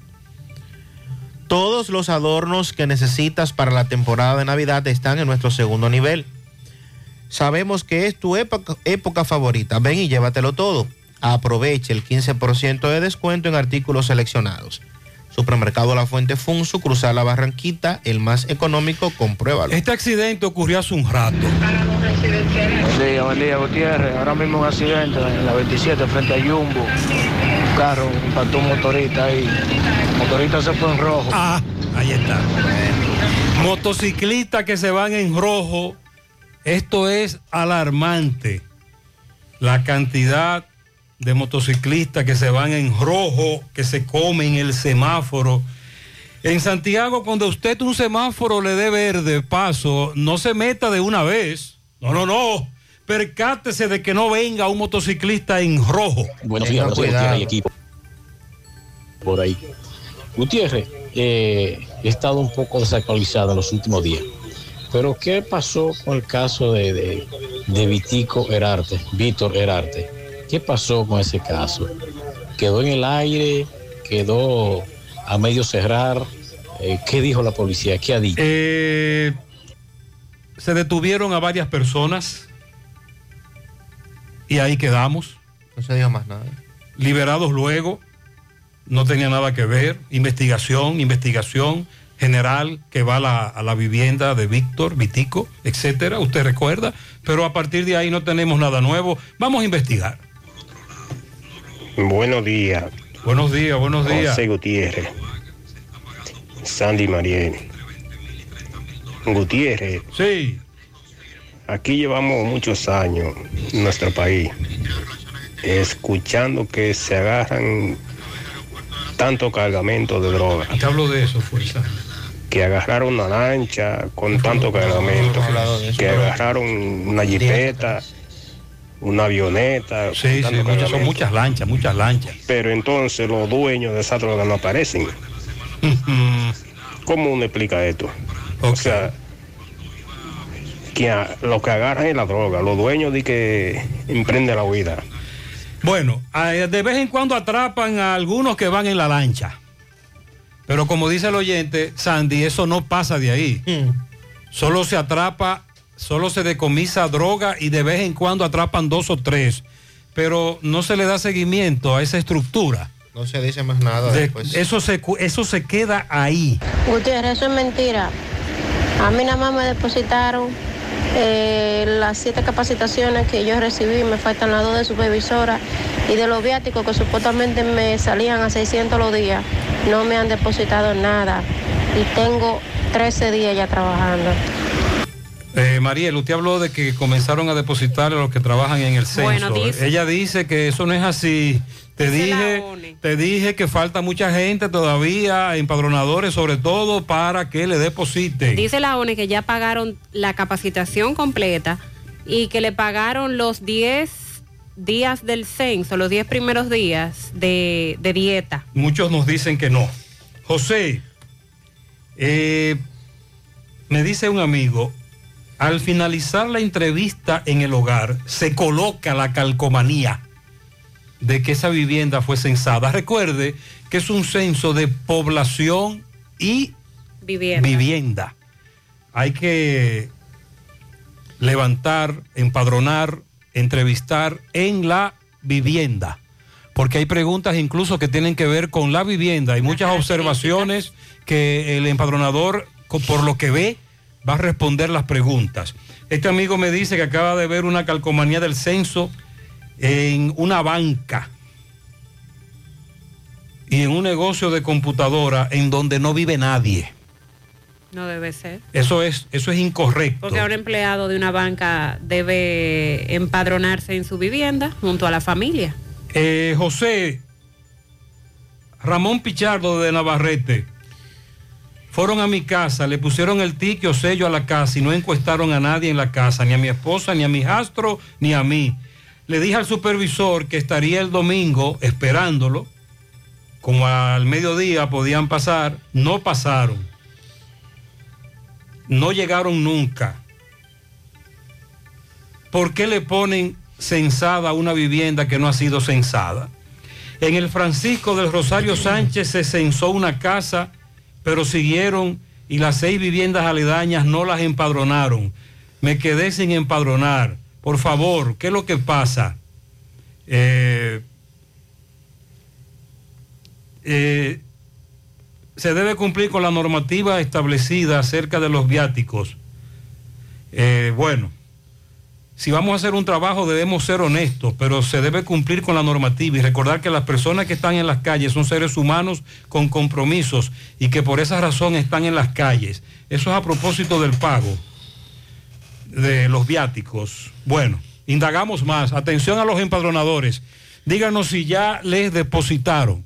Todos los adornos que necesitas para la temporada de Navidad están en nuestro segundo nivel. Sabemos que es tu época, época favorita. Ven y llévatelo todo. Aproveche el 15% de descuento en artículos seleccionados. Supermercado La Fuente Funso, cruzar la Barranquita, el más económico, compruébalo. Este accidente ocurrió hace un rato. Buen día, buen día, Gutiérrez. Ahora mismo un accidente en la 27 frente a Jumbo. Un carro impactó un motorista ahí. El motorista se fue en rojo. Ah, ahí está. Motociclistas que se van en rojo. Esto es alarmante. La cantidad de motociclistas que se van en rojo, que se comen el semáforo. En Santiago, cuando usted un semáforo le dé verde paso, no se meta de una vez. No, no, no. Percátese de que no venga un motociclista en rojo. Buenos días, Gutiérrez y equipo. Por ahí. Gutiérrez, eh, he estado un poco desactualizado en los últimos días. Pero, ¿qué pasó con el caso de, de, de Vitico Herarte, Víctor Herarte? ¿Qué pasó con ese caso? ¿Quedó en el aire? ¿Quedó a medio cerrar? Eh, ¿Qué dijo la policía? ¿Qué ha dicho? Eh, se detuvieron a varias personas y ahí quedamos. No se dijo más nada. Liberados luego, no tenía nada que ver. Investigación, investigación general que va a la, a la vivienda de Víctor, Vitico, etcétera. Usted recuerda, pero a partir de ahí no tenemos nada nuevo. Vamos a investigar. Buenos días. Buenos días, buenos días. José Gutiérrez. Sandy Mariel. Gutiérrez. Sí. Aquí llevamos muchos años en nuestro país escuchando que se agarran tanto cargamento de droga. Te hablo de eso, fuerza. Que agarraron una lancha con tanto cargamento. Que agarraron una jipeta, una avioneta. Sí, muchas, son muchas lanchas, muchas lanchas. Pero entonces los dueños de esa droga no aparecen. ¿Cómo uno explica esto? O sea, que a- lo que agarran es la droga, los dueños de que emprenden la huida. Bueno, a- de vez en cuando atrapan a algunos que van en la lancha. Pero como dice el oyente, Sandy, eso no pasa de ahí. Solo se atrapa, solo se decomisa droga y de vez en cuando atrapan dos o tres. Pero no se le da seguimiento a esa estructura. No se dice más nada De- después. eso, se, eso se queda ahí. Gutiérrez, eso es mentira. A mí nada más me depositaron eh, las siete capacitaciones que yo recibí, me faltan las dos de supervisora y de los viáticos que supuestamente me salían a 600 los días, no me han depositado nada y tengo 13 días ya trabajando. Eh, Mariel, usted habló de que comenzaron a depositar a los que trabajan en el censo. Bueno, dice- Ella dice que eso no es así. Te dije, te dije que falta mucha gente todavía, empadronadores sobre todo, para que le depositen. Dice la ONE que ya pagaron la capacitación completa y que le pagaron los 10 días del censo, los 10 primeros días de, de dieta. Muchos nos dicen que no. José, eh, me dice un amigo, al finalizar la entrevista en el hogar, se coloca la calcomanía de que esa vivienda fue censada. Recuerde que es un censo de población y Vivienda. vivienda. Hay que levantar, empadronar, entrevistar en la vivienda. Porque hay preguntas incluso que tienen que ver con la vivienda. Hay muchas observaciones que el empadronador, por lo que ve, va a responder las preguntas. Este amigo me dice que acaba de ver una calcomanía del censo en una banca y en un negocio de computadora en donde no vive nadie. No debe ser. Eso es, eso es incorrecto. Porque un empleado de una banca debe empadronarse en su vivienda junto a la familia. Eh, José Ramón Pichardo de Navarrete fueron a mi casa, le pusieron el ticket o sello a la casa y no encuestaron a nadie en la casa, ni a mi esposa, ni a mi hijastro, ni a mí. Le dije al supervisor que estaría el domingo esperándolo, como al mediodía podían pasar, no pasaron. No llegaron nunca. ¿Por qué le ponen censada una vivienda que no ha sido censada? En el Francisco del Rosario Sánchez se censó una casa, pero siguieron y las seis viviendas aledañas no las empadronaron. Me quedé sin empadronar. Por favor, ¿qué es lo que pasa? Eh, eh, se debe cumplir con la normativa establecida acerca de los viáticos. Eh, bueno, si vamos a hacer un trabajo debemos ser honestos, pero se debe cumplir con la normativa y recordar que las personas que están en las calles son seres humanos con compromisos y que por esa razón están en las calles. Eso es a propósito del pago de los viáticos. Bueno, indagamos más. Atención a los empadronadores. Díganos si ya les depositaron.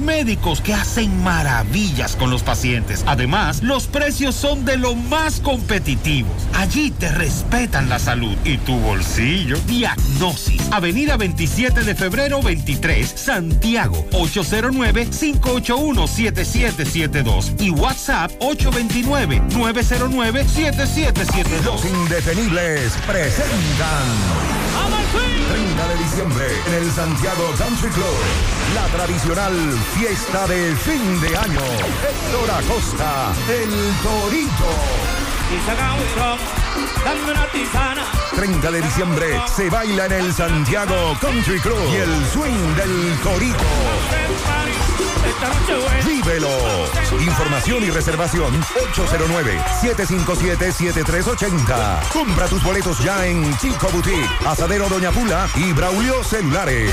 médicos que hacen maravillas con los pacientes. Además, los precios son de lo más competitivos. Allí te respetan la salud y tu bolsillo. Diagnosis. Avenida 27 de febrero 23, Santiago. 809-581-7772. Y WhatsApp 829-909-7772. Los indetenibles presentan. 30 de diciembre en el Santiago Country Club. La tradicional fiesta de fin de año. Héctor Acosta, el Torito. Y saca un ron, dame una tisana. 30 de diciembre se baila en el Santiago Country Club y el swing del Torito. Vívelo. Información y reservación 809-757-7380. Compra tus boletos ya en Chico Boutique, Asadero Doña Pula y Braulio Celulares.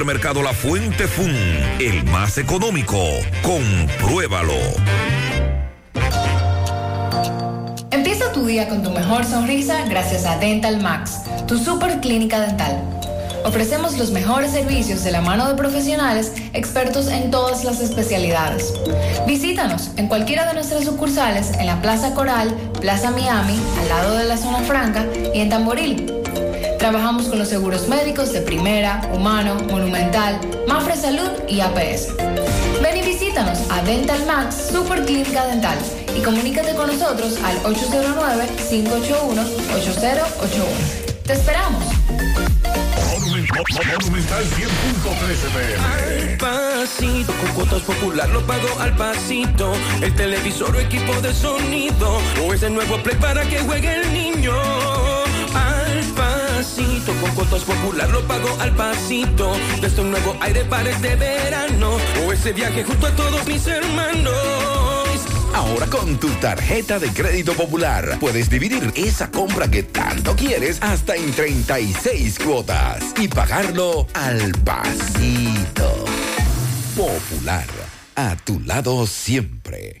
Supermercado La Fuente Fun, el más económico. Compruébalo. Empieza tu día con tu mejor sonrisa gracias a Dental Max, tu super clínica dental. Ofrecemos los mejores servicios de la mano de profesionales expertos en todas las especialidades. Visítanos en cualquiera de nuestras sucursales en la Plaza Coral, Plaza Miami, al lado de la Zona Franca y en Tamboril. Trabajamos con los seguros médicos de Primera, Humano, Monumental, Mafre Salud y APS. Ven y visítanos a Dental Max Super Clínica Dental y comunícate con nosotros al 809-581-8081. ¡Te esperamos! Monumental 100.13 Al pasito, con cuotas popular lo pago al pasito. El televisor o equipo de sonido. O ese nuevo play para que juegue el niño. Al pasito, con cuotas popular lo pago al pasito. Desde un nuevo aire para este verano. O ese viaje junto a todos mis hermanos. Ahora con tu tarjeta de crédito popular puedes dividir esa compra que tanto quieres hasta en 36 cuotas y pagarlo al pasito. Popular, a tu lado siempre.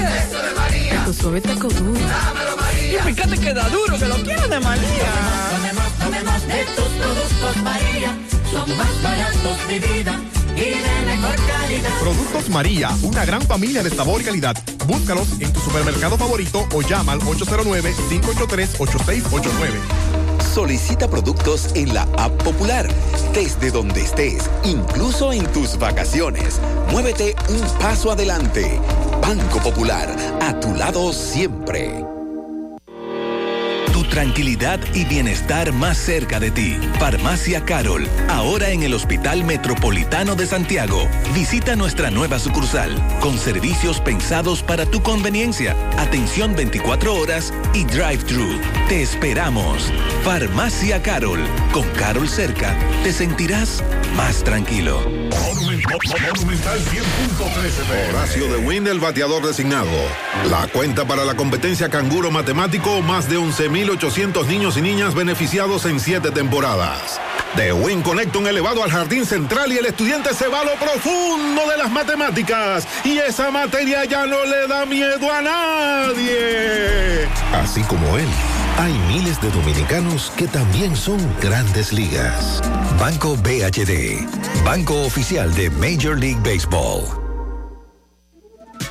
Eso de María. Tu suave taco duro. Dámelo, María. Y fíjate que da duro, que lo quiero de María. Tomemos, tomemos, tomemos de tus productos, María. Son más baratos de vida. Y de mejor calidad. Productos María, una gran familia de sabor y calidad. Búscalos en tu supermercado favorito o llama al 809-583-8689. Solicita productos en la app popular, desde donde estés, incluso en tus vacaciones. Muévete un paso adelante. Banco Popular, a tu lado siempre. Tranquilidad y bienestar más cerca de ti. Farmacia Carol, ahora en el Hospital Metropolitano de Santiago. Visita nuestra nueva sucursal, con servicios pensados para tu conveniencia, atención 24 horas y drive-thru. Te esperamos. Farmacia Carol, con Carol cerca, te sentirás más tranquilo. Horacio de Win, el bateador designado. La cuenta para la competencia canguro matemático, más de 11.800 niños y niñas beneficiados en siete temporadas. De Win conecta un elevado al jardín central y el estudiante se va a lo profundo de las matemáticas. Y esa materia ya no le da miedo a nadie. Así como él, hay miles de dominicanos que también son grandes ligas. Banco BHD, Banco Oficial de Major League Baseball.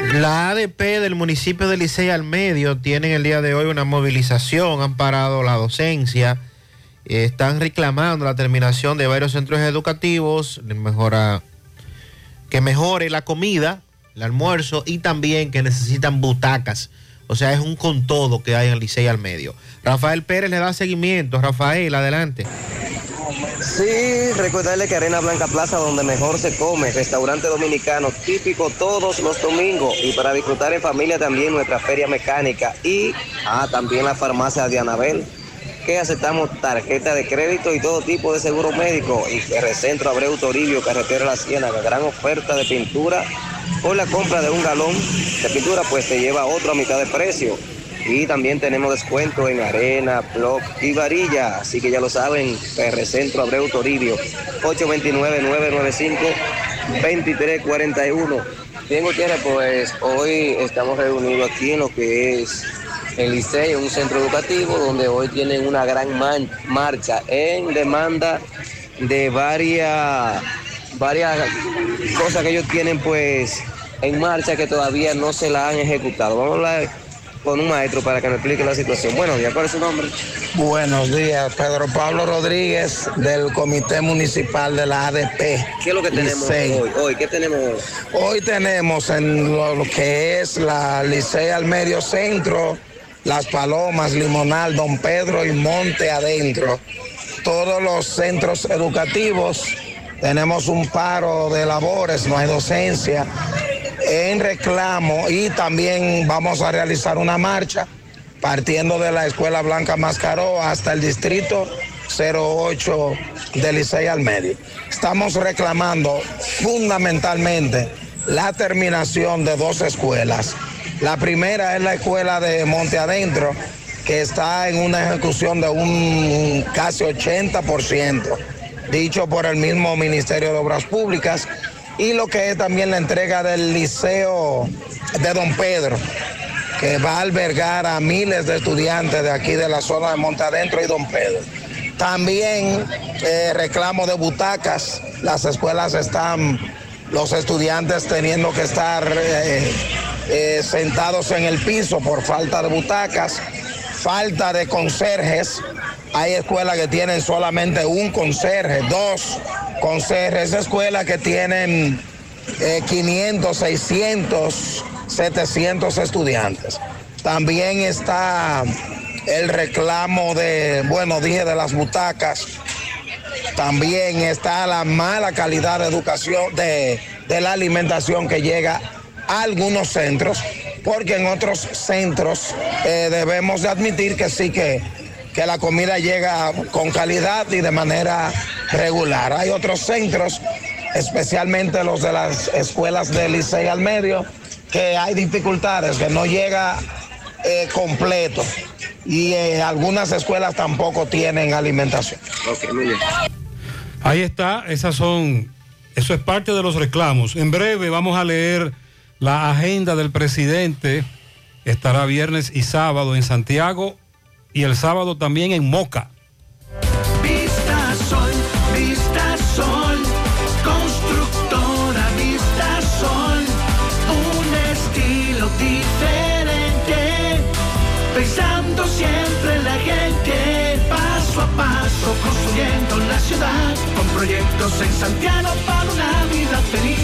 La ADP del municipio de Licey al Medio tienen el día de hoy una movilización, han parado la docencia, están reclamando la terminación de varios centros educativos, mejora, que mejore la comida, el almuerzo y también que necesitan butacas. O sea, es un con todo que hay en Licey al Medio. Rafael Pérez le da seguimiento. Rafael, adelante. Sí, recordarle que Arena Blanca Plaza, donde mejor se come, restaurante dominicano típico todos los domingos y para disfrutar en familia también nuestra feria mecánica y ah, también la farmacia de Anabel, que aceptamos tarjeta de crédito y todo tipo de seguro médico y Recentro Abreu Toribio, Carretera La Ciénaga, gran oferta de pintura. Por la compra de un galón de pintura, pues te lleva otro a mitad de precio. Y también tenemos descuento en arena, block y varilla. Así que ya lo saben, PR Centro Abreu Toribio, 829-995-2341. Bien, Gutiérrez, pues hoy estamos reunidos aquí en lo que es el Liceo, un centro educativo donde hoy tienen una gran man- marcha en demanda de varias, varias cosas que ellos tienen pues en marcha que todavía no se la han ejecutado. Vamos a hablar con un maestro para que me explique la situación. Buenos días, ¿cuál es su nombre? Buenos días, Pedro Pablo Rodríguez del Comité Municipal de la ADP. ¿Qué es lo que tenemos Licey. hoy? Hoy, ¿qué tenemos hoy? Hoy tenemos en lo, lo que es la Licey al Medio Centro, Las Palomas, Limonal, Don Pedro y Monte Adentro. Todos los centros educativos tenemos un paro de labores, no hay docencia, en reclamo y también vamos a realizar una marcha partiendo de la Escuela Blanca Mascaró hasta el distrito 08 de Licey al. Estamos reclamando fundamentalmente la terminación de dos escuelas. La primera es la escuela de Monte Adentro, que está en una ejecución de un casi 80%, dicho por el mismo Ministerio de Obras Públicas, y lo que es también la entrega del Liceo de Don Pedro, que va a albergar a miles de estudiantes de aquí de la zona de Monte Adentro y Don Pedro. También eh, reclamo de butacas, las escuelas están, los estudiantes teniendo que estar eh, eh, sentados en el piso por falta de butacas, falta de conserjes. Hay escuelas que tienen solamente un conserje, dos conserjes, escuelas que tienen eh, 500, 600, 700 estudiantes. También está el reclamo de, bueno, dije de las butacas. También está la mala calidad de educación, de, la alimentación que llega a algunos centros, porque en otros centros eh, debemos de admitir que sí que, que la comida llega con calidad y de manera regular. Hay otros centros, especialmente los de las escuelas de Licey al medio, que hay dificultades, que no llega eh, completo. Y eh, algunas escuelas tampoco tienen alimentación. Ahí está, esas son, eso es parte de los reclamos. En breve vamos a leer la agenda del presidente. Estará viernes y sábado en Santiago y el sábado también en Moca. Vista Sol, Vista Sol, constructora Vista Sol, un estilo diferente, pensando siempre en la gente, paso a paso construyendo la ciudad, con proyectos en Santiago para una vida feliz,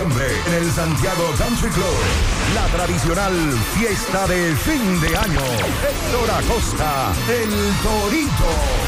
en el Santiago Country Club. La tradicional fiesta de fin de año. Héctor Acosta, el Torito.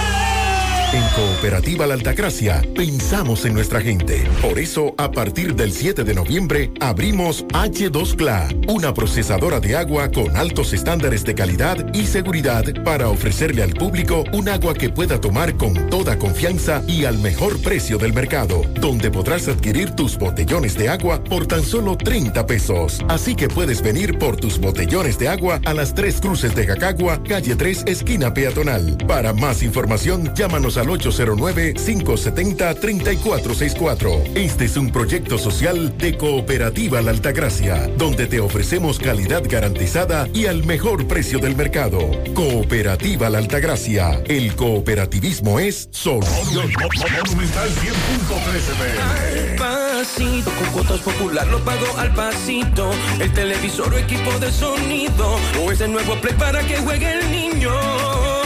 En Cooperativa La Altagracia pensamos en nuestra gente. Por eso, a partir del 7 de noviembre, abrimos H2CLA, una procesadora de agua con altos estándares de calidad y seguridad para ofrecerle al público un agua que pueda tomar con toda confianza y al mejor precio del mercado, donde podrás adquirir tus botellones de agua por tan solo 30 pesos. Así que puedes venir por tus botellones de agua a las tres cruces de Jacagua, calle 3, esquina peatonal. Para más información, llámanos al 809-570-3464. Este es un proyecto social de Cooperativa La Altagracia, donde te ofrecemos calidad garantizada y al mejor precio del mercado. Cooperativa La Altagracia. El cooperativismo es solo. Monumental 100.13 pasito, con cuotas popular lo pago al pasito. El televisor o equipo de sonido, o ese nuevo play para que juegue el niño.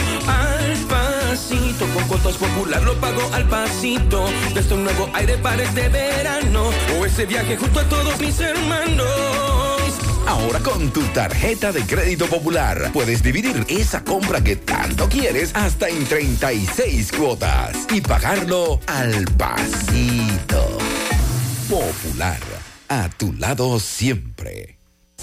Al pasito, con cuotas popular lo pago al pasito. Desde un nuevo aire para este verano, o ese viaje junto a todos mis hermanos. Ahora con tu tarjeta de crédito popular puedes dividir esa compra que tanto quieres hasta en 36 cuotas y pagarlo al pasito. Popular, a tu lado siempre.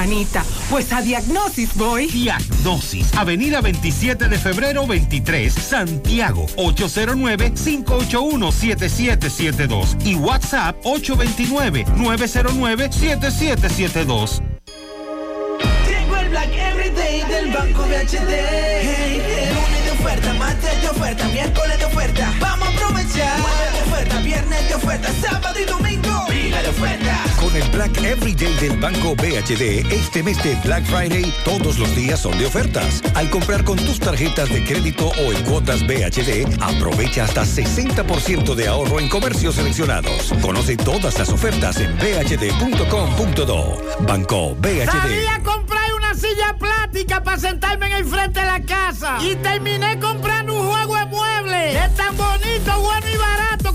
manita, pues a diagnosis voy. Diagnosis, Avenida 27 de febrero 23, Santiago, 809-581-7772 y WhatsApp 829-909-7772. Llegó el Black Everyday del Banco BHD. Hey, hey. Lunes de oferta, martes de oferta, miércoles de oferta. Vamos a aprovechar. Jueves de oferta, viernes de oferta, sábado y domingo. Pila de ofertas. Con el Black Everyday del Banco BHD, este mes de Black Friday, todos los días son de ofertas. Al comprar con tus tarjetas de crédito o en cuotas BHD, aprovecha hasta 60% de ahorro en comercios seleccionados. Conoce todas las ofertas en bhd.com.do. Banco BHD. Comprar una silla plástica para sentarme en el frente de la casa. Y terminé comprando un juego de muebles. Es tan bonito, bueno y barato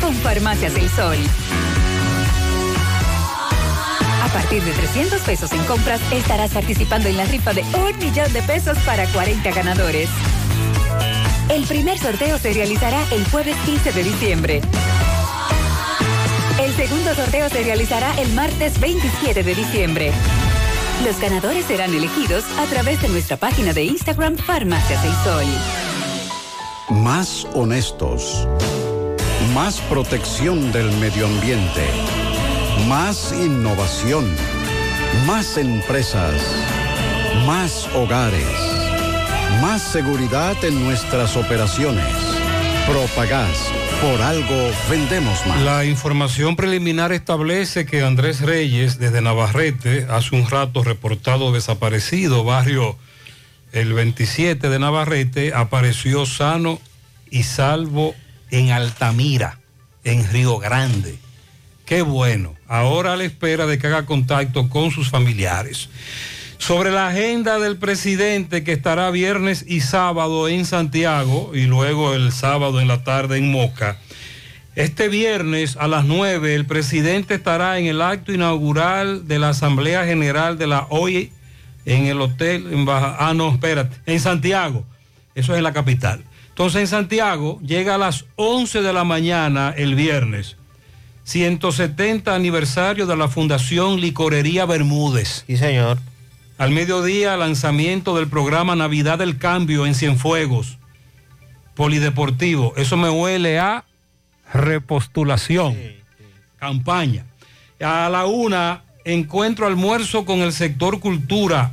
con Farmacias El Sol. A partir de 300 pesos en compras, estarás participando en la rifa de un millón de pesos para 40 ganadores. El primer sorteo se realizará el jueves 15 de diciembre. El segundo sorteo se realizará el martes 27 de diciembre. Los ganadores serán elegidos a través de nuestra página de Instagram Farmacias El Sol. Más honestos. Más protección del medio ambiente. Más innovación. Más empresas. Más hogares. Más seguridad en nuestras operaciones. Propagás. Por algo vendemos más. La información preliminar establece que Andrés Reyes, desde Navarrete, hace un rato reportado desaparecido, barrio el 27 de Navarrete, apareció sano y salvo en Altamira, en Río Grande. Qué bueno. Ahora a la espera de que haga contacto con sus familiares. Sobre la agenda del presidente que estará viernes y sábado en Santiago y luego el sábado en la tarde en Moca. Este viernes a las 9 el presidente estará en el acto inaugural de la Asamblea General de la OI en el hotel, en ah no, espérate, en Santiago. Eso es en la capital. Entonces en Santiago llega a las 11 de la mañana el viernes. 170 aniversario de la Fundación Licorería Bermúdez. Sí, señor. Al mediodía, lanzamiento del programa Navidad del Cambio en Cienfuegos. Polideportivo. Eso me huele a repostulación. Campaña. A la una, encuentro almuerzo con el sector cultura.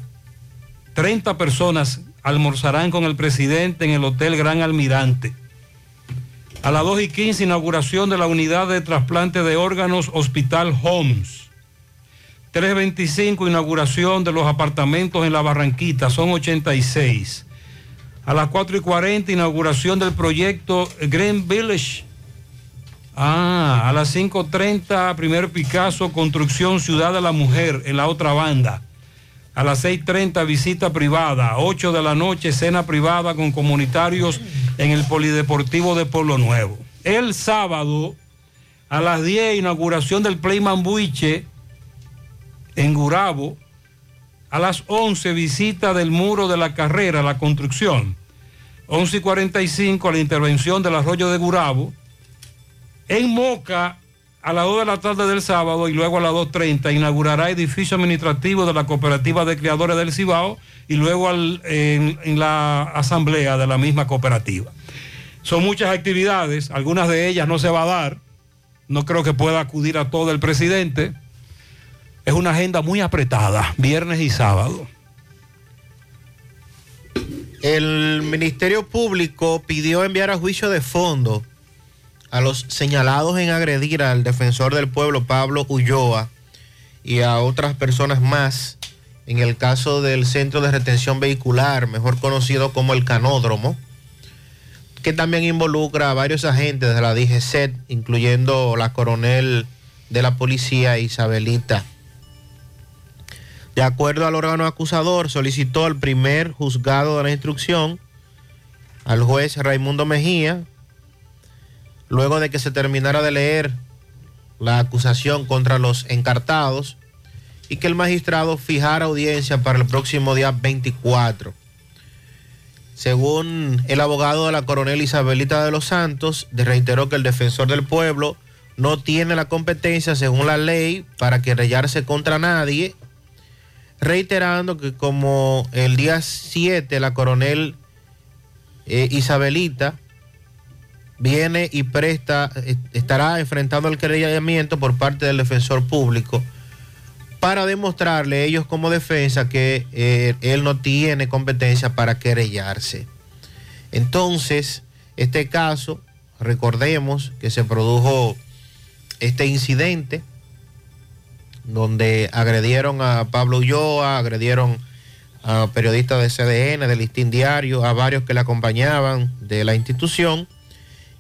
30 personas almorzarán con el presidente en el Hotel Gran Almirante. A las 2 y 15, inauguración de la unidad de trasplante de órganos Hospital Homes. 325, inauguración de los apartamentos en la Barranquita, son 86. A las 4 y 40, inauguración del proyecto Green Village. Ah, a las 5.30, primer Picasso, construcción Ciudad de la Mujer en la otra banda. A las 6.30, visita privada. 8 de la noche, cena privada con comunitarios en el Polideportivo de Pueblo Nuevo. El sábado, a las 10, inauguración del Playman Buiche en Gurabo. A las 11, visita del muro de la carrera, la construcción. 11 y 45, la intervención del arroyo de Gurabo. En Moca, a las 2 de la tarde del sábado y luego a las 2.30 inaugurará edificio administrativo de la Cooperativa de Creadores del Cibao y luego en, en la asamblea de la misma cooperativa. Son muchas actividades, algunas de ellas no se va a dar, no creo que pueda acudir a todo el presidente. Es una agenda muy apretada, viernes y sábado. El Ministerio Público pidió enviar a juicio de fondo a los señalados en agredir al defensor del pueblo Pablo Ulloa y a otras personas más en el caso del Centro de Retención Vehicular, mejor conocido como el Canódromo, que también involucra a varios agentes de la DGCET, incluyendo la coronel de la policía Isabelita. De acuerdo al órgano acusador, solicitó al primer juzgado de la instrucción, al juez Raimundo Mejía, luego de que se terminara de leer la acusación contra los encartados y que el magistrado fijara audiencia para el próximo día 24. Según el abogado de la coronel Isabelita de los Santos, reiteró que el defensor del pueblo no tiene la competencia según la ley para querellarse contra nadie, reiterando que como el día 7 la coronel eh, Isabelita viene y presta, eh, estará enfrentando el querellamiento por parte del defensor público para demostrarle ellos como defensa que eh, él no tiene competencia para querellarse. Entonces, este caso, recordemos que se produjo este incidente donde agredieron a Pablo Ulloa, agredieron a periodistas de CDN, del Listín Diario, a varios que le acompañaban de la institución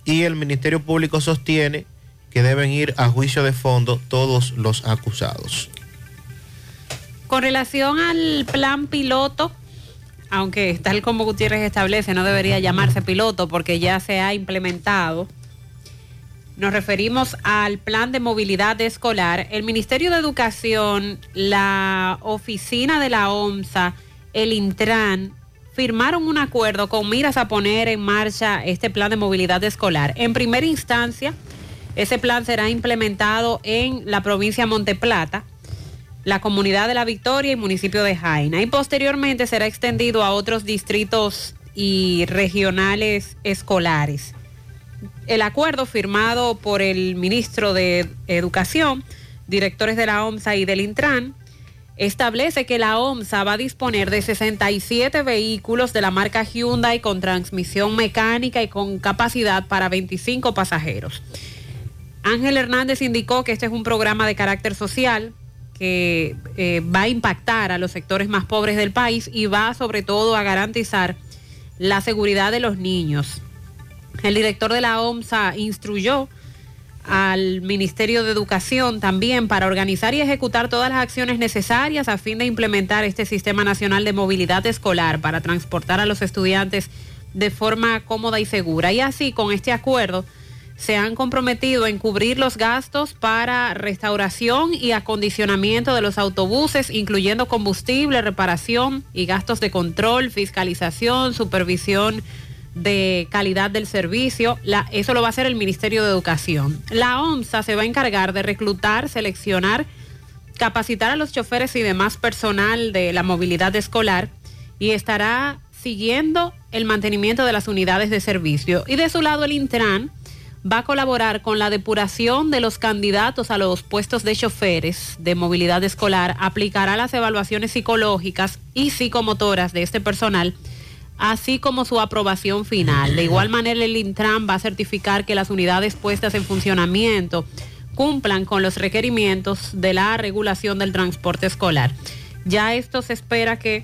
y el Ministerio Público sostiene que deben ir a juicio de fondo todos los acusados. Con relación al plan piloto, aunque tal como Gutiérrez establece, no debería llamarse piloto porque ya se ha implementado. Nos referimos al plan de movilidad escolar. El Ministerio de Educación, la oficina de la OMSA, el Intran, firmaron un acuerdo con miras a poner en marcha este plan de movilidad escolar. En primera instancia, ese plan será implementado en la provincia de Monteplata, la comunidad de La Victoria y municipio de Jaina. Y posteriormente será extendido a otros distritos y regionales escolares. El acuerdo firmado por el ministro de Educación, directores de la OMSA y del Intran, establece que la OMSA va a disponer de 67 vehículos de la marca Hyundai con transmisión mecánica y con capacidad para 25 pasajeros. Ángel Hernández indicó que este es un programa de carácter social que eh, va a impactar a los sectores más pobres del país y va sobre todo a garantizar la seguridad de los niños. El director de la OMSA instruyó al Ministerio de Educación también para organizar y ejecutar todas las acciones necesarias a fin de implementar este Sistema Nacional de Movilidad Escolar para transportar a los estudiantes de forma cómoda y segura. Y así, con este acuerdo, se han comprometido en cubrir los gastos para restauración y acondicionamiento de los autobuses, incluyendo combustible, reparación y gastos de control, fiscalización, supervisión de calidad del servicio. Eso lo va a hacer el Ministerio de Educación. La OMSA se va a encargar de reclutar, seleccionar, capacitar a los choferes y demás personal de la movilidad escolar y estará siguiendo el mantenimiento de las unidades de servicio. Y de su lado el Intran va a colaborar con la depuración de los candidatos a los puestos de choferes de movilidad escolar, aplicará las evaluaciones psicológicas y psicomotoras de este personal así como su aprobación final. De igual manera, el Intran va a certificar que las unidades puestas en funcionamiento cumplan con los requerimientos de la regulación del transporte escolar. Ya esto se espera que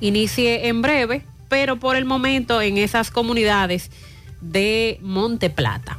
inicie en breve, pero por el momento en esas comunidades de Monte Plata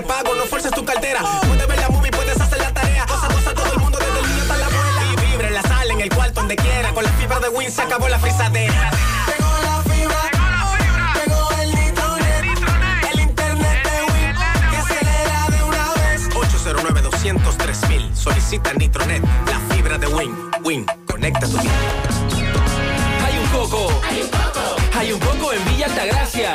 Prepagos, no fuerces tu cartera. Puedes ver la movie, puedes hacer la tarea. Cosa, cosa, todo el mundo, desde el niño hasta la abuela. Y vibre en la sala, en el cuarto, donde quiera. Con la fibra de Win se acabó la frisadera. Llegó la fibra. Llegó el nitronet. El internet de Win, que acelera de una vez. 809 203 mil. Solicita Nitronet, la fibra de Win. Win, conecta tu vida. Hay un coco. Hay un coco. Hay un coco en Villa Altagracia.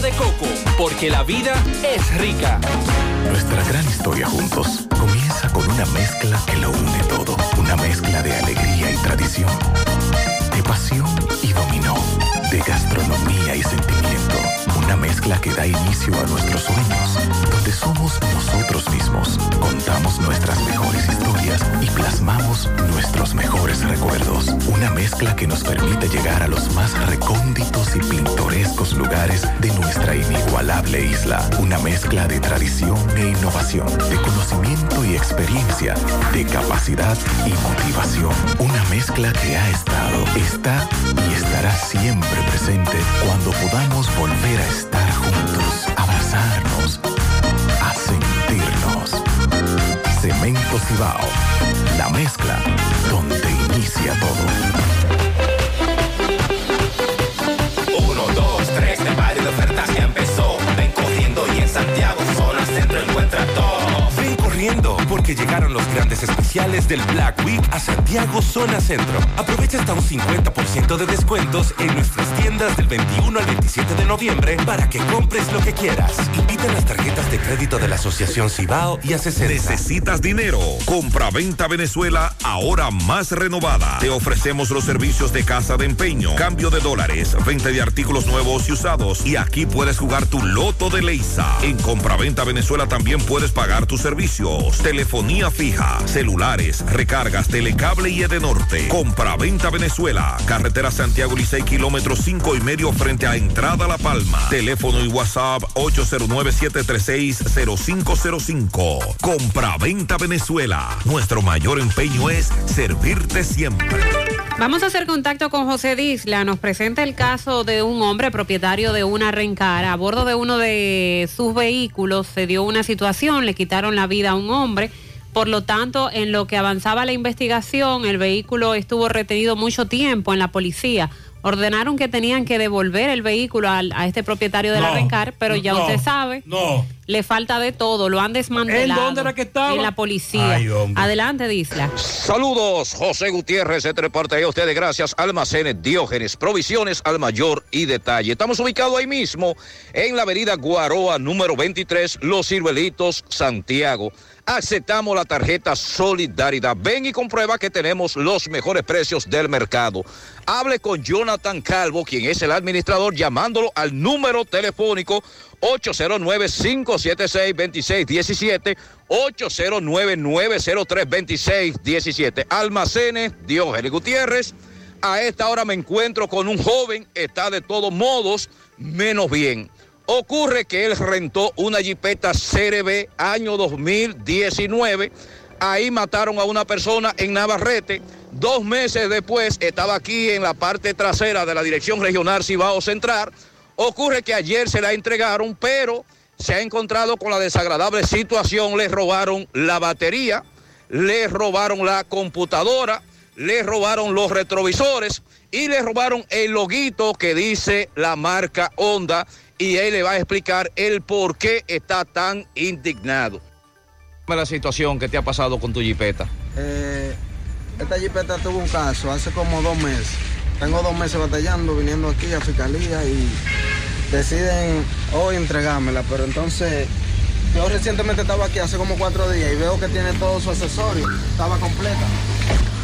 de coco, porque la vida es rica. Nuestra gran historia juntos comienza con una mezcla que lo une todo. Una mezcla de alegría y tradición, de pasión y dominó, de gastronomía y sentimiento. Una mezcla que da inicio a nuestros sueños, donde somos nosotros mismos, contamos nuestras mejores historias y plasmamos nuestros mejores recuerdos. Mezcla que nos permite llegar a los más recónditos y pintorescos lugares de nuestra inigualable isla. Una mezcla de tradición e innovación, de conocimiento y experiencia, de capacidad y motivación. Una mezcla que ha estado, está y estará siempre presente cuando podamos volver a estar juntos, abrazarnos, a sentirnos. Cemento Cibao, la mezcla donde inicia todo. Porque llegaron los grandes especiales del Black Week a Santiago Zona Centro. Aprovecha hasta un 50% de descuentos en nuestras tiendas del 21 al 27 de noviembre para que compres lo que quieras. Invita las tarjetas de crédito de la Asociación Cibao y Acesen. ¿Necesitas dinero? Compra-venta Venezuela ahora más renovada. Te ofrecemos los servicios de casa de empeño, cambio de dólares, venta de artículos nuevos y usados. Y aquí puedes jugar tu loto de Leisa. En Compra-venta Venezuela también puedes pagar tus servicios. Telefonía fija, celulares, recargas, telecable y Edenorte. Compra-venta Venezuela. Carretera Santiago Licey, kilómetro 5 y medio frente a Entrada La Palma. Teléfono y WhatsApp 809-736-0505. Compra-venta Venezuela. Nuestro mayor empeño es servirte siempre. Vamos a hacer contacto con José Disla. Nos presenta el caso de un hombre propietario de una rencara. A bordo de uno de sus vehículos se dio una situación, le quitaron la vida a un hombre. Por lo tanto, en lo que avanzaba la investigación, el vehículo estuvo retenido mucho tiempo en la policía. Ordenaron que tenían que devolver el vehículo al- a, este propietario de la No, rencar, pero ya no, usted sabe, No. le falta de todo, lo han desmantelado. ¿En dónde era que estaba? En la policía. Ay. Adelante, Disla. Saludos, José Gutiérrez, entre parte de ustedes, gracias, Almacenes Diógenes, provisiones al mayor y detalle. Estamos ubicados ahí mismo, en la avenida Guaroa, número 23, Los Ciruelitos, Santiago. Aceptamos la tarjeta Solidaridad. Ven y comprueba que tenemos los mejores precios del mercado. Hable con Jonathan Calvo, quien es el administrador, llamándolo al número telefónico 809-576-2617, 809-903-2617. Almacenes Diógenes Gutiérrez. A esta hora me encuentro con un joven, está de todos modos menos bien. Ocurre que él rentó una jipeta CRB año 2019. Ahí mataron a una persona en Navarrete. Dos meses después estaba aquí en la parte trasera de la Dirección Regional Cibao Central. Ocurre que ayer se la entregaron, pero se ha encontrado con la desagradable situación. Le robaron la batería, le robaron la computadora, le robaron los retrovisores y le robaron el loguito que dice la marca Honda. Y él le va a explicar el por qué está tan indignado. La situación que te ha pasado con tu jipeta. Eh, esta jipeta tuvo un caso hace como dos meses. Tengo dos meses batallando, viniendo aquí a fiscalía y deciden hoy entregármela, pero entonces yo recientemente estaba aquí hace como cuatro días y veo que tiene todo su accesorio, estaba completa.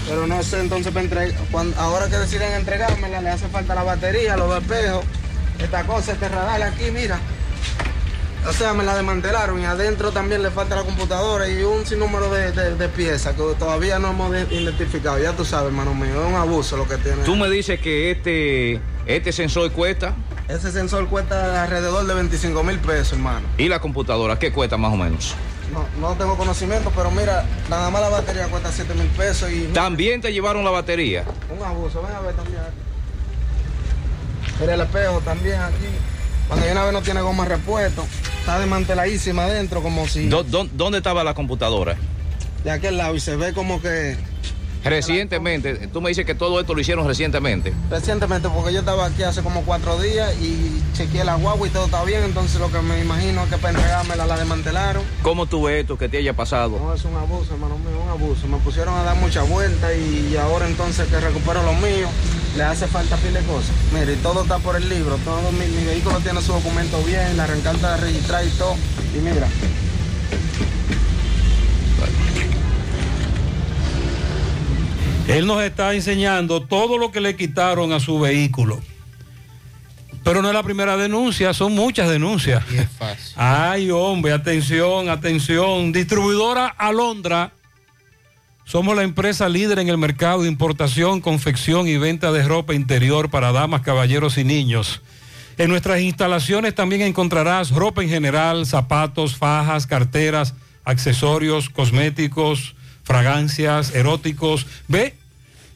Pero no sé, entonces para entre- cuando- ahora que deciden entregármela, le hace falta la batería, los espejos, esta cosa, este radar aquí, mira. O sea, me la desmantelaron y adentro también le falta la computadora y un sinnúmero de, de- de piezas que todavía no hemos de- identificado. Ya tú sabes, hermano mío, es un abuso lo que tiene. Tú me dices que este, este sensor cuesta Ese sensor cuesta alrededor de 25 mil pesos, hermano. y la computadora, ¿qué cuesta más o menos? No, no tengo conocimiento, pero mira, nada más la batería cuesta 7 mil pesos y También te llevaron la batería. un abuso. Ven a ver también. Mira el espejo también aquí. Cuando hay una vez no tiene goma repuesto, está desmanteladísima adentro como si ¿Dó- dó- ¿Dónde estaba la computadora? de aquel lado y se ve como que Recientemente, tú me dices que todo esto lo hicieron recientemente. Recientemente, porque yo estaba aquí hace como cuatro días y chequeé la guagua y todo está bien, entonces lo que me imagino es que para entregármela la desmantelaron. ¿Cómo tú ves esto que te haya pasado? No, es un abuso, hermano mío, un abuso. Me pusieron a dar mucha vuelta y ahora entonces que recupero lo mío, le hace falta pile de cosas. Mire, y todo está por el libro, todo mi, mi vehículo tiene su documento bien, la arrancante de registrar y todo. Y mira, Él nos está enseñando todo lo que le quitaron a su vehículo. Pero no es la primera denuncia, son muchas denuncias. Ay, hombre, atención, atención. Distribuidora Alondra. Somos la empresa líder en el mercado de importación, confección y venta de ropa interior para damas, caballeros y niños. En nuestras instalaciones también encontrarás ropa en general, zapatos, fajas, carteras, accesorios, cosméticos, fragancias, eróticos. Ve,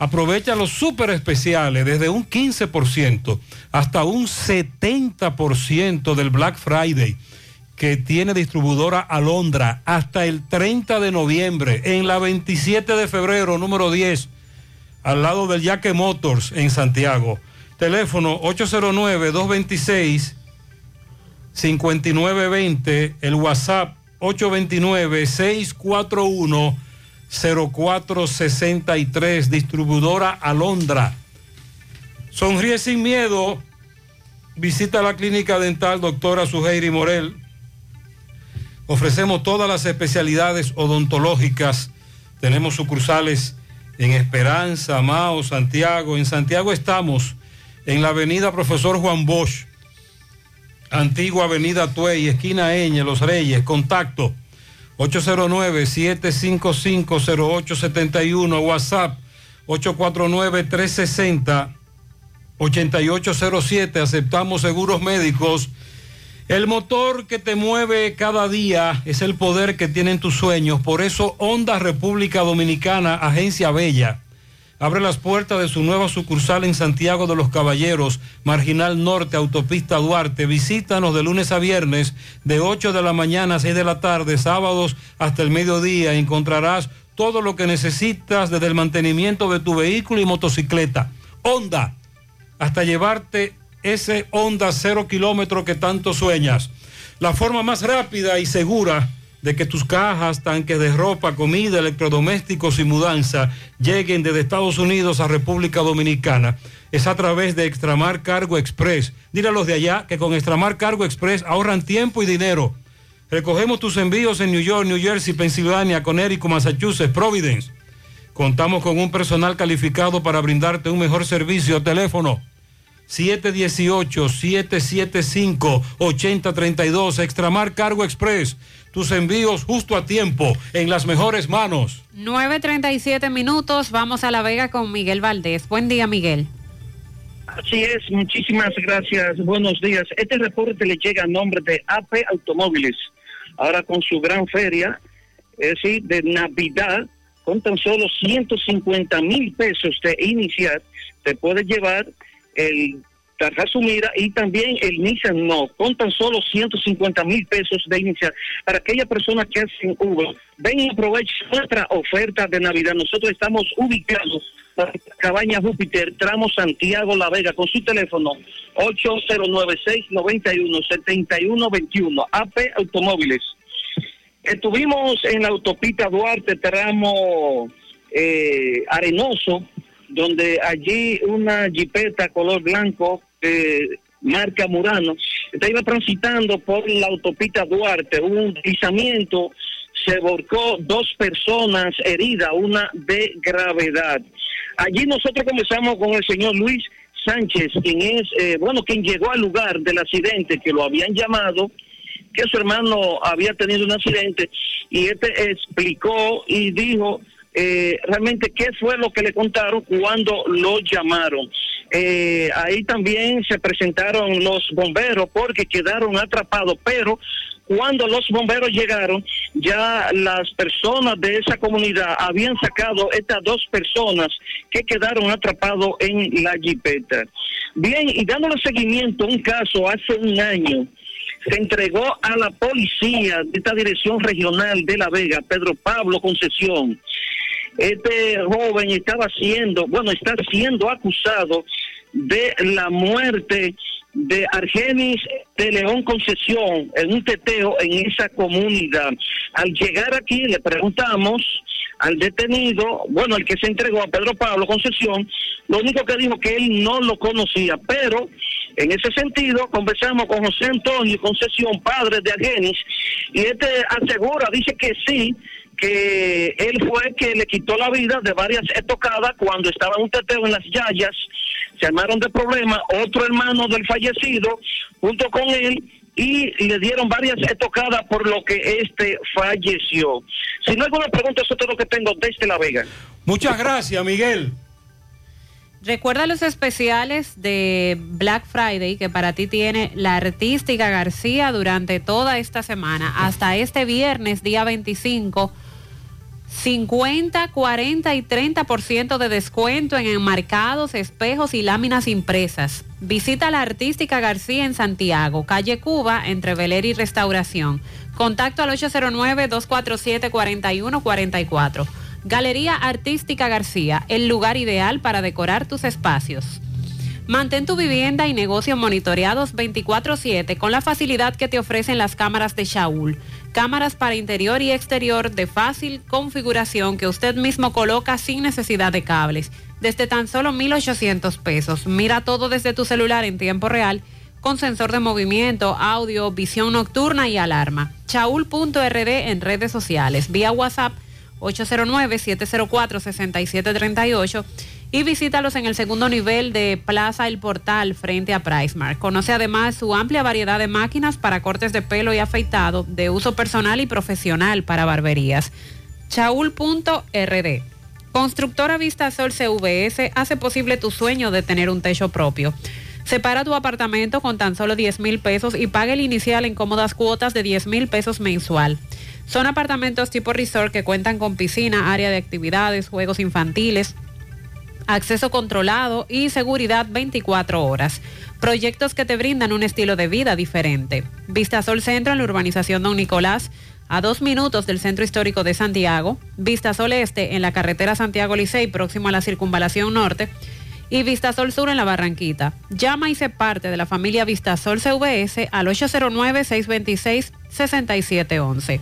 aprovecha los súper especiales desde un 15% hasta un 70% del Black Friday que tiene distribuidora Alondra hasta el 30 de noviembre en la 27 de febrero, número 10, al lado del Yaque Motors en Santiago. Teléfono 809-226-5920, el WhatsApp 829-641-0463, distribuidora Alondra. Sonríe sin miedo. Visita la clínica dental doctora Suheiri Morel. Ofrecemos todas las especialidades odontológicas. Tenemos sucursales en Esperanza, Mao, Santiago. En Santiago estamos en la avenida Profesor Juan Bosch, antigua avenida Tuey, esquina Eñe, Los Reyes. Contacto 809-755-0871, WhatsApp 849-360-8807. Aceptamos seguros médicos. El motor que te mueve cada día es el poder que tienen tus sueños. Por eso Honda República Dominicana, Agencia Bella, abre las puertas de su nueva sucursal en Santiago de los Caballeros, Marginal Norte, Autopista Duarte. Visítanos de lunes a viernes de 8 de la mañana a 6 de la tarde, sábados hasta el mediodía. Encontrarás todo lo que necesitas desde el mantenimiento de tu vehículo y motocicleta. Honda, hasta llevarte ese Honda cero kilómetro que tanto sueñas. La forma más rápida y segura de que tus cajas, tanques de ropa, comida, electrodomésticos y mudanza lleguen desde Estados Unidos a República Dominicana es a través de Extramar Cargo Express. Dile a los de allá que con Extramar Cargo Express ahorran tiempo y dinero. Recogemos tus envíos en New York, New Jersey, Pensilvania, Connecticut, Massachusetts, Providence. Contamos con un personal calificado para brindarte un mejor servicio. Teléfono 718-775-8032. Extramar Cargo Express. Tus envíos justo a tiempo, en las mejores manos. 9.37 minutos, vamos a La Vega con Miguel Valdés. Buen día, Miguel. Así es, muchísimas gracias. Buenos días. Este reporte le llega a nombre de AP Automóviles. Ahora con su gran feria, es decir, de Navidad, con tan solo 150 mil pesos de iniciar, te puedes llevar el Tarja Mira y también el Nissan No, con tan solo 150 mil pesos de inicial. Para aquellas personas que hacen Uber, ven y aprovechen nuestra oferta de Navidad. Nosotros estamos ubicados en Cabaña Júpiter, tramo Santiago La Vega, con su teléfono 8096-91-7121, AP Automóviles. Estuvimos en la autopista Duarte, tramo eh, Arenoso, donde allí una jipeta color blanco marca Murano estaba transitando por la autopista Duarte, un deslizamiento, se volcó dos personas heridas, una de gravedad. Allí nosotros comenzamos con el señor Luis Sánchez, quien es, eh, bueno, quien llegó al lugar del accidente, que lo habían llamado, que su hermano había tenido un accidente, y este explicó y dijo eh, realmente qué fue lo que le contaron cuando lo llamaron. Eh, ahí también se presentaron los bomberos porque quedaron atrapados, pero cuando los bomberos llegaron, ya las personas de esa comunidad habían sacado estas dos personas que quedaron atrapados en la jipeta. Bien, y dándole seguimiento a un caso hace un año, se entregó a la policía de esta dirección regional de La Vega, Pedro Pablo Concesión. Este joven estaba siendo, bueno, está siendo acusado de la muerte de Argenis de León Concesión en un teteo en esa comunidad. Al llegar aquí le preguntamos al detenido, bueno, el que se entregó a Pedro Pablo Concesión, lo único que dijo que él no lo conocía, pero en ese sentido conversamos con José Antonio Concesión, padre de Argenis, y este asegura, dice que sí, que él fue el que le quitó la vida de varias estocadas cuando estaba en un teteo en las yayas, se armaron de problemas, otro hermano del fallecido junto con él y le dieron varias estocadas por lo que este falleció. Si no hay alguna pregunta, eso es todo lo que tengo desde La Vega. Muchas gracias, Miguel. Recuerda los especiales de Black Friday que para ti tiene la artística García durante toda esta semana. Hasta este viernes, día 25, 50, 40 y 30% de descuento en enmarcados, espejos y láminas impresas. Visita la artística García en Santiago, calle Cuba, entre Veler y Restauración. Contacto al 809-247-4144. Galería Artística García, el lugar ideal para decorar tus espacios. Mantén tu vivienda y negocio monitoreados 24/7 con la facilidad que te ofrecen las cámaras de Shaul. Cámaras para interior y exterior de fácil configuración que usted mismo coloca sin necesidad de cables. Desde tan solo 1.800 pesos. Mira todo desde tu celular en tiempo real con sensor de movimiento, audio, visión nocturna y alarma. Shaul.rd en redes sociales, vía WhatsApp 809-704-6738 y visítalos en el segundo nivel de Plaza El Portal frente a Pricemark. Conoce además su amplia variedad de máquinas para cortes de pelo y afeitado de uso personal y profesional para barberías. Chaul.rd Constructora Vistasol CVS hace posible tu sueño de tener un techo propio. Separa tu apartamento con tan solo 10 mil pesos y paga el inicial en cómodas cuotas de 10 mil pesos mensual. Son apartamentos tipo resort que cuentan con piscina, área de actividades, juegos infantiles, acceso controlado y seguridad 24 horas. Proyectos que te brindan un estilo de vida diferente. Vistasol Centro en la urbanización Don Nicolás, a dos minutos del Centro Histórico de Santiago. Vistasol Este en la carretera Santiago Licey, próximo a la Circunvalación Norte. Y Vistasol Sur en la Barranquita. Llama y sé parte de la familia Vistasol CVS al 809-626-6711.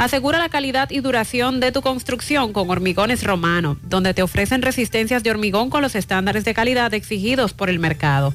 Asegura la calidad y duración de tu construcción con Hormigones Romano, donde te ofrecen resistencias de hormigón con los estándares de calidad exigidos por el mercado.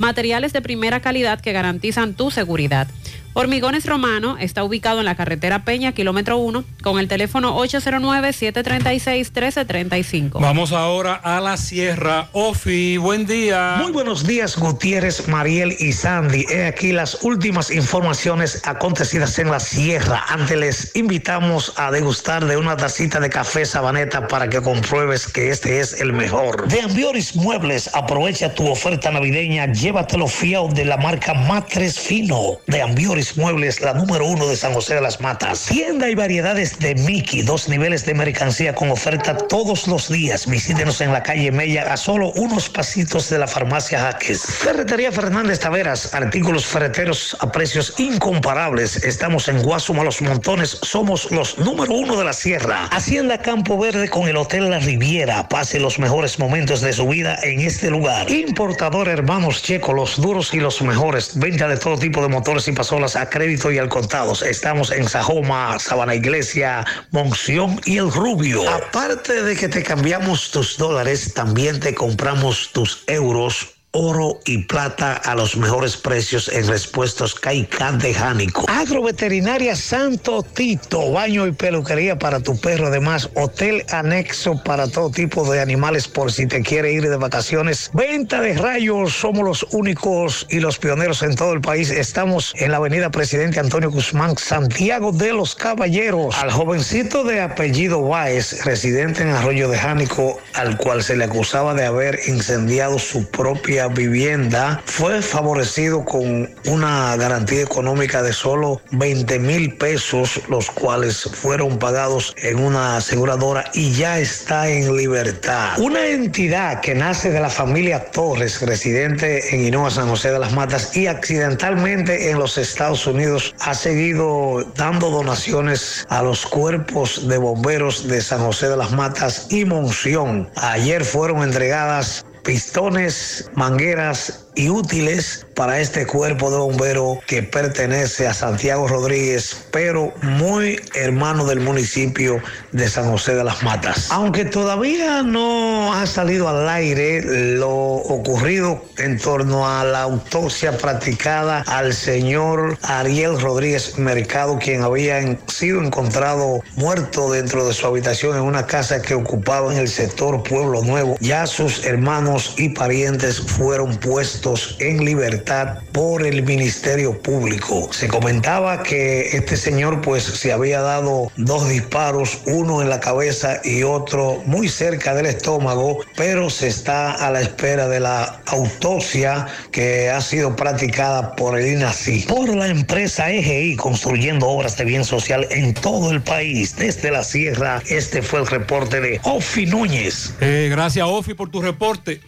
Materiales de primera calidad que garantizan tu seguridad. Hormigones Romano está ubicado en la carretera Peña, kilómetro 1, con el teléfono 809-736-1335. Vamos ahora a la Sierra. Ofi, buen día. Muy buenos días, Gutiérrez, Mariel y Sandy. He aquí las últimas informaciones acontecidas en la Sierra. Antes les invitamos a degustar de una tacita de café sabaneta para que compruebes que este es el mejor. De Ambioris Muebles, aprovecha tu oferta navideña, llévatelo fiado de la marca Matres Fino. De Ambioris Muebles, la número uno de San José de las Matas. Tienda y variedades de Mickey, dos niveles de mercancía con oferta todos los días. Visítenos en la calle Mella a solo unos pasitos de la farmacia Jaques. Ferretería Fernández Taveras, artículos ferreteros a precios incomparables. Estamos en Guasuma Los Montones, somos los número uno de la sierra. Hacienda Campo Verde con el Hotel La Riviera. Pase los mejores momentos de su vida en este lugar. Importador Hermanos Los duros y los mejores. Venta de todo tipo de motores y pasolas a crédito y al contado. Estamos en Sajoma, Sabana Iglesia, Monción y El Rubio. Aparte de que te cambiamos tus dólares, también te compramos tus euros oro y plata a los mejores precios en respuestos Caicán de Jánico. Agroveterinaria Santo Tito, baño y peluquería para tu perro, además hotel anexo para todo tipo de animales por si te quiere ir de vacaciones. Venta de rayos, somos los únicos y los pioneros en todo el país. Estamos en la avenida Presidente Antonio Guzmán, Santiago de los Caballeros. Al jovencito de apellido Báez, residente en Arroyo de Jánico, al cual se le acusaba de haber incendiado su propia vivienda fue favorecido con una garantía económica de solo 20 mil pesos, los cuales fueron pagados en una aseguradora y ya está en libertad. Una entidad que nace de la familia Torres, residente en Hinoa, San José de las Matas y accidentalmente en los Estados Unidos, ha seguido dando donaciones a los cuerpos de bomberos de San José de las Matas y Monción. Ayer fueron entregadas pistones, mangueras y útiles para este cuerpo de bomberos que pertenece a Santiago Rodríguez, pero muy hermano del municipio de San José de las Matas. Aunque todavía no ha salido al aire lo ocurrido en torno a la autopsia practicada al señor Ariel Rodríguez Mercado, quien había sido encontrado muerto dentro de su habitación en una casa que ocupaba en el sector Pueblo Nuevo. Ya sus hermanos y parientes fueron puestos en libertad por el Ministerio Público. Se comentaba que este señor pues se había dado dos disparos, uno en la cabeza y otro muy cerca del estómago, pero se está a la espera de la autopsia que ha sido practicada por el INACI. Por la empresa EGI construyendo obras de bien social en todo el país, desde la sierra, este fue el reporte de Ofi Núñez. Eh, gracias, Ofi, por tu reporte.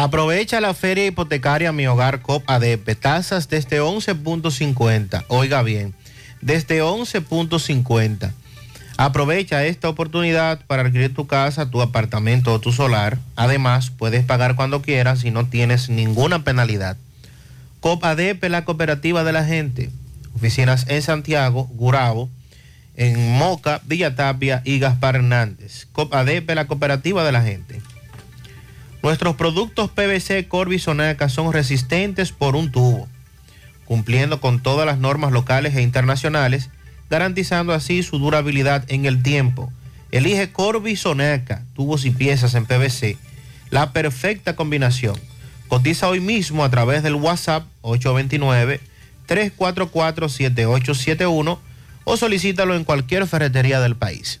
Aprovecha la feria hipotecaria Mi Hogar COP ADP. Tasas desde 11.50. Oiga bien, desde 11.50. Aprovecha esta oportunidad para adquirir tu casa, tu apartamento o tu solar. Además, puedes pagar cuando quieras y no tienes ninguna penalidad. COP ADP, la cooperativa de la gente. Oficinas en Santiago, Gurabo, en Moca, Villa Tapia y Gaspar Hernández. COP ADP, la cooperativa de la gente. Nuestros productos PVC Corby Sonaca son resistentes por un tubo, cumpliendo con todas las normas locales e internacionales, garantizando así su durabilidad en el tiempo. Elige Corby Sonaca, tubos y piezas en PVC, la perfecta combinación. Cotiza hoy mismo a través del WhatsApp 829-344-7871 o solicítalo en cualquier ferretería del país.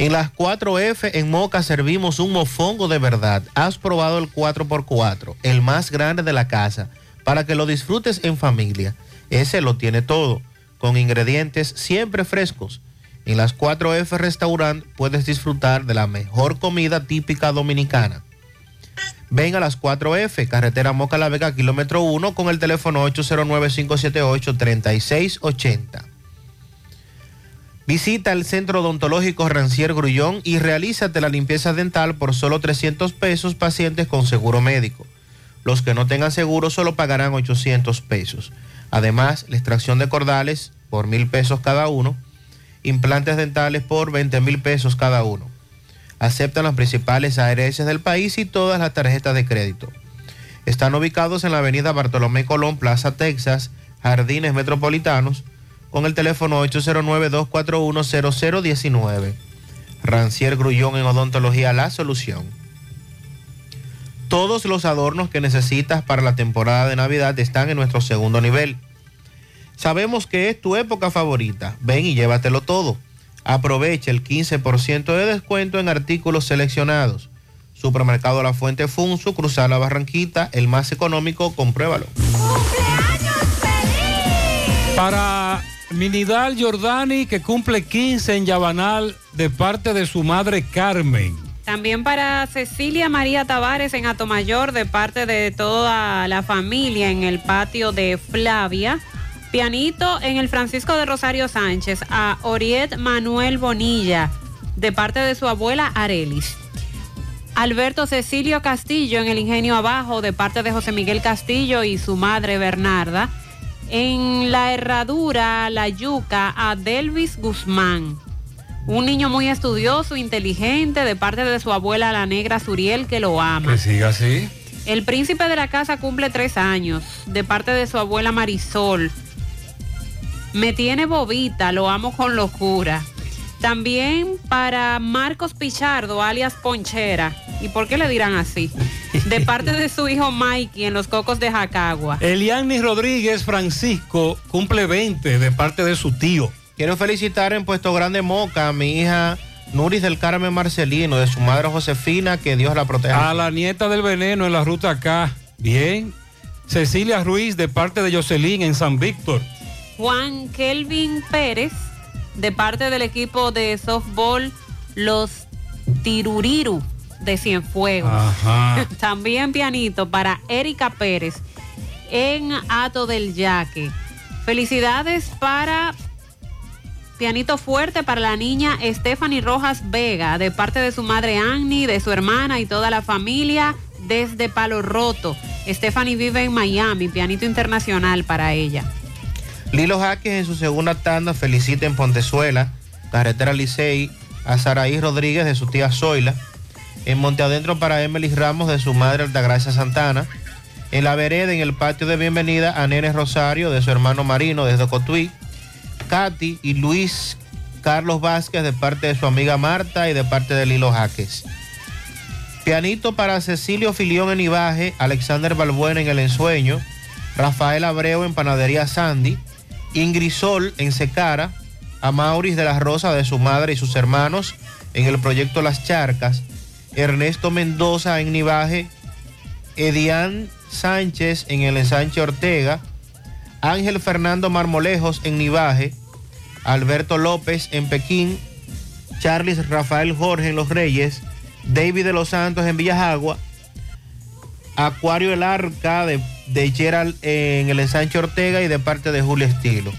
En las 4F en Moca servimos un mofongo de verdad. Has probado el 4x4, el más grande de la casa, para que lo disfrutes en familia. Ese lo tiene todo, con ingredientes siempre frescos. En las 4F Restaurant puedes disfrutar de la mejor comida típica dominicana. Ven a las 4F, carretera Moca La Vega, kilómetro 1, con el teléfono 809-578-3680. Visita el Centro Odontológico Rancier Grullón y realízate la limpieza dental por solo 300 pesos pacientes con seguro médico. Los que no tengan seguro solo pagarán 800 pesos. Además, la extracción de cordales por mil pesos cada uno, implantes dentales por 20 mil pesos cada uno. Aceptan las principales ARS del país y todas las tarjetas de crédito. Están ubicados en la avenida Bartolomé Colón, Plaza Texas, Jardines Metropolitanos, con el teléfono 809-241-0019. Rancier Grullón en Odontología La Solución. Todos los adornos que necesitas para la temporada de Navidad están en nuestro segundo nivel. Sabemos que es tu época favorita. Ven y llévatelo todo. Aprovecha el 15% de descuento en artículos seleccionados. Supermercado La Fuente Funso, Cruzar la Barranquita, el más económico, compruébalo. Para Minidal Jordani, que cumple 15 en Yabanal, de parte de su madre Carmen. También para Cecilia María Tavares en Atomayor, de parte de toda la familia en el patio de Flavia. Pianito en el Francisco de Rosario Sánchez, a Oriet Manuel Bonilla, de parte de su abuela Arelis. Alberto Cecilio Castillo en el Ingenio Abajo, de parte de José Miguel Castillo y su madre Bernarda. En la herradura, la yuca, a Delvis Guzmán. Un niño muy estudioso, inteligente, de parte de su abuela la negra Suriel, que lo ama. Que siga así. El príncipe de la casa cumple tres años, de parte de su abuela Marisol. Me tiene bobita, lo amo con locura. También para Marcos Pichardo, alias Ponchera. ¿Y por qué le dirán así? De parte de su hijo Mikey en los cocos de Jacagua. Eliani Rodríguez Francisco cumple 20 de parte de su tío. Quiero felicitar en Puesto Grande Moca a mi hija Nuris del Carmen Marcelino, de su madre Josefina, que Dios la proteja. A la nieta del veneno en la ruta acá. Bien. Cecilia Ruiz de parte de Jocelyn en San Víctor. Juan Kelvin Pérez, de parte del equipo de softball Los Tiruriru de Cienfuegos. Ajá. También pianito para Erika Pérez en Ato del Yaque. Felicidades para pianito fuerte para la niña Stephanie Rojas Vega, de parte de su madre Annie, de su hermana y toda la familia desde Palo Roto. Stephanie vive en Miami, pianito internacional para ella. Lilo Jaques en su segunda tanda felicita en Pontezuela, carretera Licey, a Saraí Rodríguez de su tía Zoila. En Monte Adentro para Emily Ramos de su madre Altagracia Santana. En la vereda, en el patio de bienvenida, a Nene Rosario de su hermano Marino desde Cotuí. Katy y Luis Carlos Vázquez de parte de su amiga Marta y de parte de Lilo Jaques. Pianito para Cecilio Filión en Ibaje, Alexander Balbuena en El Ensueño, Rafael Abreu en Panadería Sandy, Ingrisol en Secara, a Mauris de la Rosa de su madre y sus hermanos en el proyecto Las Charcas, Ernesto Mendoza en Nivaje, Edián Sánchez en el ensanche Ortega, Ángel Fernando Marmolejos en Nivaje, Alberto López en Pekín, Charles Rafael Jorge en Los Reyes, David de los Santos en Villajagua, Acuario El Arca de, de Gerald en el ensanche Ortega y de parte de Julio Estilo.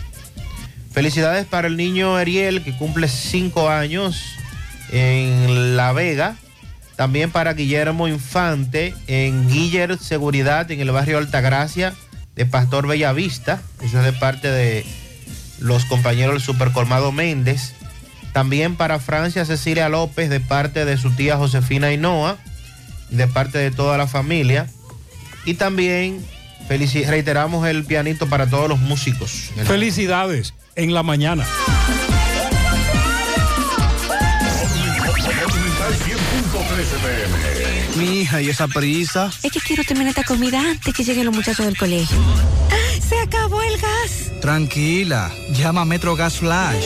Felicidades para el niño Ariel que cumple cinco años en La Vega. También para Guillermo Infante en Guiller Seguridad en el barrio Altagracia de Pastor Bellavista. Eso es de parte de los compañeros del Supercolmado Méndez. También para Francia Cecilia López de parte de su tía Josefina Hinoa de parte de toda la familia. Y también felici- reiteramos el pianito para todos los músicos. Felicidades en la mañana. Mi hija, ¿y esa prisa? Es que quiero terminar esta comida antes que lleguen los muchachos del colegio. ¡Se acabó el gas! Tranquila, llama a Metro Gas Flash.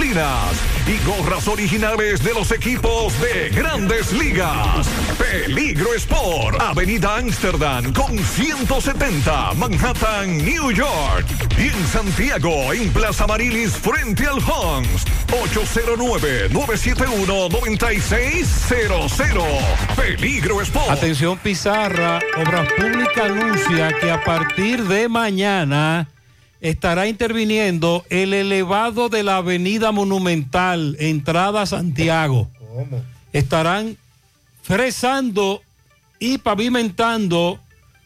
y gorras originales de los equipos de grandes ligas. Peligro Sport, Avenida Amsterdam con 170, Manhattan, New York. Y en Santiago, en Plaza Marilis, frente al Hans, 809-971-9600. Peligro Sport. Atención Pizarra, Obras Públicas anuncia que a partir de mañana estará interviniendo el elevado de la Avenida Monumental, entrada a Santiago. Estarán fresando y pavimentando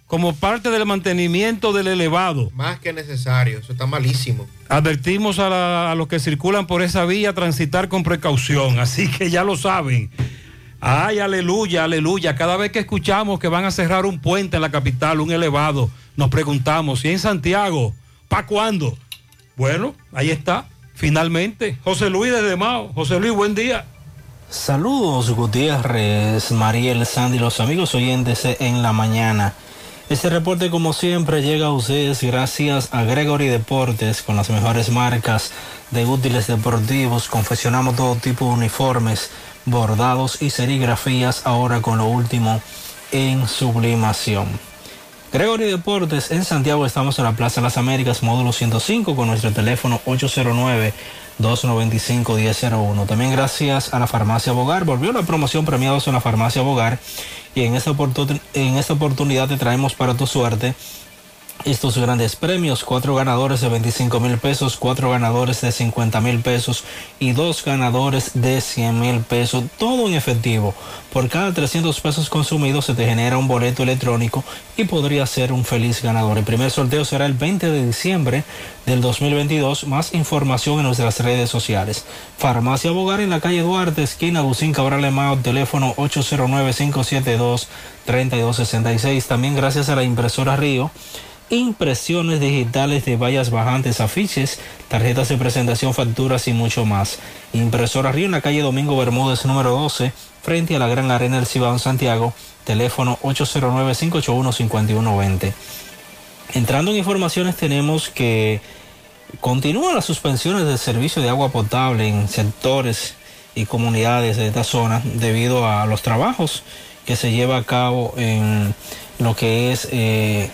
como parte del mantenimiento del elevado. Más que necesario, eso está malísimo. Advertimos a, la- a los que circulan por esa vía transitar con precaución, así que ya lo saben. Ay, aleluya, aleluya. Cada vez que escuchamos que van a cerrar un puente en la capital, un elevado, nos preguntamos, ¿y en Santiago? ¿Para cuándo? Bueno, ahí está, finalmente. José Luis desde Mao. José Luis, buen día. Saludos Gutiérrez, Mariel, Sandy, los amigos oyentes en la mañana. Este reporte como siempre llega a ustedes gracias a Gregory Deportes con las mejores marcas de útiles deportivos. Confeccionamos todo tipo de uniformes, bordados y serigrafías ahora con lo último en sublimación. Gregory Deportes en Santiago estamos en la Plaza de las Américas, módulo 105 con nuestro teléfono 809 295-1001. También gracias a la farmacia Bogar. Volvió la promoción premiados en la farmacia Bogar. Y en esta, en esta oportunidad te traemos para tu suerte estos grandes premios, cuatro ganadores de 25 mil pesos, cuatro ganadores de 50 mil pesos y dos ganadores de 100 mil pesos, todo en efectivo. Por cada 300 pesos consumidos se te genera un boleto electrónico y podría ser un feliz ganador. El primer sorteo será el 20 de diciembre del 2022. Más información en nuestras redes sociales. Farmacia Bogar en la calle Duarte, esquina Agustín Cabral Emao, teléfono 809-572-3266. También gracias a la impresora Río impresiones digitales de vallas bajantes, afiches, tarjetas de presentación, facturas y mucho más. Impresora Río en la calle Domingo Bermúdez número 12, frente a la Gran Arena del Cibao en Santiago, teléfono 809-581-5120. Entrando en informaciones tenemos que continúan las suspensiones del servicio de agua potable en sectores y comunidades de esta zona debido a los trabajos que se lleva a cabo en lo que es eh,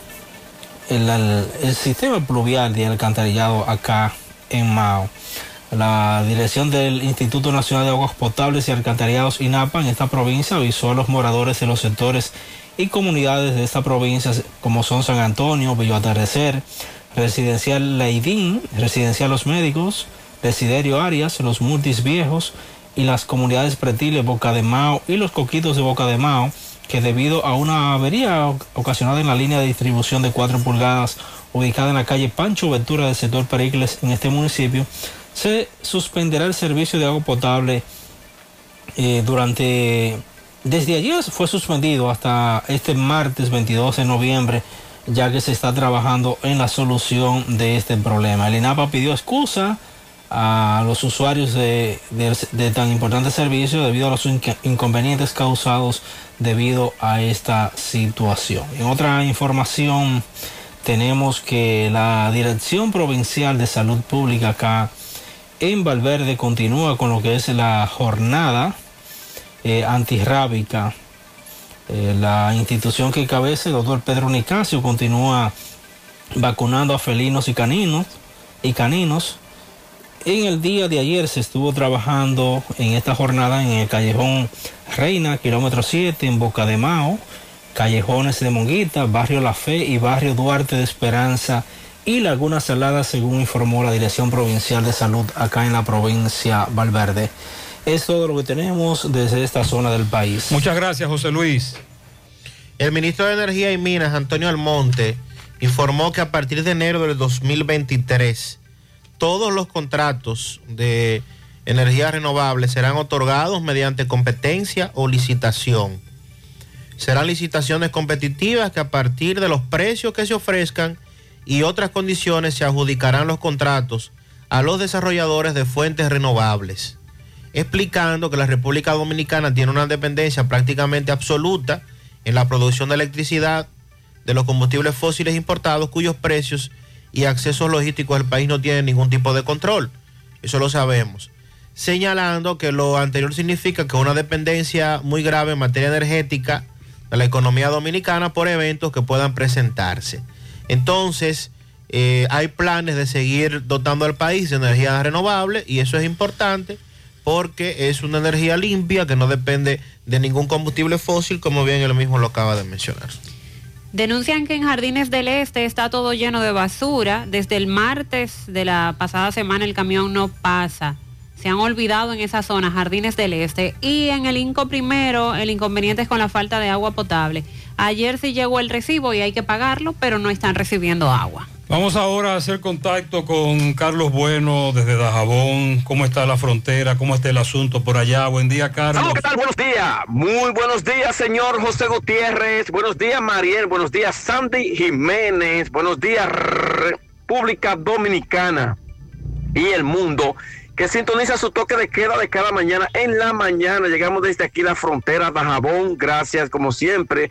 el, sistema pluvial de alcantarillado acá en Mao. La dirección del Instituto Nacional de Aguas Potables y Alcantarillados INAPA en esta provincia avisó a los moradores de los sectores y comunidades de esta provincia como son San Antonio, Bello Atardecer, Residencial Leidín, Residencial Los Médicos, Residerio Arias, Los Multis Viejos y las comunidades pretiles Boca de Mao y los Coquitos de Boca de Mao que debido a una avería ocasionada en la línea de distribución de 4 pulgadas ubicada en la calle Pancho Ventura del sector Pericles en este municipio, se suspenderá el servicio de agua potable eh, durante... Desde ayer fue suspendido hasta este martes 22 de noviembre, ya que se está trabajando en la solución de este problema. El INAPA pidió excusa a los usuarios de, tan importante servicio debido a los inconvenientes causados debido a esta situación. En otra información tenemos que la Dirección Provincial de Salud Pública acá en Valverde continúa con lo que es la jornada eh, antirrábica. Eh, la institución que cabeza el doctor Pedro Nicasio continúa vacunando a felinos y caninos y caninos. En el día de ayer se estuvo trabajando en esta jornada en el callejón Reina, kilómetro 7, en Boca de Mao, callejones de Monguita, barrio La Fe y barrio Duarte de Esperanza y Laguna Salada, según informó la Dirección Provincial de Salud acá en la provincia Valverde. Es todo lo que tenemos desde esta zona del país. Muchas gracias, José Luis. El ministro de Energía y Minas, Antonio Almonte, informó que a partir de enero del 2023, todos los contratos de energía renovable serán otorgados mediante competencia o licitación. Serán licitaciones competitivas que a partir de los precios que se ofrezcan y otras condiciones se adjudicarán los contratos a los desarrolladores de fuentes renovables, explicando que la República Dominicana tiene una dependencia prácticamente absoluta en la producción de electricidad de los combustibles fósiles importados cuyos precios y accesos logísticos del país no tienen ningún tipo de control. Eso lo sabemos. Señalando que lo anterior significa que una dependencia muy grave en materia energética de la economía dominicana por eventos que puedan presentarse. Entonces, eh, hay planes de seguir dotando al país de energía renovable y eso es importante porque es una energía limpia que no depende de ningún combustible fósil, como bien él mismo lo acaba de mencionar. Denuncian que en Jardines del Este está todo lleno de basura. Desde el martes de la pasada semana el camión no pasa. Se han olvidado en esa zona, Jardines del Este. Y en el Inco primero, el inconveniente es con la falta de agua potable. Ayer sí llegó el recibo y hay que pagarlo, pero no están recibiendo agua. Vamos ahora a hacer contacto con Carlos Bueno desde Dajabón. ¿Cómo está la frontera? ¿Cómo está el asunto por allá? Buen día, Carlos. Saludos, ¿qué? Buenos días. Muy buenos días, señor José Gutiérrez. Buenos días, Mariel. Buenos días, Sandy Jiménez. Buenos días, República Dominicana y el mundo que sintoniza su toque de queda de cada mañana. En la mañana llegamos desde aquí la frontera de Jabón. Gracias, como siempre,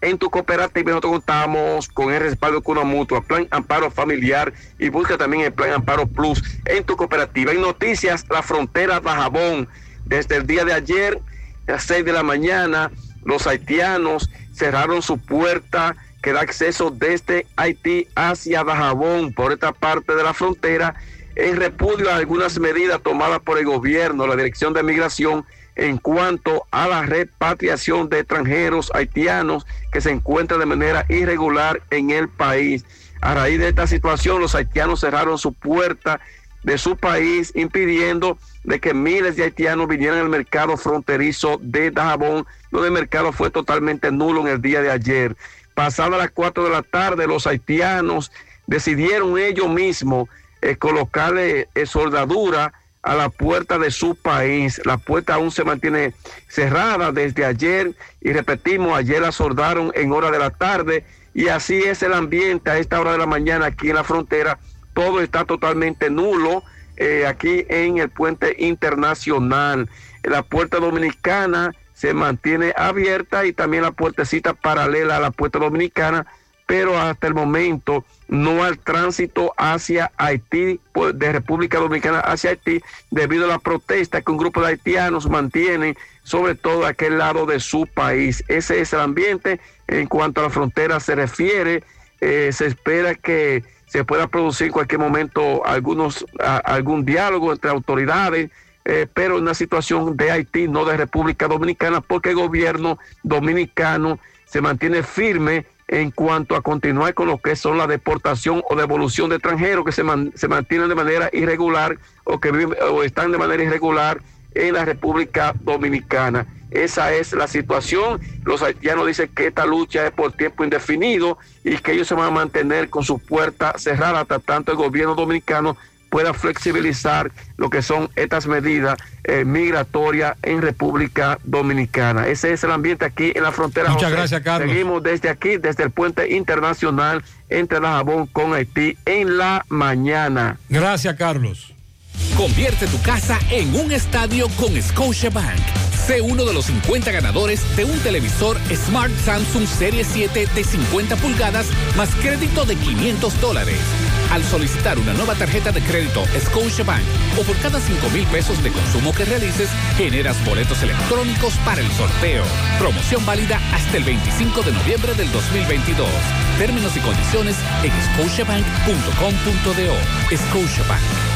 en tu cooperativa. Nosotros contamos con el respaldo con una mutua, plan amparo familiar y busca también el plan amparo plus en tu cooperativa. En noticias, la frontera de Jabón, desde el día de ayer, a las 6 de la mañana, los haitianos cerraron su puerta que da acceso desde Haití hacia Dajabón por esta parte de la frontera en repudio a algunas medidas tomadas por el gobierno, la Dirección de Migración, en cuanto a la repatriación de extranjeros haitianos que se encuentran de manera irregular en el país. A raíz de esta situación, los haitianos cerraron su puerta de su país, impidiendo de que miles de haitianos vinieran al mercado fronterizo de Dajabón, donde el mercado fue totalmente nulo en el día de ayer. Pasadas las 4 de la tarde, los haitianos decidieron ellos mismos eh, colocarle eh, soldadura a la puerta de su país. La puerta aún se mantiene cerrada desde ayer y repetimos, ayer la soldaron en hora de la tarde y así es el ambiente a esta hora de la mañana aquí en la frontera. Todo está totalmente nulo eh, aquí en el puente internacional. La puerta dominicana se mantiene abierta y también la puertecita paralela a la puerta dominicana, pero hasta el momento no al tránsito hacia Haití, pues, de República Dominicana hacia Haití, debido a la protesta que un grupo de haitianos mantiene, sobre todo aquel lado de su país. Ese es el ambiente. En cuanto a la frontera se refiere, eh, se espera que se pueda producir en cualquier momento algunos, algún diálogo entre autoridades, eh, pero en una situación de Haití, no de República Dominicana, porque el gobierno dominicano se mantiene firme en cuanto a continuar con lo que son la deportación o devolución de extranjeros que se, man, se mantienen de manera irregular o que viven, o están de manera irregular en la República Dominicana. Esa es la situación. Los haitianos dicen que esta lucha es por tiempo indefinido y que ellos se van a mantener con su puerta cerrada hasta tanto el gobierno dominicano pueda flexibilizar lo que son estas medidas eh, migratorias en República Dominicana. Ese es el ambiente aquí en la frontera. Muchas José. gracias, Carlos. Seguimos desde aquí, desde el puente internacional entre la Jabón con Haití en la mañana. Gracias, Carlos. Convierte tu casa en un estadio con Scotiabank. Sé uno de los 50 ganadores de un televisor Smart Samsung Serie 7 de 50 pulgadas más crédito de 500 dólares. Al solicitar una nueva tarjeta de crédito Scotiabank o por cada 5 mil pesos de consumo que realices, generas boletos electrónicos para el sorteo. Promoción válida hasta el 25 de noviembre del 2022. Términos y condiciones en scotiabank.com.do. Scotiabank.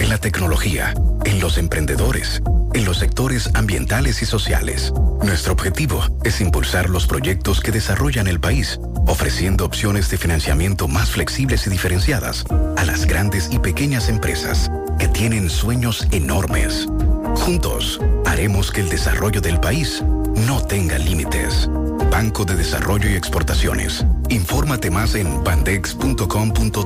en la tecnología, en los emprendedores, en los sectores ambientales y sociales. Nuestro objetivo es impulsar los proyectos que desarrollan el país, ofreciendo opciones de financiamiento más flexibles y diferenciadas a las grandes y pequeñas empresas que tienen sueños enormes. Juntos, haremos que el desarrollo del país no tenga límites. Banco de Desarrollo y Exportaciones. Infórmate más en bandex.com.do.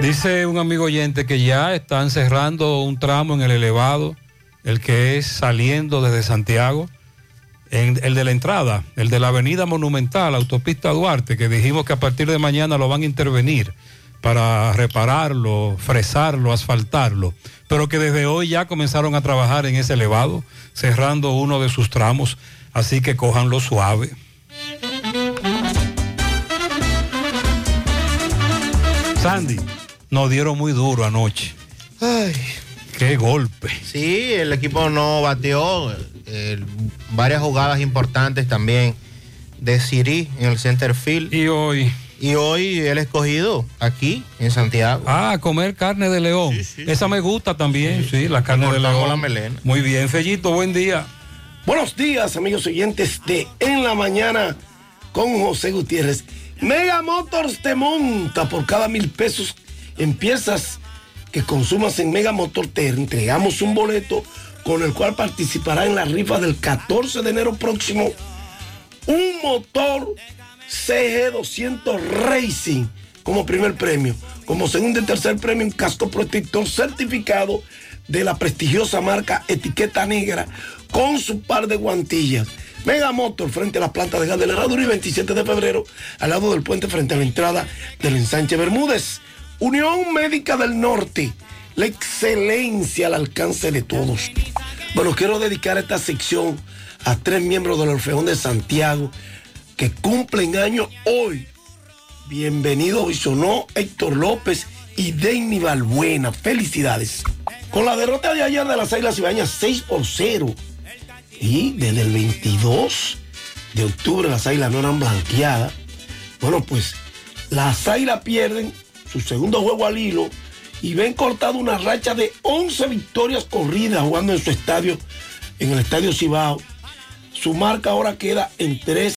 Dice un amigo oyente que ya están cerrando un tramo en el elevado, el que es saliendo desde Santiago, en el de la entrada, el de la avenida Monumental, autopista Duarte, que dijimos que a partir de mañana lo van a intervenir para repararlo, fresarlo, asfaltarlo, pero que desde hoy ya comenzaron a trabajar en ese elevado, cerrando uno de sus tramos, así que cojanlo suave. Sandy, nos dieron muy duro anoche. Ay. Qué golpe. Sí, el equipo no bateó. eh, varias jugadas importantes también de Siri en el center field. Y hoy. Y hoy el escogido aquí en Santiago. Ah, comer carne de león. Esa me gusta también, sí, la carne de león. la melena. Muy bien, Fellito, buen día. Buenos días, amigos oyentes de En la Mañana con José Gutiérrez. Mega Motors te monta por cada mil pesos en piezas que consumas en Mega Motor. Te entregamos un boleto con el cual participará en la rifa del 14 de enero próximo un motor CG200 Racing como primer premio. Como segundo y tercer premio, un casco protector certificado de la prestigiosa marca Etiqueta Negra con su par de guantillas. Mega Motor frente a la planta de gas de la y 27 de febrero al lado del puente frente a la entrada del ensanche Bermúdez. Unión Médica del Norte, la excelencia al alcance de todos. Bueno, quiero dedicar esta sección a tres miembros del Orfeón de Santiago que cumplen años hoy. Bienvenido Bisonó, Héctor López y Denny Balbuena. Felicidades. Con la derrota de ayer de las Águilas Ibañas 6 por 0. Y desde el 22 de octubre las Águilas no eran blanqueadas. Bueno, pues las Águilas pierden su segundo juego al hilo y ven cortado una racha de 11 victorias corridas jugando en su estadio, en el estadio Cibao. Su marca ahora queda en 3